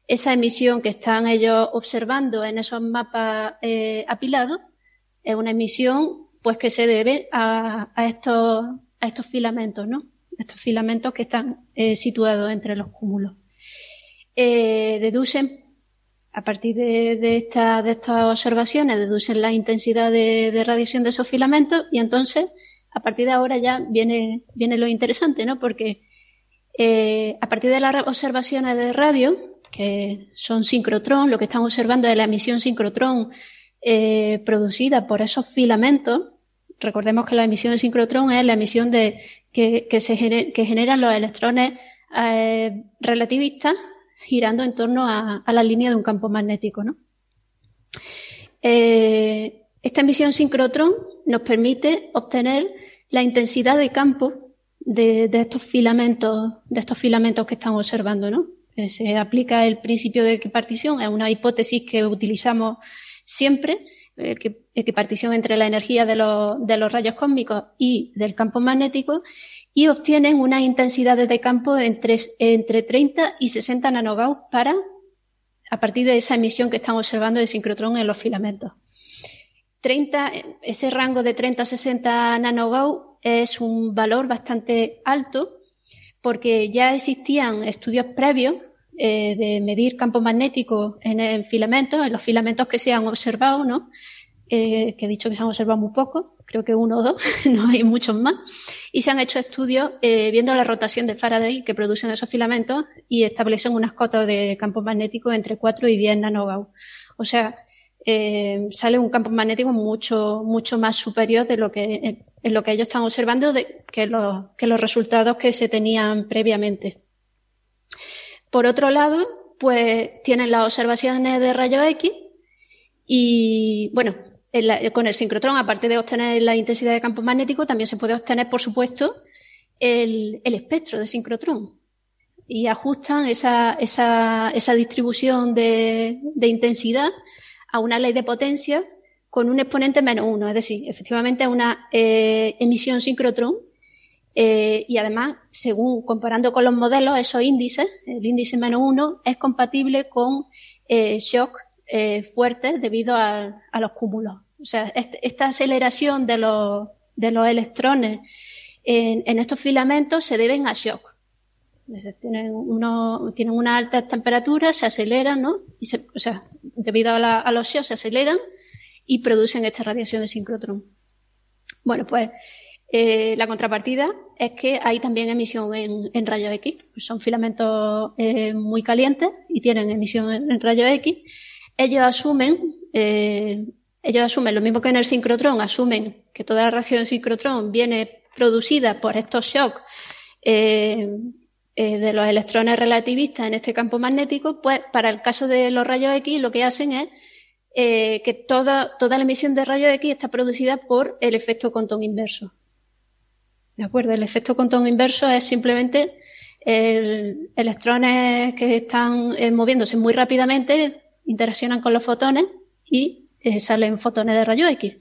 esa emisión que están ellos observando en esos mapas eh, apilados es una emisión pues que se debe a, a, estos, a estos filamentos, ¿no? Estos filamentos que están eh, situados entre los cúmulos eh, deducen, a partir de, esta, de, estas observaciones, deducen la intensidad de, radiación de esos filamentos y entonces, a partir de ahora ya viene, viene lo interesante, ¿no? Porque a partir de las observaciones de radio, que son sincrotrón, lo que están observando es la emisión sincrotrón eh, producida por esos filamentos. Recordemos que la emisión de sincrotrón es la emisión de, que, que, se que generan los electrones eh, relativistas girando en torno a, la línea de un campo magnético. ¿no? Eh, esta emisión sincrotrón nos permite obtener la intensidad de campo de, estos filamentos, de estos filamentos que estamos observando, ¿no? Eh, se aplica el principio de equipartición, es una hipótesis que utilizamos siempre, eh, equipartición entre la energía de los, de los rayos cósmicos y del campo magnético, y obtienen unas intensidades de campo entre, entre 30 y 60 nanogauss para, a partir de esa emisión que están observando de sincrotrón en los filamentos. 30, ese rango de 30 a 60 nanogauss es un valor bastante alto porque ya existían estudios previos eh, de medir campo magnético en, filamentos, en los filamentos que se han observado, ¿no? Eh, que he dicho que se han observado muy poco, creo que uno o dos, no hay muchos más, y se han hecho estudios eh, viendo la rotación de Faraday que producen esos filamentos y establecen unas cotas de campo magnético entre 4 y 10 nanogauss. O sea, eh, sale un campo magnético mucho, mucho más superior de lo que, en lo que ellos están observando que los resultados que se tenían previamente. Por otro lado, pues tienen las observaciones de rayos X Y bueno, con el sincrotrón, aparte de obtener la intensidad de campo magnético, también se puede obtener, por supuesto, el, espectro de sincrotrón. Y ajustan esa, esa, esa distribución de, intensidad a una ley de potencia con un exponente menos uno, es decir, efectivamente una eh, emisión sincrotrón eh, y además, según comparando con los modelos, esos índices, el índice menos uno, es compatible con eh, shock eh, fuertes debido a, los cúmulos. O sea, esta aceleración de los, de los electrones en, estos filamentos se deben a shock. Tienen, uno, tienen una alta temperatura, se aceleran, ¿no? Y o sea, debido a, a los shocks se aceleran y producen esta radiación de sincrotrón. Bueno, pues eh, la contrapartida es que hay también emisión en, rayos X. Son filamentos eh, muy calientes y tienen emisión en, rayos X. Ellos asumen, eh, ellos asumen lo mismo que en el sincrotrón, asumen que toda la de sincrotrón viene producida por estos shocks de los electrones relativistas en este campo magnético. Pues para el caso de los rayos X lo que hacen es que toda, toda la emisión de rayos X está producida por el efecto Compton inverso. ¿De acuerdo? El efecto Compton inverso es simplemente el, electrones que están eh, moviéndose muy rápidamente interaccionan con los fotones y eh, salen fotones de rayo X.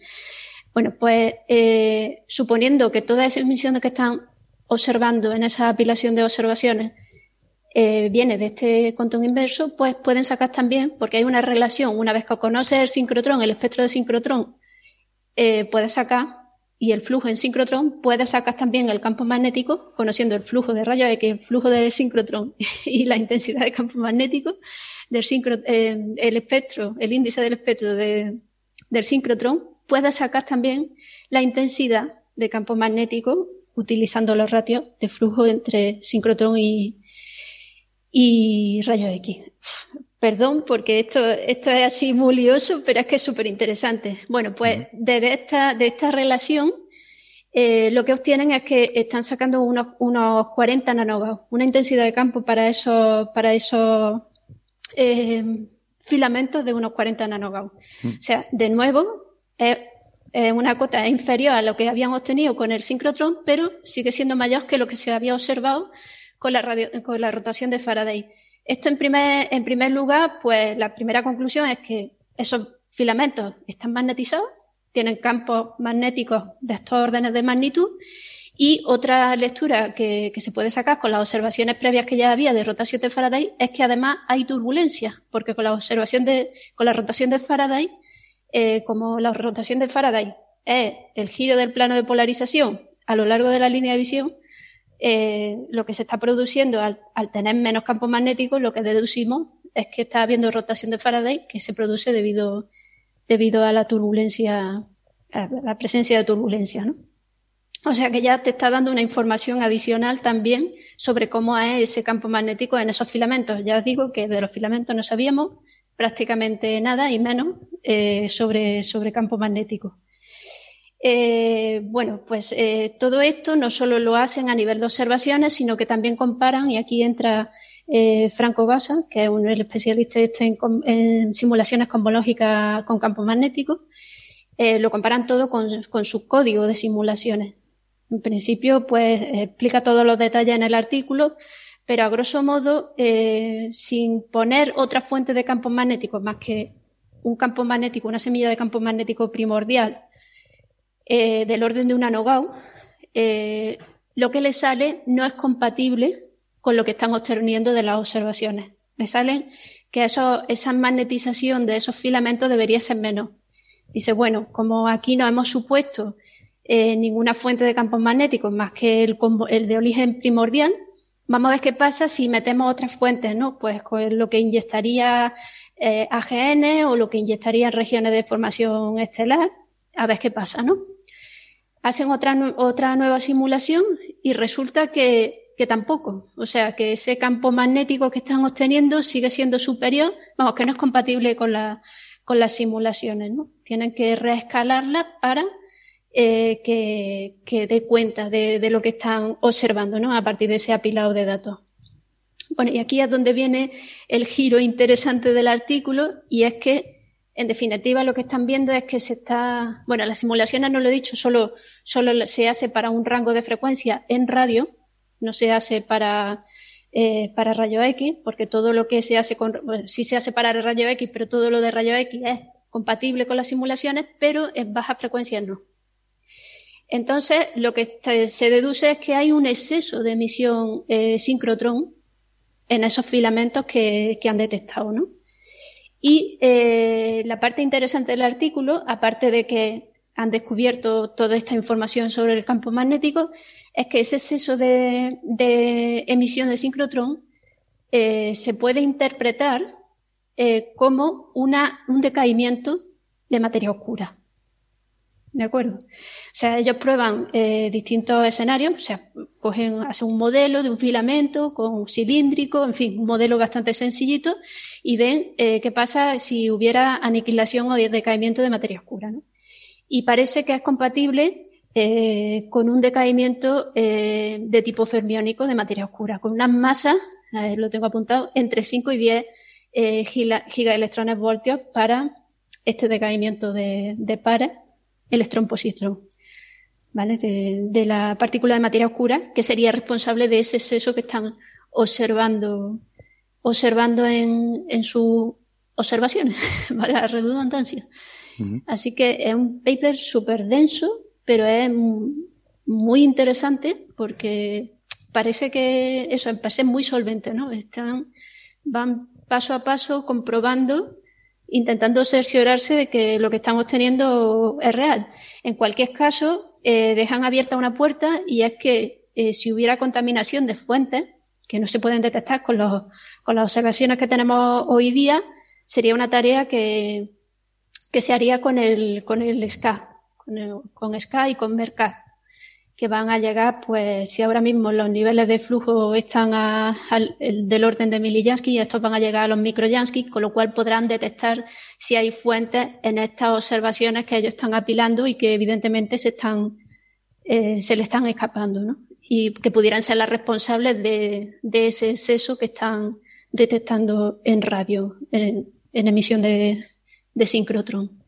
Bueno, pues eh, suponiendo que todas esas emisiones que están observando en esa apilación de observaciones viene de este Compton inverso, pues pueden sacar también, porque hay una relación, una vez que conoces el sincrotrón, el espectro de sincrotrón, puedes sacar y el flujo en sincrotrón, puede sacar también el campo magnético, conociendo el flujo de rayos X, el flujo de sincrotrón y la intensidad de campo magnético del eh, el espectro, el índice del espectro del sincrotrón, puede sacar también la intensidad de campo magnético utilizando los ratios de flujo entre sincrotrón y, y rayos X. Perdón, porque esto, esto es así muy lioso, pero es que es súper interesante. Bueno, pues de esta, de esta relación, eh, lo que obtienen es que están sacando unos, unos 40 nanogauss, una intensidad de campo para esos, para esos eh, filamentos de unos 40 nanogauss. Mm. O sea, de nuevo, es, una cota inferior a lo que habían obtenido con el sincrotrón, pero sigue siendo mayor que lo que se había observado con la, radio, con la rotación de Faraday. Esto en primer, en primer lugar, pues la primera conclusión es que esos filamentos están magnetizados, tienen campos magnéticos de estos órdenes de magnitud y otra lectura que, se puede sacar con las observaciones previas que ya había de rotación de Faraday es que además hay turbulencia, porque con la observación de, con la rotación de Faraday, eh, como la rotación de Faraday es el giro del plano de polarización a lo largo de la línea de visión, eh, lo que se está produciendo al, tener menos campo magnético, lo que deducimos es que está habiendo rotación de Faraday que se produce debido, debido a la turbulencia, a la presencia de turbulencia, ¿no? O sea que ya te está dando una información adicional también sobre cómo es ese campo magnético en esos filamentos. Ya os digo que de los filamentos no sabíamos prácticamente nada y menos eh, sobre, sobre campo magnético. Eh, bueno, pues eh, todo esto no solo lo hacen a nivel de observaciones, sino que también comparan, y aquí entra eh, Franco Basa, que es un especialista este en, simulaciones cosmológicas con campo magnético, lo comparan todo con, su código de simulaciones. En principio, pues explica todos los detalles en el artículo, pero a grosso modo, sin poner otra fuente de campo magnético más que un campo magnético, una semilla de campo magnético primordial eh, del orden de una NOGAU, eh, lo que le sale no es compatible con lo que están obteniendo de las observaciones. Le salen que eso, esa magnetización de esos filamentos debería ser menos. Dice, bueno, como aquí no hemos supuesto eh, ninguna fuente de campos magnéticos más que el, el, de origen primordial, vamos a ver qué pasa si metemos otras fuentes, ¿no? Pues con lo que inyectaría AGN o lo que inyectaría regiones de formación estelar, a ver qué pasa, ¿no? Hacen otra, otra nueva simulación y resulta que, tampoco. O sea, que ese campo magnético que están obteniendo sigue siendo superior, vamos, que no es compatible con, la, con las simulaciones, ¿no? Tienen que reescalarla para eh, que, que dé cuenta de, de, lo que están observando, ¿no? A partir de ese apilado de datos. Bueno, y aquí es donde viene el giro interesante del artículo y es que en definitiva, lo que están viendo es que se está, bueno, las simulaciones no lo he dicho, solo, solo se hace para un rango de frecuencia en radio, no se hace para, eh, para rayo X, porque todo lo que se hace con, bueno, sí se hace para el rayo X, pero todo lo de rayo X es compatible con las simulaciones, pero en bajas frecuencias no. Entonces, lo que se deduce es que hay un exceso de emisión eh, sincrotrón en esos filamentos que, que han detectado, ¿no? Y eh, la parte interesante del artículo, aparte de que han descubierto toda esta información sobre el campo magnético, es que ese exceso de, emisión de sincrotrón eh, se puede interpretar eh, como una, un decaimiento de materia oscura. ¿De acuerdo? O sea, ellos prueban eh, distintos escenarios, o sea, cogen, hacen un modelo de un filamento con cilíndrico, en fin, un modelo bastante sencillito, y ven eh, qué pasa si hubiera aniquilación o decaimiento de materia oscura. ¿no? Y parece que es compatible eh, con un decaimiento de tipo fermiónico de materia oscura, con unas masas, lo tengo apuntado, entre 5 y 10 gigaelectrones voltios para este decaimiento de, de pares electrón-positrón. ¿vale? De, la partícula de materia oscura, que sería responsable de ese exceso que están observando, observando en, en sus observaciones, para la redundancia. Así que es un paper súper denso, pero es muy interesante porque parece que eso, parece muy solvente, ¿no? Están, van paso a paso comprobando, intentando cerciorarse de que lo que están obteniendo es real. En cualquier caso, eh, dejan abierta una puerta y es que eh, si hubiera contaminación de fuentes que no se pueden detectar con, los, con las observaciones que tenemos hoy día, sería una tarea que, que se haría con el, con el SCA, con, con SCA y con MERCAT, que van a llegar, pues si ahora mismo los niveles de flujo están del orden de miliyansky, estos van a llegar a los microyansky, con lo cual podrán detectar si hay fuentes en estas observaciones que ellos están apilando y que evidentemente se están eh, se le están escapando, ¿no? Y que pudieran ser las responsables de, ese exceso que están detectando en radio, en, emisión de, de, sincrotrón.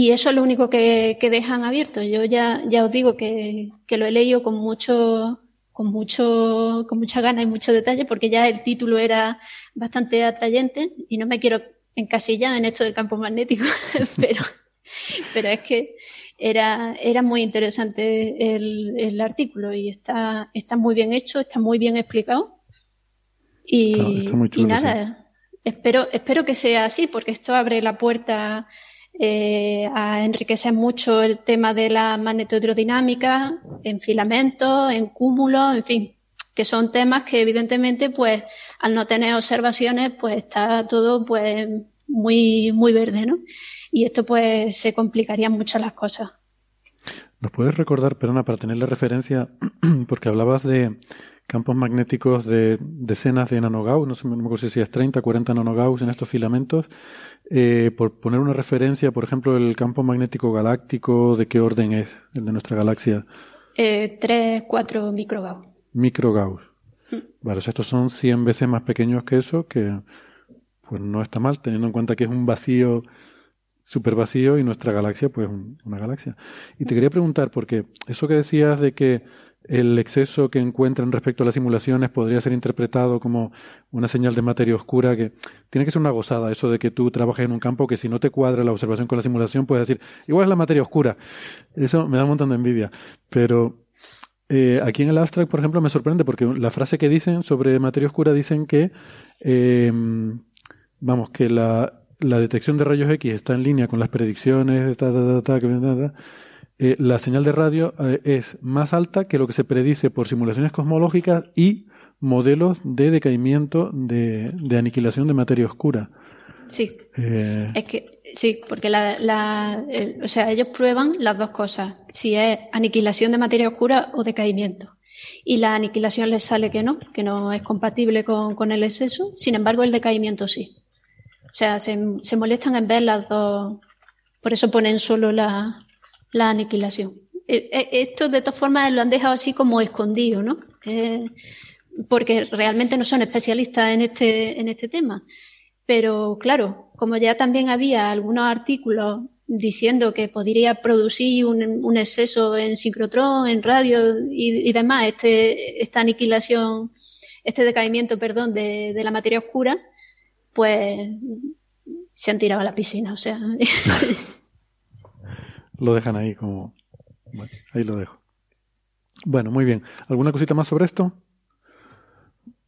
Y eso es lo único que, dejan abierto. Yo ya, ya os digo que, que lo he leído con mucho, con mucho, con mucha gana y mucho detalle, porque ya el título era bastante atrayente y no me quiero encasillar en esto del campo magnético, pero, pero es que era, era muy interesante el, el artículo y está, está muy bien hecho, está muy bien explicado. Y, y nada, espero, espero que sea así, porque esto abre la puerta eh, a enriquecer mucho el tema de la magnetohidrodinámica en filamentos, en cúmulos, en fin, que son temas que evidentemente, pues, al no tener observaciones, pues está todo, pues, muy, muy verde, ¿no? y esto pues se complicarían mucho las cosas. ¿Nos puedes recordar, perdona, para tener la referencia, porque hablabas de campos magnéticos de decenas de nanogauss, no sé me acuerdo si es 30, 40 nanogauss en estos filamentos, eh, por poner una referencia, por ejemplo, el campo magnético galáctico, ¿de qué orden es el de nuestra galaxia? Eh, 3, 4 microgauss. Microgauss. Mm. Vale, o sea, estos son 100 veces más pequeños que eso, que pues no está mal, teniendo en cuenta que es un vacío super vacío y nuestra galaxia, pues una galaxia. Y te quería preguntar, porque eso que decías de que el exceso que encuentran respecto a las simulaciones podría ser interpretado como una señal de materia oscura, que tiene que ser una gozada eso de que tú trabajes en un campo que si no te cuadra la observación con la simulación, puedes decir, igual es la materia oscura. Eso me da un montón de envidia. Pero eh, aquí en el abstract, por ejemplo, me sorprende porque la frase que dicen sobre materia oscura dicen que, eh, vamos, que la, la detección de rayos X está en línea con las predicciones, eh, la señal de radio eh, es más alta que lo que se predice por simulaciones cosmológicas y modelos de decaimiento de, aniquilación de materia oscura. Sí. Eh, es que sí, porque la, o sea, ellos prueban las dos cosas, si es aniquilación de materia oscura o decaimiento. Y la aniquilación les sale que no, que no es compatible con, con el exceso. Sin embargo, el decaimiento sí. O sea, se, molestan en ver las dos. Por eso ponen solo la, aniquilación. Eh, eh, esto, de todas formas, lo han dejado así como escondido, ¿no? Eh, porque realmente no son especialistas en este, en este tema. Pero claro, como ya también había algunos artículos diciendo que podría producir un, exceso en sincrotrón, en radio y, demás, este, esta aniquilación, este decaimiento, perdón, de, de la materia oscura, pues se han tirado a la piscina, o sea. lo dejan ahí como. Bueno, ahí lo dejo. Bueno, muy bien. ¿Alguna cosita más sobre esto?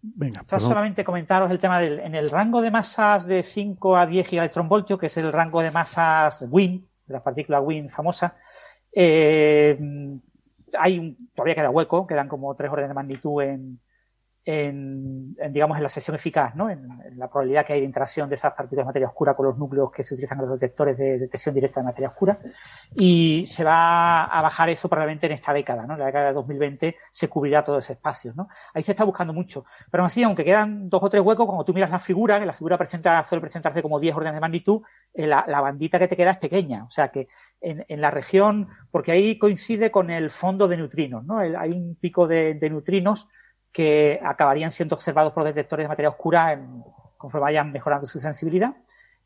Venga. solamente comentaros el tema del en el rango de masas de 5 a 10 gigaelectronvoltios, que es el rango de masas WIN, de las partículas WIN famosas, eh, hay todavía queda hueco, quedan como tres órdenes de magnitud en, en, digamos, en la sesión eficaz, ¿no? En, la probabilidad que hay de interacción de esas partículas de materia oscura con los núcleos que se utilizan en los detectores de detección directa de materia oscura. Y se va a bajar eso probablemente en esta década, ¿no? En la década de 2020 se cubrirá todo ese espacio, ¿no? Ahí se está buscando mucho. Pero así, aunque quedan dos o tres huecos, como tú miras la figura, que la figura presenta, suele presentarse como 10 órdenes de magnitud, eh, la, la, bandita que te queda es pequeña. O sea que en, en, la región, porque ahí coincide con el fondo de neutrinos, ¿no? hay un pico de, de neutrinos que acabarían siendo observados por detectores de materia oscura en, conforme vayan mejorando su sensibilidad.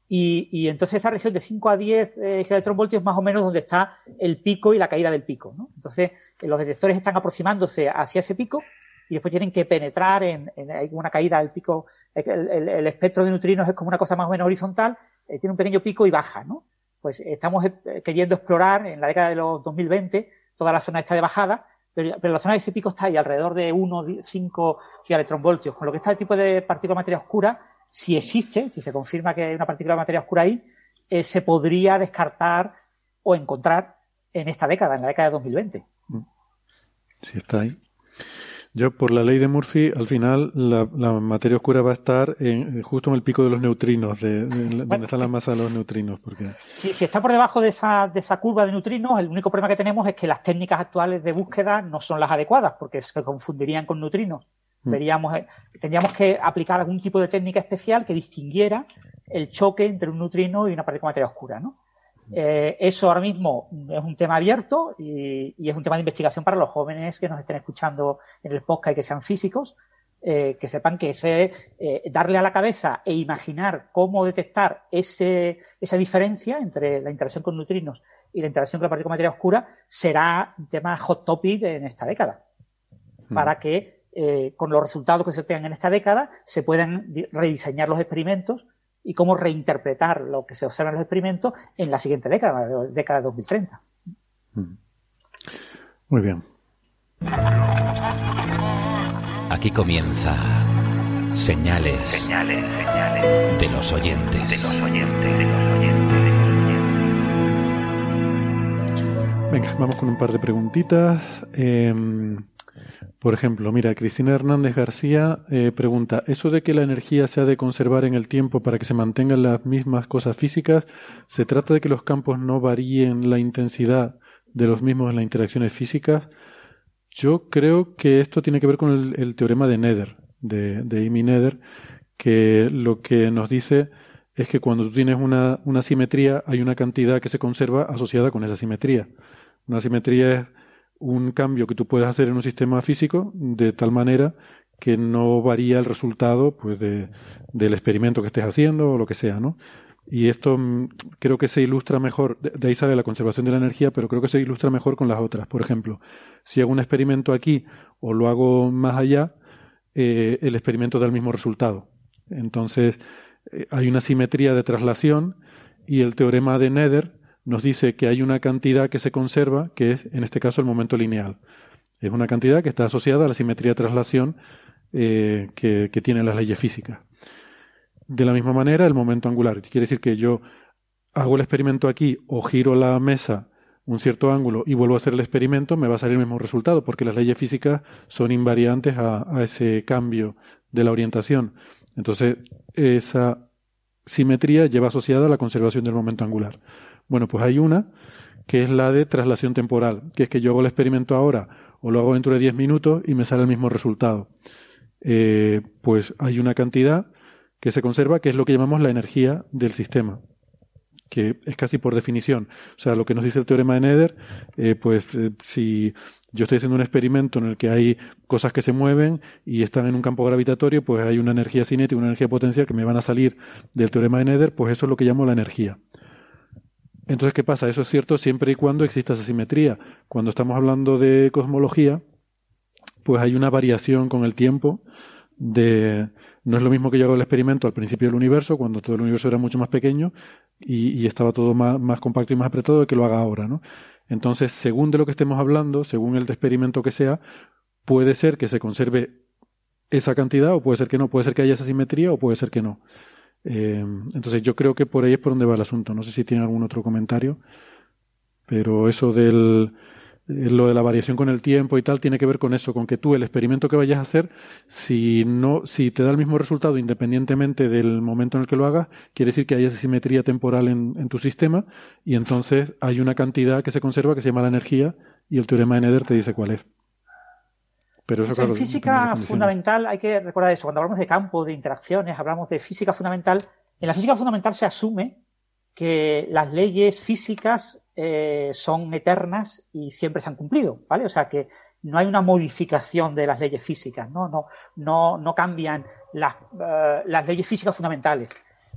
Y, y, entonces esa región de 5 a 10 eh, es más o menos donde está el pico y la caída del pico. ¿no? Entonces eh, los detectores están aproximándose hacia ese pico y después tienen que penetrar en, en una caída del pico. El, el, el, espectro de neutrinos es como una cosa más o menos horizontal, eh, tiene un pequeño pico y baja. ¿no? Pues estamos eh, queriendo explorar en la década de los 2020 toda la zona esta de bajada pero, la zona de ese pico está ahí alrededor de 1,5 gigaelectronvoltios, con lo que está el tipo de partícula de materia oscura, si existe, si se confirma que hay una partícula de materia oscura ahí, eh, se podría descartar o encontrar en esta década, en la década de 2020. Sí, está ahí. Yo, por la ley de Murphy, al final la, materia oscura va a estar en, justo en el pico de los neutrinos, de, donde está la masa de los neutrinos. Porque... Si, si, está por debajo de esa, de esa curva de neutrinos, el único problema que tenemos es que las técnicas actuales de búsqueda no son las adecuadas, porque se confundirían con neutrinos. Mm. Veríamos, eh, tendríamos que aplicar algún tipo de técnica especial que distinguiera el choque entre un neutrino y una partícula de materia oscura, ¿no? Eh, eso ahora mismo es un tema abierto y, y, es un tema de investigación para los jóvenes que nos estén escuchando en el podcast y que sean físicos, eh, que sepan que ese eh, darle a la cabeza e imaginar cómo detectar ese, esa diferencia entre la interacción con neutrinos y la interacción con la partícula de materia oscura será un tema hot topic en esta década. Hmm. Para que con los resultados que se obtengan en esta década se puedan rediseñar los experimentos y cómo reinterpretar lo que se observa en los experimentos en la siguiente década, la década de 2030. Mm. Muy bien. Aquí comienza señales, señales, señales de los oyentes. De los oyentes, de los oyentes. Venga, vamos con un par de preguntitas. Eh, por ejemplo, mira, Cristina Hernández García eh, pregunta, ¿eso de que la energía se ha de conservar en el tiempo para que se mantengan las mismas cosas físicas, ¿se trata de que los campos no varíen la intensidad de los mismos en las interacciones físicas? Yo creo que esto tiene que ver con el, teorema de Nether, de, de Amy Nether, que lo que nos dice es que cuando tú tienes una, una simetría hay una cantidad que se conserva asociada con esa simetría. Una simetría es un cambio que tú puedes hacer en un sistema físico de tal manera que no varía el resultado pues de, del experimento que estés haciendo o lo que sea, ¿no? Y esto mm, creo que se ilustra mejor, de ahí sale la conservación de la energía, pero creo que se ilustra mejor con las otras. Por ejemplo, si hago un experimento aquí o lo hago más allá, eh, el experimento da el mismo resultado. Entonces, eh, hay una simetría de traslación y el teorema de Nether nos dice que hay una cantidad que se conserva, que es en este caso el momento lineal. Es una cantidad que está asociada a la simetría de traslación eh, que, tienen las leyes físicas. De la misma manera, el momento angular. Quiere decir que yo hago el experimento aquí o giro la mesa un cierto ángulo y vuelvo a hacer el experimento, me va a salir el mismo resultado, porque las leyes físicas son invariantes a, a ese cambio de la orientación. Entonces, esa simetría lleva asociada a la conservación del momento angular. Bueno, pues hay una que es la de traslación temporal, que es que yo hago el experimento ahora o lo hago dentro de 10 minutos y me sale el mismo resultado. Eh, pues hay una cantidad que se conserva que es lo que llamamos la energía del sistema. que es casi por definición. O sea, lo que nos dice el teorema de Nether, eh, pues eh, si yo estoy haciendo un experimento en el que hay cosas que se mueven y están en un campo gravitatorio, pues hay una energía cinética, una energía potencial que me van a salir del teorema de Nether, pues eso es lo que llamo la energía. Entonces, ¿qué pasa? Eso es cierto siempre y cuando exista esa simetría. Cuando estamos hablando de cosmología, pues hay una variación con el tiempo de no es lo mismo que yo hago el experimento al principio del universo, cuando todo el universo era mucho más pequeño y, estaba todo más, compacto y más apretado de que lo haga ahora, ¿no? Entonces, según de lo que estemos hablando, según el experimento que sea, puede ser que se conserve esa cantidad o puede ser que no, puede ser que haya esa simetría o puede ser que no. Eh, entonces, yo creo que por ahí es por donde va el asunto. No sé si tiene algún otro comentario, pero eso del eh, lo de la variación con el tiempo y tal tiene que ver con eso, con que tú el experimento que vayas a hacer, si no, si te da el mismo resultado independientemente del momento en el que lo hagas, quiere decir que hay esa simetría temporal en, tu sistema y entonces hay una cantidad que se conserva que se llama la energía y el teorema de Nether te dice cuál es. Pero eso, en física fundamental hay que recordar eso. Cuando hablamos de campo, de interacciones, hablamos de física fundamental. En la física fundamental se asume que las leyes físicas eh, son eternas y siempre se han cumplido, ¿vale? O sea que no hay una modificación de las leyes físicas, ¿no? No, no, no cambian las, eh, las leyes físicas fundamentales.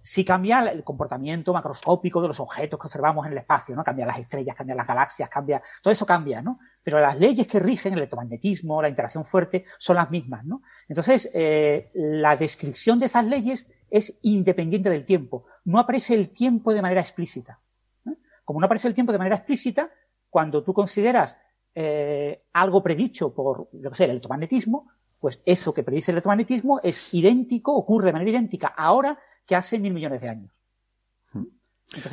Sí cambia el comportamiento macroscópico de los objetos que observamos en el espacio, ¿no? Cambia las estrellas, cambia las galaxias, cambia, todo eso cambia, ¿no? Pero las leyes que rigen el electromagnetismo, la interacción fuerte, son las mismas, ¿no? Entonces, eh, la descripción de esas leyes es independiente del tiempo. No aparece el tiempo de manera explícita. Como no aparece el tiempo de manera explícita, cuando tú consideras eh, algo predicho por, yo sé, el electromagnetismo, pues eso que predice el electromagnetismo es idéntico, ocurre de manera idéntica ahora que hace mil millones de años.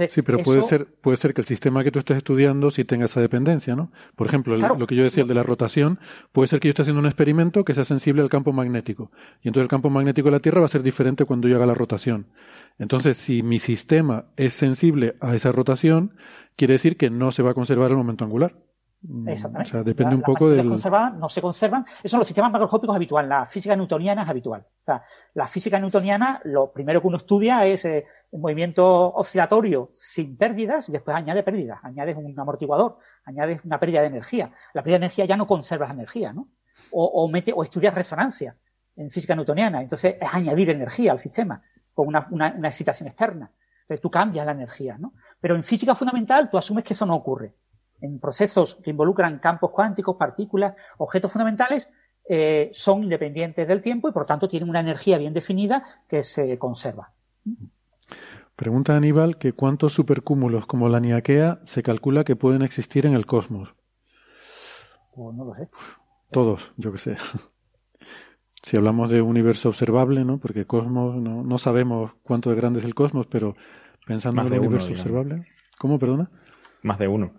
Sí, pero puede ser puede ser que el sistema que tú estés estudiando sí tenga esa dependencia, ¿no? Por ejemplo, lo que yo decía el de la rotación, puede ser que yo esté haciendo un experimento que sea sensible al campo magnético y entonces el campo magnético de la Tierra va a ser diferente cuando yo haga la rotación. Entonces, si mi sistema es sensible a esa rotación, quiere decir que no se va a conservar el momento angular. Exactamente. O sea, depende un poco. Conservan, no se conservan. Esos son los sistemas macroscópicos habituales. La física newtoniana es habitual. O sea, la física newtoniana, lo primero que uno estudia es eh, un movimiento oscilatorio sin pérdidas y después añade pérdidas. Añades un amortiguador, añades una pérdida de energía. La pérdida de energía ya no conservas energía, ¿no? O, o, mete, o estudias resonancia en física newtoniana. Entonces es añadir energía al sistema con una, una, excitación externa. Entonces tú cambias la energía, ¿no? Pero en física fundamental tú asumes que eso no ocurre. En procesos que involucran campos cuánticos, partículas, objetos fundamentales, eh, son independientes del tiempo y por tanto tienen una energía bien definida que se conserva. Pregunta Aníbal que cuántos supercúmulos como la Niaquea se calcula que pueden existir en el cosmos. Pues no lo sé. Todos, yo que sé si hablamos de universo observable, ¿no? Porque cosmos, no, no sabemos cuánto de grande es el cosmos, pero pensando en el universo observable. ¿Cómo, perdona? Más de uno.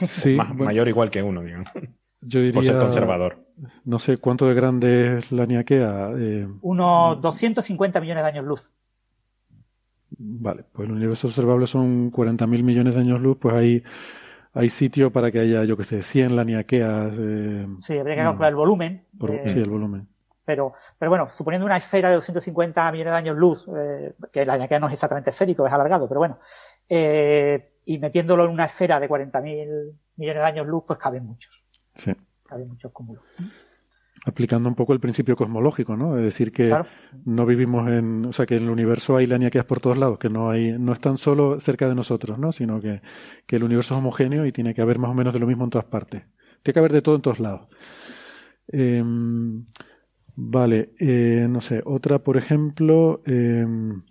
Sí. Mayor igual que uno, digamos. Yo diría, Por ser conservador. No sé cuánto de grande es la Niaquea. Eh, Unos 250 millones de años luz. Vale, pues el universo observable son 40.000 millones de años luz, pues hay, hay sitio para que haya, yo que sé, 100 laniaqueas. Eh, sí, habría que calcular el volumen. Eh, sí, el volumen. Pero, pero bueno, suponiendo una esfera de 250 millones de años luz, eh, que la laniaquea no es exactamente esférico, es alargado, pero bueno, eh, y metiéndolo en una esfera de 40.000 millones de años luz, pues caben muchos. Sí. Caben muchos cúmulos aplicando un poco el principio cosmológico, ¿no? Es decir, que no vivimos en, o sea, que en el universo hay es por todos lados, que no hay, no están solo cerca de nosotros, ¿no? Sino que, que el universo es homogéneo y tiene que haber más o menos de lo mismo en todas partes. Tiene que haber de todo en todos lados. Em, vale, eh, no sé, otra, por ejemplo, em,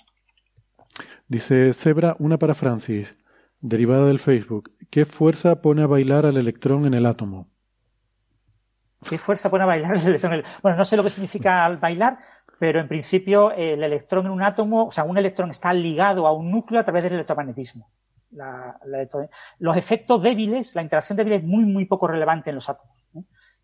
dice Zebra, una para Francis, derivada del Facebook. ¿Qué fuerza pone a bailar al electrón en el átomo? ¿Qué fuerza pone a bailar el electrón? Bueno, no sé lo que significa al bailar, pero en principio el electrón en un átomo, o sea, un electrón está ligado a un núcleo a través del electromagnetismo. los efectos débiles, la interacción débil es muy, muy poco relevante en los átomos.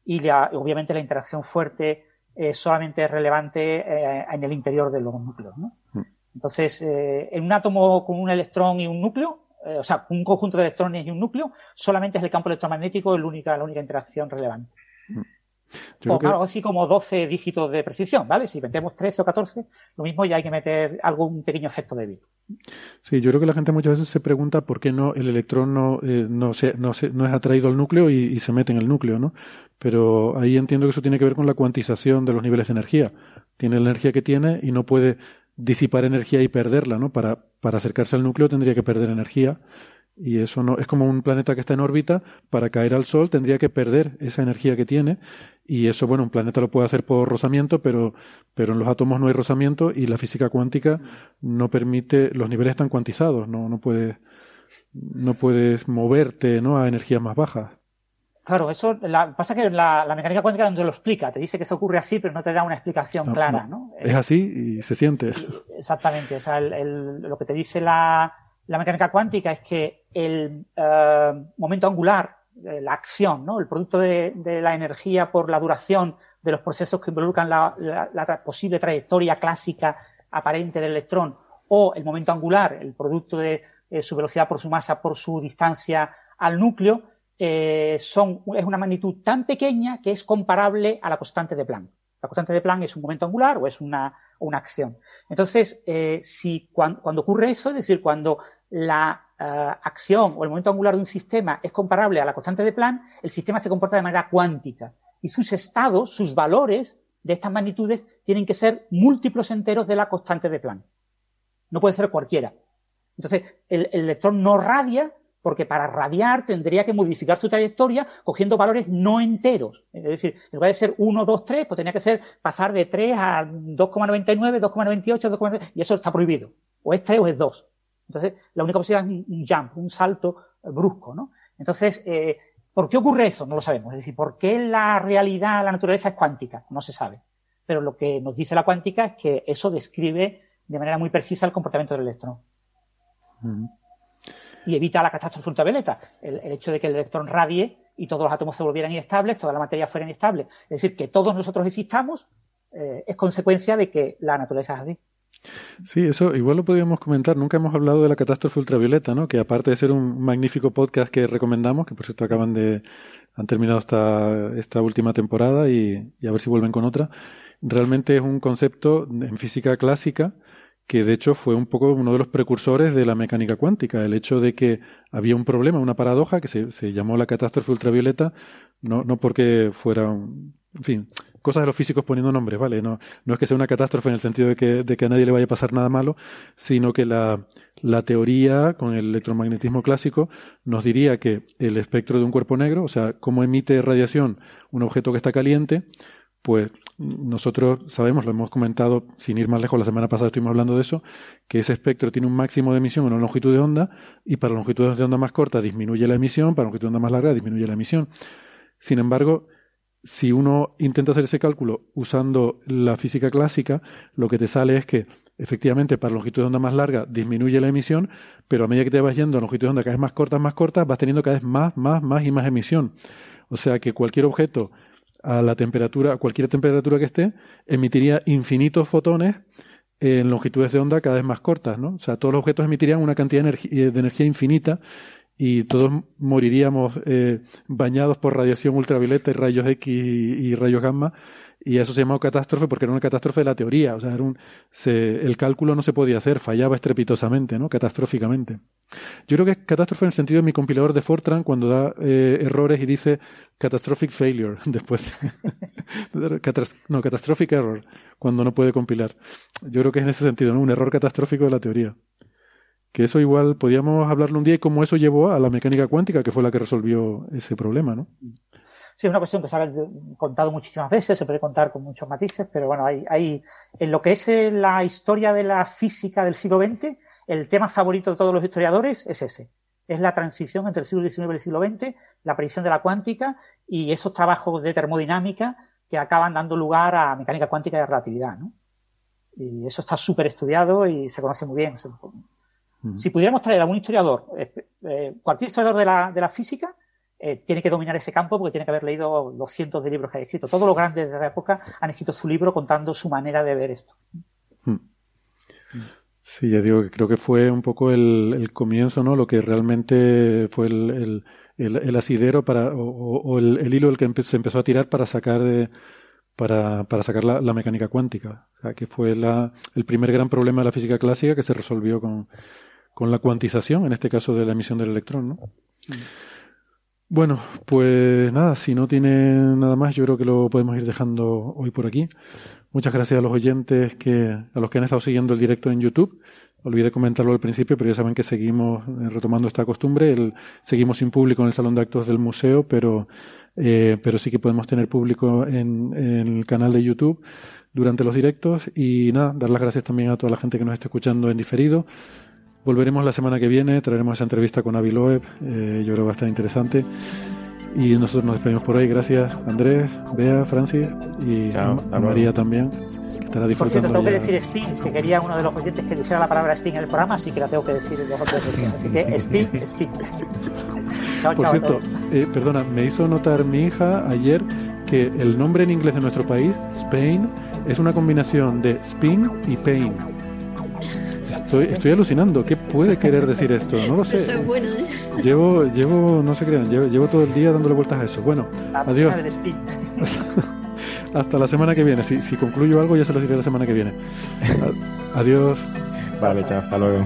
Y obviamente la interacción fuerte es solamente relevante eh, en el interior de los núcleos. Mm. Entonces, eh, en un átomo con un electrón y un núcleo, eh, o sea, un conjunto de electrones y un núcleo, solamente es el campo electromagnético la única, la única interacción relevante. o algo así como 12 dígitos de precisión, ¿vale? Si metemos 13 o 14, lo mismo ya hay que meter algún pequeño efecto débil. Sí, yo creo que la gente muchas veces se pregunta por qué no el electrón no, eh, no, se, no, se, no es atraído al núcleo y, y, se mete en el núcleo, ¿no? Pero ahí entiendo que eso tiene que ver con la cuantización de los niveles de energía. Tiene la energía que tiene y no puede disipar energía y perderla, ¿no? Para, para acercarse al núcleo tendría que perder energía. Y eso no es como un planeta que está en órbita para caer al Sol tendría que perder esa energía que tiene. Y eso bueno un planeta lo puede hacer por rozamiento pero pero en los átomos no hay rozamiento y la física cuántica no permite los niveles están cuantizados no no puedes no puedes moverte no a energías más bajas Claro, eso la, pasa que la, la, mecánica cuántica no te lo explica, te dice que eso ocurre así, pero no te da una explicación clara, ¿no? Es así y se siente. Exactamente, o sea, el, el, lo que te dice la, la mecánica cuántica es que el uh, momento angular, eh, la acción, ¿no? el producto de, de, la energía por la duración de los procesos que involucran la, la, la, posible trayectoria clásica aparente del electrón, o el momento angular, el producto de eh, su velocidad por su masa por su distancia al núcleo, eh, son, es una magnitud tan pequeña que es comparable a la constante de Planck. La constante de Planck es un momento angular o es una, una acción. Entonces, eh, si cuando, cuando, ocurre eso, es decir, cuando la uh, acción o el momento angular de un sistema es comparable a la constante de Planck, el sistema se comporta de manera cuántica y sus estados, sus valores de estas magnitudes tienen que ser múltiplos enteros de la constante de Planck. No puede ser cualquiera. Entonces, el, el electrón no radia porque para radiar tendría que modificar su trayectoria cogiendo valores no enteros. Es decir, en lugar de ser 1, 2, 3, pues tenía que ser pasar de 3 a 2,99, 2,98, 2,99, y eso está prohibido. O es 3 o es 2. Entonces, la única posibilidad es un jump, un salto brusco, ¿no? Entonces, eh, ¿por qué ocurre eso? No lo sabemos. Es decir, ¿por qué la realidad, la naturaleza es cuántica? No se sabe. Pero lo que nos dice la cuántica es que eso describe de manera muy precisa el comportamiento del electrón. Y evita la catástrofe ultravioleta. El, hecho de que el electrón radie y todos los átomos se volvieran inestables, toda la materia fuera inestable. Es decir, que todos nosotros existamos eh, es consecuencia de que la naturaleza es así. Sí, eso igual lo podríamos comentar. Nunca hemos hablado de la catástrofe ultravioleta, ¿no? Que aparte de ser un magnífico podcast que recomendamos, que por cierto acaban de han terminado esta, esta última temporada y a ver si vuelven con otra, realmente es un concepto en física clásica que de hecho fue un poco uno de los precursores de la mecánica cuántica, el hecho de que había un problema, una paradoja que se, se llamó la catástrofe ultravioleta, no, no porque fuera un, en fin, cosas de los físicos poniendo nombres, ¿vale? No, no es que sea una catástrofe en el sentido de que, de que a nadie le vaya a pasar nada malo, sino que la, la teoría con el electromagnetismo clásico nos diría que el espectro de un cuerpo negro, o sea, cómo emite radiación un objeto que está caliente, pues nosotros sabemos, lo hemos comentado sin ir más lejos, la semana pasada estuvimos hablando de eso, que ese espectro tiene un máximo de emisión en una longitud de onda y para longitudes de onda más corta disminuye la emisión, para longitud de onda más larga disminuye la emisión. Sin embargo, si uno intenta hacer ese cálculo usando la física clásica, lo que te sale es que efectivamente para longitud de onda más larga disminuye la emisión, pero a medida que te vas yendo a longitud de onda cada vez más cortas, más cortas, vas teniendo cada vez más, más, más y más emisión. O sea que cualquier objeto a la temperatura, a cualquier temperatura que esté, emitiría infinitos fotones en longitudes de onda cada vez más cortas, ¿no? O sea, todos los objetos emitirían una cantidad de energía, de energía infinita y todos moriríamos eh, bañados por radiación ultravioleta y rayos X y, rayos gamma y eso se llamaba catástrofe porque era una catástrofe de la teoría, o sea, se, el cálculo no se podía hacer, fallaba estrepitosamente, ¿no? Catastróficamente. Yo creo que es catástrofe en el sentido de mi compilador de Fortran cuando da eh, errores y dice catastrophic failure después. no, catastrophic error cuando no puede compilar. Yo creo que es en ese sentido, ¿no? Un error catastrófico de la teoría. Que eso igual podíamos hablarlo un día y cómo eso llevó a la mecánica cuántica, que fue la que resolvió ese problema, ¿no? Sí, es una cuestión que se ha contado muchísimas veces, se puede contar con muchos matices, pero bueno, hay, hay en lo que es eh, la historia de la física del siglo XX, el tema favorito de todos los historiadores es ese. Es la transición entre el siglo XIX y el siglo XX, la aparición de la cuántica y esos trabajos de termodinámica que acaban dando lugar a mecánica cuántica de relatividad, ¿no? Y eso está súper estudiado y se conoce muy bien. Si pudiéramos traer a algún historiador, eh, eh, cualquier historiador de la, de la física, eh, tiene que dominar ese campo porque tiene que haber leído los cientos de libros que hay escrito. Todos los grandes de la época han escrito su libro contando su manera de ver esto. Sí, ya digo que creo que fue un poco el, comienzo, ¿no? Lo que realmente fue el, el, asidero para, o, el, hilo el que se empezó a tirar para sacar de, para, para sacar la, la, mecánica cuántica. O sea, que fue la, el primer gran problema de la física clásica que se resolvió con, con la cuantización, en este caso de la emisión del electrón, ¿no? Bueno, pues nada, si no tiene nada más, yo creo que lo podemos ir dejando hoy por aquí. Muchas gracias a los oyentes que, a los que han estado siguiendo el directo en YouTube. Olvidé comentarlo al principio, pero ya saben que seguimos eh, retomando esta costumbre. El, seguimos sin público en el salón de actos del museo, pero, eh, pero sí que podemos tener público en, en, el canal de YouTube durante los directos. Y nada, dar las gracias también a toda la gente que nos está escuchando en diferido. Volveremos la semana que viene, traeremos esa entrevista con Avi Loeb, eh, yo creo que va a estar interesante. Y nosotros nos despedimos por ahí. Gracias, Andrés, Bea, Francis y María también. Que estará disfrutando por cierto, tengo que decir spin, que quería uno de los oyentes que dijera la palabra spin en el programa, así que la tengo que decir los otros Así que spin, spin. chao, por cierto, eh, perdona, me hizo notar mi hija ayer que el nombre en inglés de nuestro país, Spain, es una combinación de spin y pain. Estoy, estoy alucinando. ¿Qué puede querer decir esto? No lo sé. Eso es bueno, ¿eh? Llevo, llevo, no se crean, llevo, llevo todo el día dándole vueltas a eso. Bueno, adiós. Hasta la semana que viene. Si, si concluyo algo, ya se lo diré la semana que viene. adiós. Vale, chao, hasta luego.